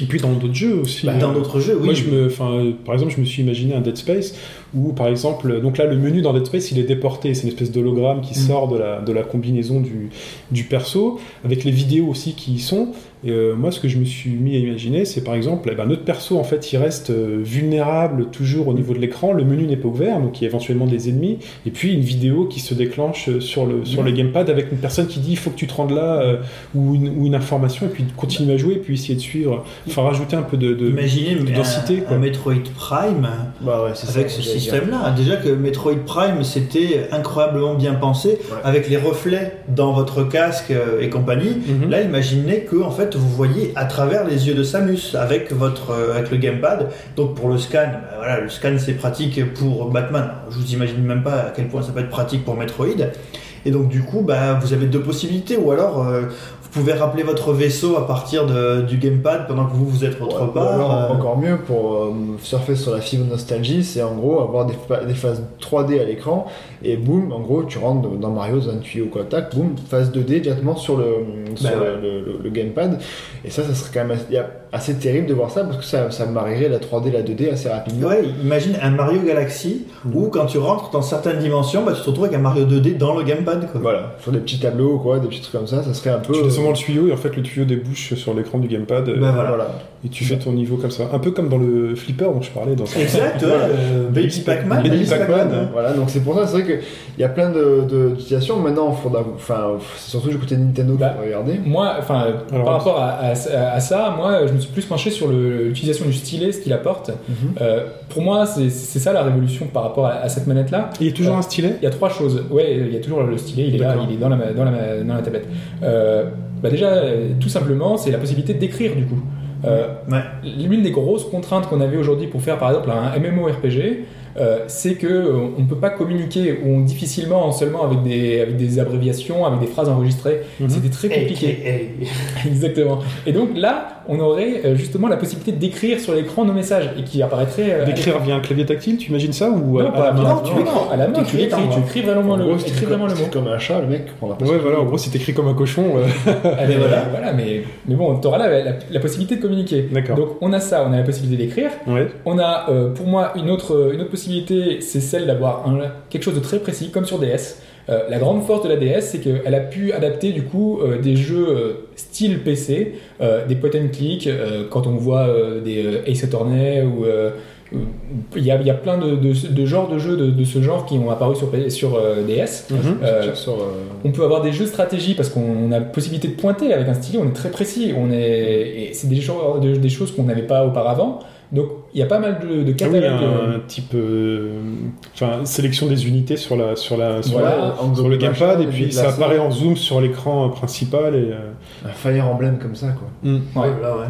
Speaker 1: Et puis dans d'autres jeux aussi.
Speaker 5: Bah,
Speaker 1: euh,
Speaker 5: dans d'autres jeux, oui.
Speaker 1: Moi, je me, euh, par exemple, je me suis imaginé un Dead Space où, par exemple, donc là, le menu dans Dead Space, il est déporté. C'est une espèce d'hologramme qui
Speaker 5: Mm.
Speaker 1: sort de la, de la combinaison du, du perso, avec les vidéos aussi qui y sont. Et euh, moi, ce que je me suis mis à imaginer, c'est par exemple, eh ben, notre perso, en fait, il reste euh, vulnérable toujours au niveau de l'écran. Le menu n'est pas ouvert, donc il y a éventuellement des ennemis. Et puis une vidéo qui se déclenche euh, sur le, sur le gamepad avec une personne qui dit il faut que tu te rendes là, euh, ou, une, ou une information, et puis continue à jouer, et puis essayer de suivre. Enfin, rajouter un peu de, de,
Speaker 5: Imaginez
Speaker 1: de densité,
Speaker 5: un,
Speaker 1: quoi.
Speaker 5: Metroid Prime
Speaker 3: Bah ouais, c'est
Speaker 5: avec
Speaker 3: ça,
Speaker 5: ce système-là. Déjà que Metroid Prime, c'était incroyablement bien pensé, avec les reflets dans votre casque et compagnie.
Speaker 1: Mhm.
Speaker 5: Là, imaginez que en fait, vous voyez à travers les yeux de Samus avec votre euh, avec le gamepad. Donc pour le scan, voilà, le scan c'est pratique pour Batman. Je vous imagine même pas à quel point ça peut être pratique pour Metroid. Et donc du coup, bah, vous avez deux possibilités, ou alors euh, pouvez rappeler votre vaisseau à partir de- du gamepad pendant que vous vous êtes autre
Speaker 3: Ouais, ou
Speaker 5: part.
Speaker 3: alors,
Speaker 5: euh,
Speaker 3: encore mieux pour euh, surfer sur la fibre nostalgie, c'est en gros avoir des, phases 3D à l'écran et boum, en gros, tu rentres dans Mario dans un tuyau quoi, tac, boum, phase 2D directement sur le sur
Speaker 5: Bah ouais.
Speaker 3: le, le- le gamepad. Et ça, ça serait quand même assez, assez terrible de voir ça parce que ça, ça marierait la 3D et la 2D assez rapidement.
Speaker 5: Ouais, imagine un Mario Galaxy où quand tu rentres dans certaines dimensions, bah, tu te retrouves avec un Mario 2D dans le gamepad. Quoi.
Speaker 3: Voilà, sur des petits tableaux quoi, des petits trucs comme ça, ça serait un peu.
Speaker 1: Tu descends dans le tuyau et en fait le tuyau débouche sur l'écran du gamepad euh,
Speaker 5: Bah, voilà.
Speaker 3: voilà.
Speaker 1: Et tu fais ton niveau comme ça. Un peu comme dans le flipper dont je parlais dans
Speaker 5: Exact, euh, Baby Pac-Man.
Speaker 1: Baby Pac-Man.
Speaker 3: Voilà, donc c'est pour ça, c'est vrai qu'il y a plein de- de- d'utilisations. Maintenant, enfin, c'est surtout du côté de Nintendo qu'il
Speaker 2: Bah,
Speaker 3: faut regarder.
Speaker 2: Moi, enfin,
Speaker 1: Alors,
Speaker 2: par rapport à, à- à ça, moi, je me suis plus penché sur l'utilisation du stylet, ce qu'il apporte.
Speaker 3: Mhm.
Speaker 2: Euh, pour moi, c'est ça la révolution par rapport à, à cette manette-là.
Speaker 1: Il y a toujours
Speaker 2: Euh,
Speaker 1: un stylet?
Speaker 2: Il y a trois choses. Ouais, il y a toujours le stylet, il est là, il est dans la, dans la, dans la tablette. Euh, bah déjà, tout simplement, c'est la possibilité d'écrire du coup. Euh,
Speaker 5: Ouais.
Speaker 2: L'une des grosses contraintes qu'on avait aujourd'hui pour faire par exemple un MMORPG, euh, c'est que euh, on ne peut pas communiquer ou difficilement seulement avec des, avec des abréviations, avec des phrases enregistrées.
Speaker 1: Mhm.
Speaker 2: C'était très compliqué. Exactement. Et donc là, on aurait euh, justement la possibilité d'écrire sur l'écran nos messages et qui apparaîtrait. euh,
Speaker 1: D'écrire via un clavier tactile, tu imagines ça ou
Speaker 2: Non,
Speaker 1: à- à
Speaker 2: pas
Speaker 1: la main
Speaker 2: non,
Speaker 5: tu
Speaker 2: non,
Speaker 5: écris.
Speaker 2: non, à la main, tu
Speaker 5: T'écris dans-
Speaker 2: tu écris vraiment
Speaker 3: En
Speaker 2: le,
Speaker 3: gros,
Speaker 2: écris vraiment le mot.
Speaker 3: comme un chat, le mec. On
Speaker 1: Ouais, voilà, en gros, c'est écrit comme un cochon.
Speaker 2: mais voilà, voilà, mais, mais bon, tu auras la, la- la possibilité de communiquer.
Speaker 1: D'accord.
Speaker 2: Donc on a ça, on a la possibilité d'écrire.
Speaker 1: Ouais.
Speaker 2: On a, euh, pour moi, une autre, une autre possibilité, c'est celle d'avoir quelque chose de très précis, comme sur DS. Euh, la grande force de la DS, c'est qu'elle a pu adapter du coup euh, des jeux euh, style PC, des point and click, quand on voit des Ace Attorney ou il y, a, il y a plein de, de, de genres de jeux de, de ce genre qui ont apparu sur, euh, DS.
Speaker 1: Mhm.
Speaker 2: Euh,
Speaker 3: sur, euh,
Speaker 2: on peut avoir des jeux de stratégie parce qu'on a la possibilité de pointer avec un stylet, on est très précis, on est, et c'est des, des choses qu'on n'avait pas auparavant. Donc il y a pas mal de, de
Speaker 1: Ah oui,
Speaker 2: catalogues. euh,
Speaker 1: un type, euh, enfin, sélection des unités sur la, sur la, sur,
Speaker 2: Voilà,
Speaker 1: la- sur le gamepad et puis ça apparaît en zoom sur l'écran principal et. euh,
Speaker 3: Un Fire Emblem comme ça, quoi.
Speaker 2: ouais.
Speaker 5: Ouais.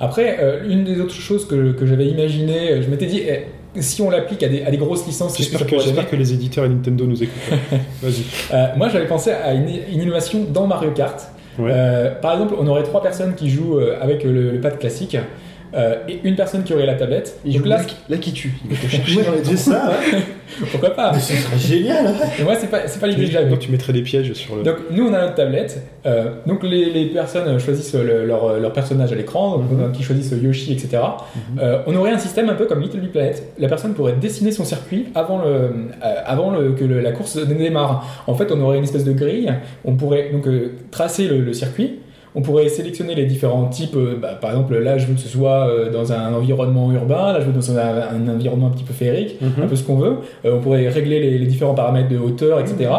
Speaker 2: Après, euh, une des autres choses que, que j'avais imaginé, euh, je m'étais dit, eh, si on l'applique à des, à des grosses licences,
Speaker 1: J'espère que,
Speaker 2: donner
Speaker 1: que les éditeurs et Nintendo nous écoutent. Vas-y.
Speaker 2: Euh, Moi, j'avais pensé à une, une innovation dans Mario Kart.
Speaker 1: Ouais.
Speaker 2: Euh, par exemple, on aurait trois personnes qui jouent avec le, le pad classique euh, et une personne qui aurait la tablette.
Speaker 3: Il
Speaker 2: Donc là,
Speaker 3: qui tue. Il va te chercher dans les
Speaker 5: ça, ouais.
Speaker 2: pourquoi pas
Speaker 5: Mais ce serait génial,
Speaker 2: moi, c'est pas, c'est pas l'idée que j'avais.
Speaker 1: Donc tu mettrais des pièges sur le.
Speaker 2: Donc nous on a notre tablette, euh, donc les, les personnes choisissent le- leur, leur personnage à l'écran, donc
Speaker 1: Mhm.
Speaker 2: qui choisissent Yoshi, etc. Euh, on aurait un système un peu comme Little Big Planet. La personne pourrait dessiner son circuit avant, le, euh, avant le- que le- la course ne démarre. En fait, on aurait une espèce de grille. On pourrait donc euh, tracer le, le circuit. On pourrait sélectionner les différents types. euh, bah, par exemple, là, je veux que ce soit euh, dans un environnement urbain. Là, je veux dans un, un environnement un petit peu féerique
Speaker 1: Mhm.
Speaker 2: un peu ce qu'on veut. Euh, on pourrait régler les, les différents paramètres de hauteur, etc.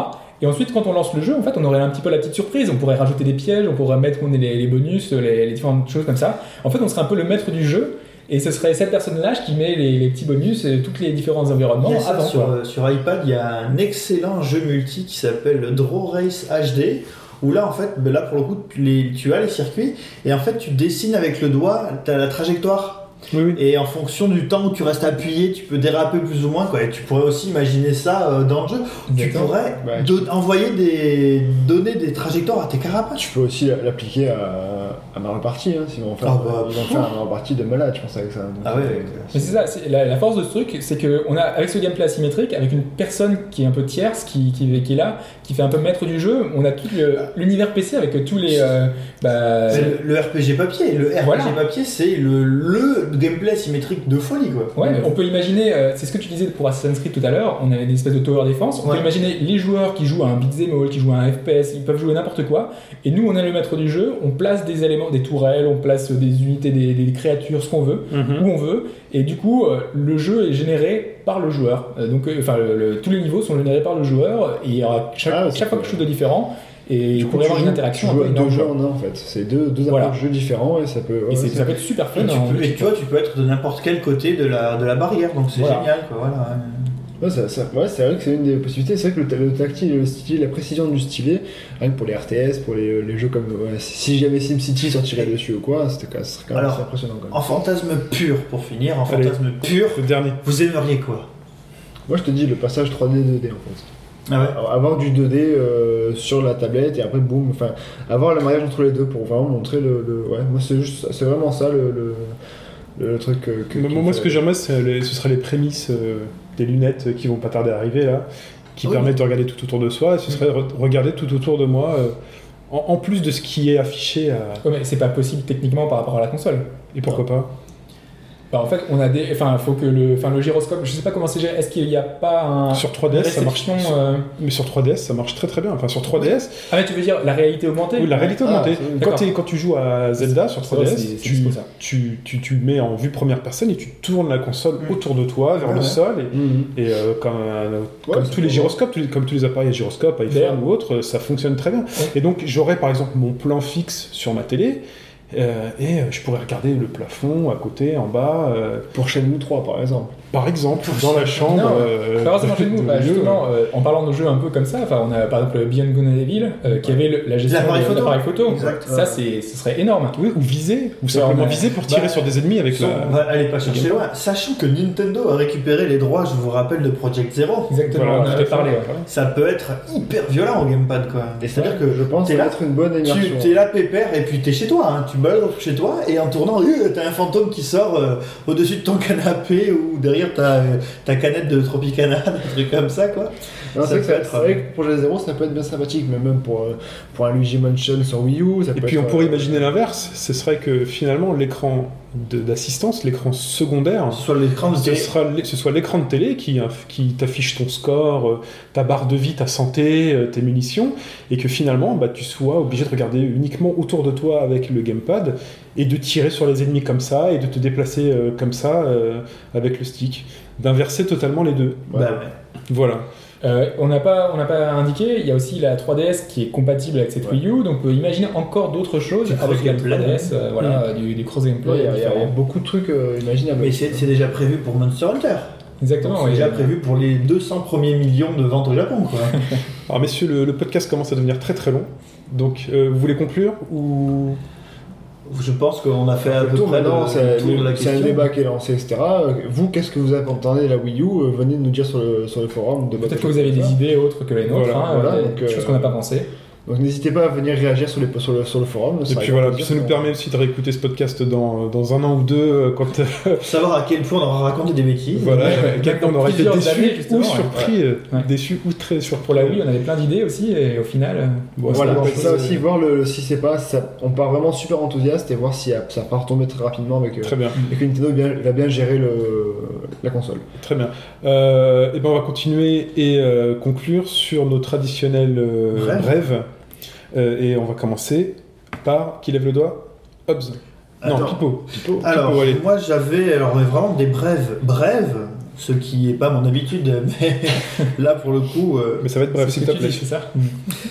Speaker 2: Et ensuite, quand on lance le jeu, en fait, on aurait un petit peu la petite surprise. On pourrait rajouter des pièges, on pourrait mettre on est les, les bonus, les, les différentes choses comme ça. En fait, on serait un peu le maître du jeu. Et ce serait cette personne-là qui met les, les petits bonus et tous les différents environnements
Speaker 5: Il y a ça
Speaker 2: avant.
Speaker 5: sur, sur iPad, il y a un excellent jeu multi qui s'appelle Draw Race HD. Où là, en fait, ben pour le coup, tu, as les circuits et en fait, tu dessines avec le doigt, la trajectoire.
Speaker 1: Oui, oui.
Speaker 5: Et en fonction du temps où tu restes appuyé, tu peux déraper plus ou moins. Quoi. Et tu pourrais aussi imaginer ça euh, dans le jeu. Tu pourrais
Speaker 3: Ouais,
Speaker 5: do- envoyer des donner des trajectoires à tes carapaces.
Speaker 3: Tu peux aussi l'appliquer à, à Mario Party, hein, s'ils vont faire,
Speaker 5: Ah bah,
Speaker 3: ils vont faire un Mario Party de malade, je pense, avec ça. Donc,
Speaker 5: Ah ouais,
Speaker 3: euh,
Speaker 2: Mais c'est ça, la, la force de ce truc, c'est que on a avec ce gameplay asymétrique, avec une personne qui est un peu tierce, qui, qui, qui est là, qui fait un peu maître du jeu, on a tout le- l'univers PC avec tous les. euh, bah,
Speaker 5: C'est le, le RPG papier. Le RPG
Speaker 2: Voilà.
Speaker 5: papier, c'est le, le gameplay symétrique de folie. Quoi.
Speaker 2: Ouais, on peut imaginer, euh, c'est ce que tu disais pour Assassin's Creed tout à l'heure, on avait des espèces de tower defense, on
Speaker 5: Ouais.
Speaker 2: peut imaginer les joueurs qui jouent à un beat'em all, qui jouent à un FPS, ils peuvent jouer n'importe quoi, et nous on est le maître du jeu, on place des éléments, des tourelles, on place des unités, des, des créatures, ce qu'on veut,
Speaker 1: Mhm.
Speaker 2: où on veut, et du coup euh, le jeu est généré par le joueur. Euh, donc, euh, enfin, le- le- tous les niveaux sont générés par le joueur, et il y aura chaque,
Speaker 3: Ah,
Speaker 2: chaque fois quelque chose de différent, et
Speaker 3: Du
Speaker 2: il
Speaker 3: coup,
Speaker 2: pourrait y
Speaker 3: tu
Speaker 2: avoir une interaction
Speaker 3: tu joues à deux jeux en un, en fait. C'est deux, deux
Speaker 2: Voilà.
Speaker 3: approches de jeux différents et ça peut. ouais,
Speaker 2: Et ça peut être super fun.
Speaker 5: Et tu,
Speaker 2: hein.
Speaker 5: peux, et tu vois, tu peux être de n'importe quel côté de la, de la barrière, donc c'est
Speaker 2: Voilà.
Speaker 5: génial. Quoi, voilà, ouais.
Speaker 3: Ouais, ça- ça- ouais, c'est vrai que c'est une des possibilités. C'est vrai que le, le tactile le stylet, la précision du stylet, rien que pour les RTS, pour les, les jeux comme. ouais, si si jamais SimCity sortirait dessus ou quoi, c'était quand- serait quand même
Speaker 5: Alors,
Speaker 3: assez impressionnant quand même.
Speaker 5: En fantasme pur, pour finir, en
Speaker 1: Allez.
Speaker 5: fantasme pur,
Speaker 1: Le dernier.
Speaker 5: vous aimeriez quoi?
Speaker 3: Moi je te dis le passage 3D 2D en fait.
Speaker 5: Ah ouais
Speaker 3: Alors, Avoir du 2D euh, sur la tablette et après boum, enfin avoir le mariage entre les deux pour vraiment montrer le. le- ouais, moi c'est juste, c'est vraiment ça le, le, truc euh, que.
Speaker 1: Moi, ce que j'aimerais, ce seraient les prémices euh, des lunettes qui vont pas tarder à arriver là, qui
Speaker 5: Oui.
Speaker 1: permettent de regarder tout autour de soi. Et ce serait re- regarder tout autour de moi, euh, en, en plus de ce qui est affiché. à-
Speaker 2: Ouais, mais c'est pas possible techniquement par rapport à la console.
Speaker 1: Et pourquoi pas
Speaker 2: Bah, en fait, on a des. Enfin, faut que le, enfin, le gyroscope. Je sais pas comment c'est géré. Est-ce qu'il n'y a pas un.
Speaker 1: Sur 3DS, ça marche.
Speaker 2: réception, euh,
Speaker 1: Mais sur 3DS, ça marche très très bien. Enfin, sur 3DS,
Speaker 2: Ah, mais tu veux dire la réalité augmentée?
Speaker 1: Oui, la réalité
Speaker 3: Ah,
Speaker 1: augmentée. quand, quand tu joues à Zelda sur
Speaker 2: Ça va,
Speaker 1: 3DS,
Speaker 2: c'est- c'est
Speaker 1: tu, tu, tu, tu le mets en vue première personne et tu tournes la console
Speaker 5: Mm.
Speaker 1: autour de toi, vers le
Speaker 3: ouais.
Speaker 1: sol. Et, et, euh, comme, euh,
Speaker 3: Ouais,
Speaker 1: comme
Speaker 3: c'est
Speaker 1: tous les gyroscopes, tous les- comme tous les appareils à gyroscope, iPhone ou autre, ça fonctionne très bien. Et donc j'aurais par exemple mon plan fixe sur ma télé. Euh, et euh, je pourrais regarder le plafond à côté, en bas, euh,
Speaker 3: Pour Shenmue 3 par exemple.
Speaker 1: Par exemple, dans la chambre.
Speaker 2: Non,
Speaker 1: euh,
Speaker 2: Pas forcément chez nous, bah, justement, euh, en parlant de jeux un peu comme ça, enfin, on a par exemple Beyond Good and Evil, euh, qui avait le- la gestion
Speaker 5: L'appareil
Speaker 2: de
Speaker 5: photo.
Speaker 2: l'appareil photo.
Speaker 5: Exact.
Speaker 2: Ça, c'est, ce serait énorme.
Speaker 1: Oui, ou viser, ou
Speaker 2: Ouais,
Speaker 1: simplement
Speaker 2: on a-
Speaker 1: viser pour tirer
Speaker 5: bah,
Speaker 1: sur des ennemis avec
Speaker 5: Son-
Speaker 1: la.
Speaker 5: va- allez pas chercher loin. Sachant que Nintendo a récupéré les droits, je vous rappelle, de Project Zero.
Speaker 2: Exactement,
Speaker 1: Voilà,
Speaker 2: on en avait parlé. ouais.
Speaker 5: Ça peut être hyper violent au gamepad quoi. C'est-à-dire que
Speaker 3: je pense
Speaker 5: t'es là,
Speaker 3: être une bonne
Speaker 5: tu t'es là pépère et puis t'es chez toi, hein. tu balades chez toi et en tournant, euh, t'as un fantôme qui sort au-dessus de ton canapé ou derrière ta, ta canette de Tropicana, un truc comme ça quoi.
Speaker 3: C'est vrai que
Speaker 5: être,
Speaker 3: vrai que Projet Zero ça peut être bien sympathique, mais même pour, euh, pour un Luigi Mansion sur Wii U, ça
Speaker 1: Et
Speaker 3: peut
Speaker 1: puis
Speaker 3: être,
Speaker 1: on pourrait
Speaker 3: euh,
Speaker 1: imaginer l'inverse, ce serait que finalement l'écran d'assistance, l'écran secondaire,
Speaker 5: Que ce soit l'écran de
Speaker 1: ce,
Speaker 5: télé.
Speaker 1: sera l'é- ce soit l'écran de télé qui, inf- qui t'affiche ton score, euh, ta barre de vie, ta santé, euh, tes munitions, et que finalement bah, tu sois obligé de regarder uniquement autour de toi avec le gamepad et de tirer sur les ennemis comme ça et de te déplacer euh, comme ça euh, avec le stick, d'inverser totalement les deux.
Speaker 5: Bah ouais.
Speaker 1: Voilà.
Speaker 2: Euh, on n'a pas, on n'a pas indiqué, il y a aussi la 3DS qui est compatible avec cette
Speaker 3: Ouais.
Speaker 2: Wii U, donc on peut imaginer encore d'autres choses
Speaker 5: Du
Speaker 2: avec la
Speaker 5: cross-gameplay,
Speaker 2: 3DS, euh, voilà, euh, du, du cross gameplay.
Speaker 3: ouais, il y, a- il y a
Speaker 2: différent.
Speaker 3: beaucoup de trucs euh, imaginables.
Speaker 5: Mais c'est c'est déjà prévu pour Monster Hunter.
Speaker 2: Exactement,
Speaker 5: C'est déjà prévu pour les 200 premiers millions de ventes au Japon quoi.
Speaker 1: Alors messieurs, le, le podcast commence à devenir très très long. Donc euh, vous voulez conclure ou
Speaker 5: Je pense qu'on a fait à peu
Speaker 3: tour,
Speaker 5: près
Speaker 3: maintenant, c'est un débat qui est lancé, etc. Euh, Vous, qu'est-ce que vous attendez de la Wii U Euh, Venez nous dire sur le, sur le forum. de
Speaker 2: Peut-être que vous avez des idées autres que les nôtres,
Speaker 1: Voilà,
Speaker 2: hein,
Speaker 3: voilà,
Speaker 2: des choses
Speaker 3: euh,
Speaker 2: qu'on n'a pas pensé.
Speaker 3: Donc n'hésitez pas à venir réagir sur, les, sur, le, sur le forum.
Speaker 1: Et puis voilà, ça nous permet aussi de réécouter ce podcast dans, dans un an ou deux euh, quand
Speaker 5: Pour savoir à quel point on aura raconté des bêtises.
Speaker 1: voilà,
Speaker 2: Ouais, ouais,
Speaker 1: quand on aura été déçu ou surpris, euh,
Speaker 2: Ouais.
Speaker 1: déçu ou très surpris.
Speaker 2: Pour la Wii, on avait plein d'idées aussi, et au final, euh,
Speaker 1: Bon,
Speaker 3: Voilà, ça
Speaker 1: c'est-
Speaker 3: aussi, voir le, si c'est pas, ça, on part vraiment super enthousiaste et voir si euh, ça part tomber très rapidement avec, euh,
Speaker 1: Très bien,
Speaker 3: et que Nintendo bien- va bien gérer le, la console.
Speaker 1: très bien. Euh, et ben on va continuer et euh, conclure sur nos traditionnels euh,
Speaker 5: Rêves.
Speaker 1: Euh, et on va commencer par qui lève le doigt? Hobbs. Non,
Speaker 5: Attends.
Speaker 1: Pipo.
Speaker 3: Pipo.
Speaker 5: Alors,
Speaker 1: Pipo,
Speaker 5: moi j'avais alors vraiment des brèves, brèves, ce qui est pas mon habitude, mais là pour le coup, euh,
Speaker 1: Mais ça va être bref, s'il te plaît.
Speaker 2: ça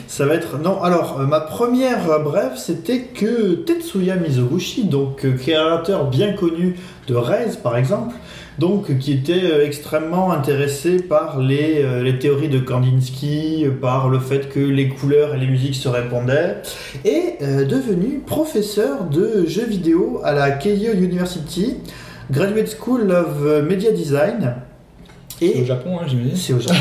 Speaker 5: ça va être. Non, alors euh, ma première euh, brève c'était que Tetsuya Mizoguchi, donc créateur bien connu de Rez par exemple, donc qui était euh, extrêmement intéressé par les, euh, les théories de Kandinsky, euh, par le fait que les couleurs et les musiques se répondaient, est euh, devenu professeur de jeux vidéo à la Keio University, Graduate School of Media Design.
Speaker 2: C'est
Speaker 5: Et
Speaker 2: au Japon, hein, j'imagine.
Speaker 5: c'est au Japon.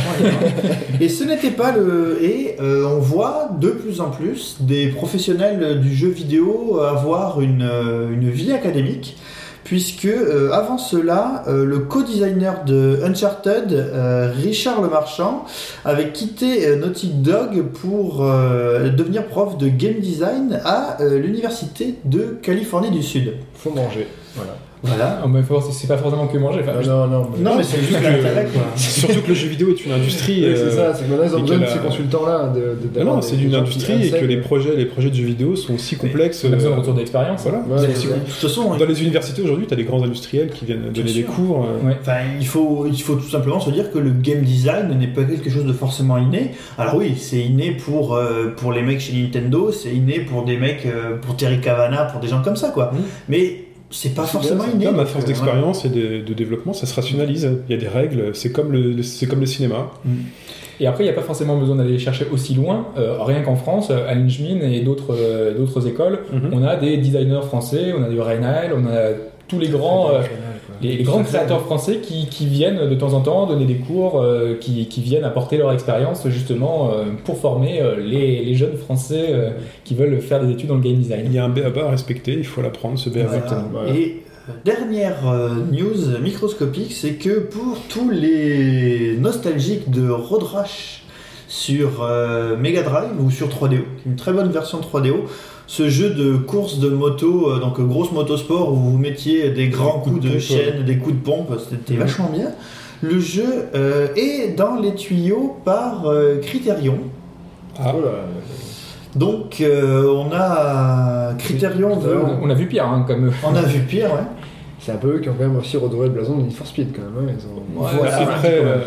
Speaker 5: et ce n'était pas le. Et euh, on voit de plus en plus des professionnels du jeu vidéo avoir une, une vie académique. Puisque euh, avant cela, euh, le co-designer de Uncharted, euh, Richard Le Marchand, avait quitté Naughty Dog pour devenir prof de game design à l'université de Californie du Sud.
Speaker 3: Faut manger. Voilà.
Speaker 5: Voilà.
Speaker 2: Ah, mais faut- c'est pas forcément que manger. enfin,
Speaker 3: Non, non, non. mais-
Speaker 5: Non, mais c'est juste l'intérêt, quoi.
Speaker 1: Surtout que le jeu vidéo est une industrie.
Speaker 3: Oui,
Speaker 1: euh,
Speaker 3: c'est ça, c'est que maintenant ils ont besoin de ces consultants-là. De, de-
Speaker 1: Non, c'est
Speaker 3: qui
Speaker 1: industrie et que les projets, les projets de jeux vidéo sont aussi complexes.
Speaker 2: on a besoin de retour d'expérience.
Speaker 1: Voilà.
Speaker 3: Ouais,
Speaker 1: C'est-
Speaker 3: c'est
Speaker 1: c'est-.
Speaker 5: De toute façon,
Speaker 1: Dans les universités aujourd'hui, tu as des grands industriels qui viennent donner des cours. euh,
Speaker 2: Ouais.
Speaker 5: Enfin, il faut, il faut tout simplement se dire que le game design n'est pas quelque chose de forcément inné. Alors oui, c'est inné pour, euh, pour les mecs chez Nintendo, c'est inné pour des mecs, euh, pour Terry Cavana, pour des gens comme ça, quoi.
Speaker 1: Mhm.
Speaker 5: Mais c'est pas forcément inné.
Speaker 1: Comme à force
Speaker 5: euh,
Speaker 1: d'expérience et de, de développement, ça se rationalise. Il y a des règles, c'est comme le, c'est comme le cinéma.
Speaker 2: Et après, il n'y a pas forcément besoin d'aller chercher aussi loin. Euh, rien qu'en France, à Linchmin et d'autres euh, d'autres écoles,
Speaker 1: Mhm.
Speaker 2: on a des designers français, on a du Reynal, on a tous les grands, euh, les, les grands créateurs français qui, qui viennent de temps en temps donner des cours, euh, qui, qui viennent apporter leur expérience justement euh, pour former euh, les, les jeunes français euh, qui veulent faire des études dans le game
Speaker 1: Il
Speaker 2: design.
Speaker 1: y a un BABA à respecter, il faut l'apprendre, ce BABA.
Speaker 5: Voilà.
Speaker 3: Voilà.
Speaker 5: Et dernière euh, news microscopique, c'est que pour tous les nostalgiques de Road Rash sur euh, Mega Drive ou sur 3DO, une très bonne version 3DO, ce jeu de course de moto, euh, donc grosse motosport où vous mettiez des grands coups de
Speaker 1: pompe,
Speaker 5: chaîne, des coups de pompe, c'était vachement bien. Le jeu euh, est dans les tuyaux par euh, Criterion.
Speaker 1: Ah.
Speaker 3: Oh
Speaker 5: Donc euh, on a Criterion veut-
Speaker 2: On a vu pire, hein, comme
Speaker 5: On a vu pire, ouais.
Speaker 3: C'est un peu eux qui ont quand même aussi redoré le blason de Need for Speed quand même. hein, Ils ont...
Speaker 5: Ouais,
Speaker 1: Voilà,
Speaker 5: c'est
Speaker 1: après,
Speaker 5: vrai.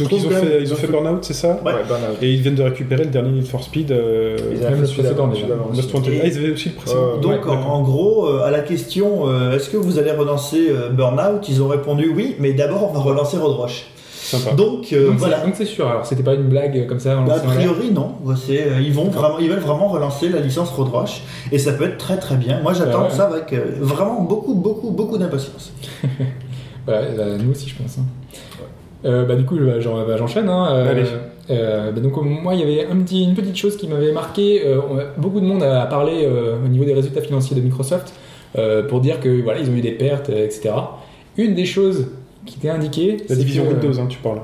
Speaker 1: Euh, donc ils ont fait, ils ont fait Burnout, c'est ça
Speaker 5: Ouais.
Speaker 3: Burnout.
Speaker 1: Et ils viennent de récupérer le dernier Need for Speed. Euh,
Speaker 3: Ils
Speaker 2: même
Speaker 3: avaient
Speaker 2: le précédent, déjà.
Speaker 1: Ah, ils avaient aussi le précédent.
Speaker 3: Ouais.
Speaker 5: Donc
Speaker 1: Ouais,
Speaker 5: en, gros, euh, à la question euh, est-ce que vous allez relancer euh, Burnout Ils ont répondu oui, mais d'abord on va relancer Road Rush.
Speaker 1: Sympa.
Speaker 5: Donc euh, voilà.
Speaker 2: donc c'est sûr. Alors c'était pas une blague comme ça. en
Speaker 5: Bah, a priori non, euh, ils, vont vraiment, ils veulent vraiment relancer la licence Road Rush et ça peut être très très bien. Moi j'attends
Speaker 2: Ouais, ouais.
Speaker 5: ça avec euh, vraiment beaucoup beaucoup beaucoup d'impatience.
Speaker 2: Euh, nous aussi, je pense. hein. Euh, bah, du coup, bah, bah, j'enchaîne. hein. Euh,
Speaker 1: Allez.
Speaker 2: euh, bah, donc, moi, il y avait un petit, une petite chose qui m'avait marqué. Beaucoup de monde a parlé au niveau des résultats financiers de Microsoft pour dire que voilà, ils ont eu des pertes, etc. Une des choses qui était indiquée,
Speaker 1: La division Windows, hein, tu parles.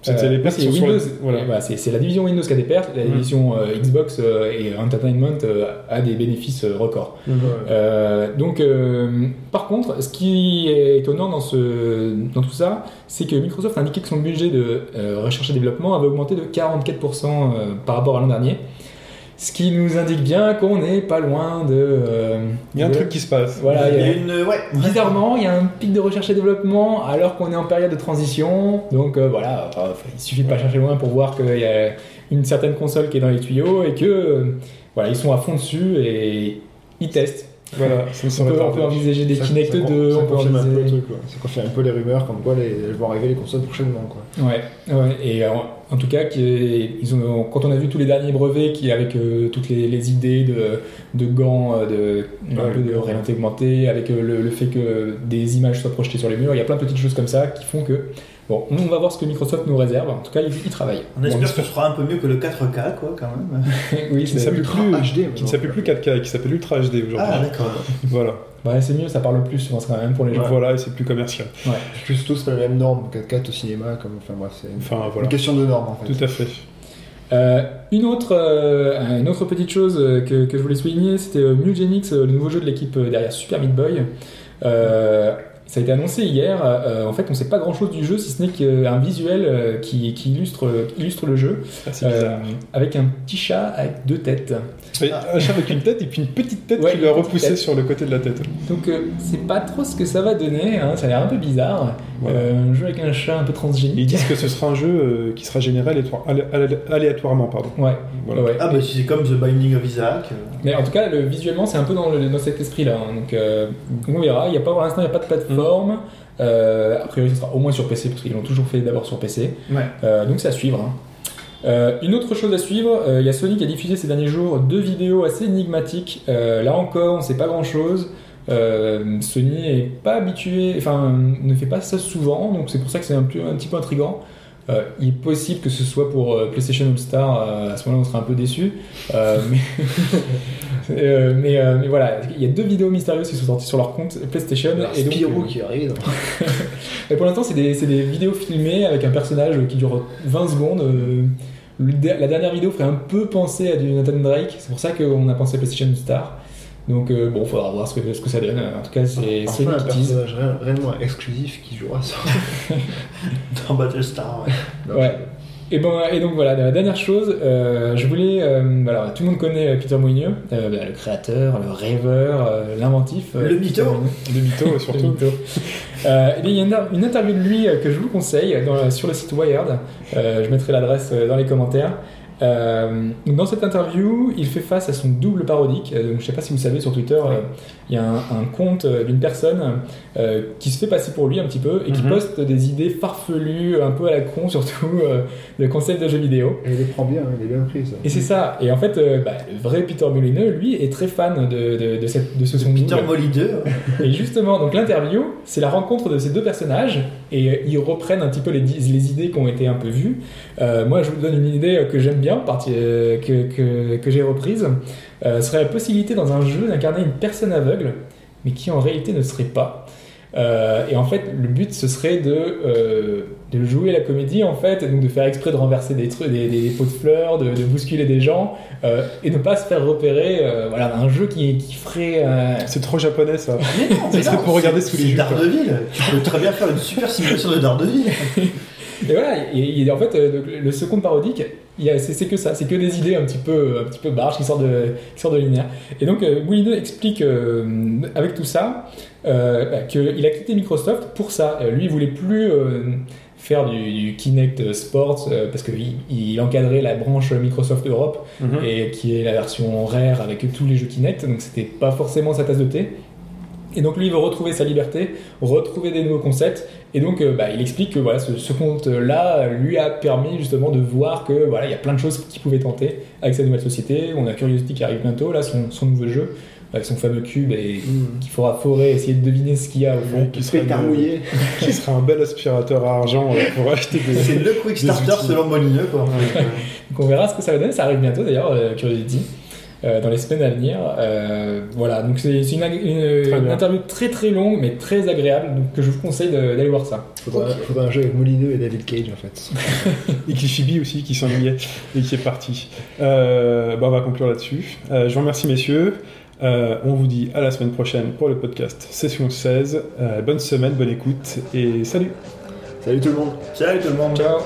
Speaker 1: C'était
Speaker 2: euh,
Speaker 1: les pertes
Speaker 2: c'est
Speaker 1: sur
Speaker 2: Windows.
Speaker 1: la- Voilà.
Speaker 2: Voilà, c'est c'est la division Windows qui a des pertes. La
Speaker 1: Mhm.
Speaker 2: division euh, Xbox euh, et Entertainment euh, a des bénéfices records. Euh, donc, par contre, ce qui est étonnant dans, ce, dans tout ça, c'est que Microsoft a indiqué que son budget de recherche et développement avait augmenté de 44% euh, par rapport à l'an dernier. Ce qui nous indique bien qu'on n'est pas loin de. euh,
Speaker 1: Il y a un
Speaker 2: de-
Speaker 1: truc qui se passe.
Speaker 2: Voilà, il y a-
Speaker 5: une ouais.
Speaker 2: Bizarrement, il y a un pic de recherche et développement alors qu'on est en période de transition. Donc euh, voilà, euh, il suffit de pas chercher loin pour voir qu'il y a une certaine console qui est dans les tuyaux et que euh, voilà, ils sont à fond dessus et ils testent.
Speaker 1: Voilà, ça me
Speaker 2: On
Speaker 1: semble
Speaker 2: peut, on peut envisager des
Speaker 3: Ça-
Speaker 2: Kinect
Speaker 3: ça
Speaker 2: 2,
Speaker 3: ça
Speaker 2: on peut
Speaker 3: confirme un peu le
Speaker 2: envisager...
Speaker 3: truc, quoi. Ça confirme un peu les rumeurs comme quoi les, elles vont arriver les consoles prochainement. Quoi.
Speaker 2: Ouais, ouais, et euh, en tout cas, qui- ils ont, quand on a vu tous les derniers brevets qui avec euh, toutes les, les idées de, de gants, euh, de, un
Speaker 3: Ouais,
Speaker 2: peu de réalité augmentée, avec euh, le, le fait que des images soient projetées sur les murs, il y a plein de petites choses comme ça qui font que. Bon, nous, on va voir ce que Microsoft nous réserve. En tout cas, ils, ils travaillent.
Speaker 5: On espère
Speaker 1: Bon,
Speaker 5: que ce sera un peu mieux que le 4K quoi quand même.
Speaker 2: oui,
Speaker 1: Qui ne
Speaker 2: c'est
Speaker 1: s'appelle
Speaker 3: Ultra
Speaker 1: plus,
Speaker 3: HD,
Speaker 1: qui ne s'appelle plus 4K, qui s'appelle Ultra HD aujourd'hui.
Speaker 5: Ah d'accord.
Speaker 1: voilà.
Speaker 2: ouais, c'est mieux, ça parle plus, je pense, quand même, pour les gens.
Speaker 1: Voilà, et c'est plus commercial.
Speaker 3: Puis surtout, c'est pas la même norme 4K au cinéma. Comme... Enfin bref, c'est une...
Speaker 1: Enfin,
Speaker 3: une
Speaker 1: voilà.
Speaker 3: question de norme en fait.
Speaker 1: Tout à fait.
Speaker 2: Euh, une, autre, euh, une autre petite chose euh, que, que je voulais souligner, c'était euh, Mugenics, euh, le nouveau jeu de l'équipe derrière Super Meat Boy. Euh, ça a été annoncé hier. euh, en fait, on ne sait pas grand chose du jeu, si ce n'est qu'un visuel euh, qui, qui illustre, qui illustre le jeu,
Speaker 1: Ah,
Speaker 2: euh, avec un petit chat avec deux têtes.
Speaker 1: Un chat avec une tête et puis une petite tête
Speaker 2: Ouais,
Speaker 1: qui lui a
Speaker 2: une petite
Speaker 1: repoussé
Speaker 2: tête.
Speaker 1: sur le côté de la tête.
Speaker 2: Donc, euh, c'est pas trop ce que ça va donner, hein, ça a l'air un peu bizarre.
Speaker 1: Voilà.
Speaker 2: Euh, un jeu avec un chat un peu transgénique.
Speaker 1: Ils disent que ce sera un jeu euh, qui sera généré aléatoire- alé- alé- aléatoirement. Pardon.
Speaker 2: Ouais,
Speaker 1: Voilà.
Speaker 2: ouais.
Speaker 5: Ah bah si c'est comme The Binding of Isaac. euh,
Speaker 2: Mais en tout cas, le, visuellement, c'est un peu dans, le- dans cet esprit-là. hein. Donc, euh, on verra. Il y a pas, pour l'instant, il n'y a pas de plateforme. Euh, a priori, ce sera au moins sur PC, parce qu'ils l'ont toujours fait d'abord sur PC.
Speaker 5: Ouais.
Speaker 2: Euh, donc, c'est à suivre. hein. Euh, une autre chose à suivre, euh, il y a Sony qui a diffusé ces derniers jours deux vidéos assez énigmatiques. Euh, là encore, on ne sait pas grand-chose. Euh, Sony est pas habitué, enfin, ne fait pas ça souvent, donc c'est pour ça que c'est un, peu- un petit peu intriguant. Euh, il est possible que ce soit pour euh, PlayStation All Star, euh, à ce moment-là on sera un peu déçu. Mais, mais, mais voilà, il y a deux vidéos mystérieuses qui sont sorties sur leur compte PlayStation. et donc,
Speaker 3: Spirou qui arrive.
Speaker 2: et pour l'instant, c'est des, vidéos filmées avec un personnage qui dure 20 secondes. La dernière vidéo ferait un peu penser à du Nathan Drake, c'est pour ça qu'on a pensé à PlayStation Star. Donc euh, bon, faudra voir ce que, ce que ça donne. En tout cas, c'est
Speaker 3: Enfin,
Speaker 2: Sony
Speaker 3: un personnage ré- réellement exclusif qui jouera sur.
Speaker 5: Dans Battlestar. ouais.
Speaker 2: Ouais. Et, bon, et donc voilà, la dernière chose, euh, je voulais. euh, alors, tout le monde connaît Peter Molyneux, euh, bah, le créateur, le rêveur, euh, l'inventif. euh,
Speaker 5: Le mytho.
Speaker 2: Le
Speaker 1: surtout.
Speaker 2: mytho. Euh, et bien, il y a une, une interview de lui euh, que je vous conseille dans- sur le site Wired. Euh, je mettrai l'adresse euh, dans les commentaires. Euh, dans cette interview, il fait face à son double parodique. Euh, donc, je ne sais pas si vous savez, sur Twitter, euh, il y a un, un compte euh, d'une personne euh, qui se fait passer pour lui un petit peu et qui
Speaker 1: Mhm.
Speaker 2: poste des idées farfelues, un peu à la con, surtout euh, de concepts de jeux vidéo.
Speaker 3: Et il les prend bien, il est bien pris ça.
Speaker 2: Et c'est ça. Et en fait, euh, bah, le vrai Peter Molineux, lui, est très fan de, de, de, cette, de ce son
Speaker 5: Peter
Speaker 2: double.
Speaker 5: Molideux.
Speaker 2: Et justement, donc l'interview, c'est la rencontre de ces deux personnages et euh, ils reprennent un petit peu les, les idées qui ont été un peu vues. Euh, moi, je vous donne une idée que j'aime bien, partie, euh, que, que, que j'ai reprise. Euh, serait la possibilité dans un jeu d'incarner une personne aveugle, mais qui en réalité ne serait pas. Euh, et en fait, le but ce serait de, euh, de jouer la comédie en fait, et donc de faire exprès de renverser des trucs, des, des, des pots de fleurs, de, de bousculer des gens, euh, et ne pas se faire repérer. euh, voilà, un jeu qui, qui ferait. euh,
Speaker 1: C'est trop japonais ça.
Speaker 5: Mais non, mais
Speaker 1: serait
Speaker 5: non,
Speaker 1: pour regarder
Speaker 5: c'est-
Speaker 1: sous les
Speaker 5: c'est. Daredevil. Tu peux très bien faire une super simulation de Daredevil.
Speaker 2: Et voilà, et, et en fait, euh, le, le second parodique, c'est que ça, c'est que des idées un petit peu, un petit peu barges qui sortent de, qui sortent de l'univers. Et donc, euh, Moulineux explique euh, avec tout ça euh, bah, qu'il a quitté Microsoft pour ça. Euh, lui, il voulait plus faire du, du Kinect Sports euh, parce qu'il il encadrait la branche Microsoft Europe
Speaker 1: Mhm.
Speaker 2: et qui est la version rare avec tous les jeux Kinect, donc c'était pas forcément sa tasse de thé. Et donc lui il veut retrouver sa liberté, retrouver des nouveaux concepts, et donc euh, bah, il explique que voilà, ce, ce compte-là lui a permis justement de voir que voilà, il y a plein de choses qu'il pouvait tenter avec sa nouvelle société. On a Curiosity qui arrive bientôt, là son, son nouveau jeu, avec son fameux cube, et qu'il faudra forer, essayer de deviner ce qu'il y a au fond.
Speaker 1: Qui serait,
Speaker 3: mouillé.
Speaker 1: qui serait un bel aspirateur à argent euh, pour acheter des.
Speaker 5: C'est le quick starter selon Molineux, quoi.
Speaker 2: Donc on verra ce que ça va donner, ça arrive bientôt d'ailleurs, euh, Curiosity. Euh, dans les semaines à venir, Euh, voilà. Donc c'est une, interview très très longue, mais très agréable, donc que je vous conseille d'aller voir ça.
Speaker 3: Faudra, faudra un jeu avec Molineux et David Cage en fait.
Speaker 1: Et Kishibi aussi qui s'ennuyait et qui est parti. Euh, bah, on va conclure là-dessus. Euh, je vous remercie messieurs. Euh, on vous dit à la semaine prochaine pour le podcast session 16. Euh, bonne semaine, bonne écoute et salut
Speaker 3: Salut tout le monde
Speaker 5: Salut tout le monde.
Speaker 2: Ciao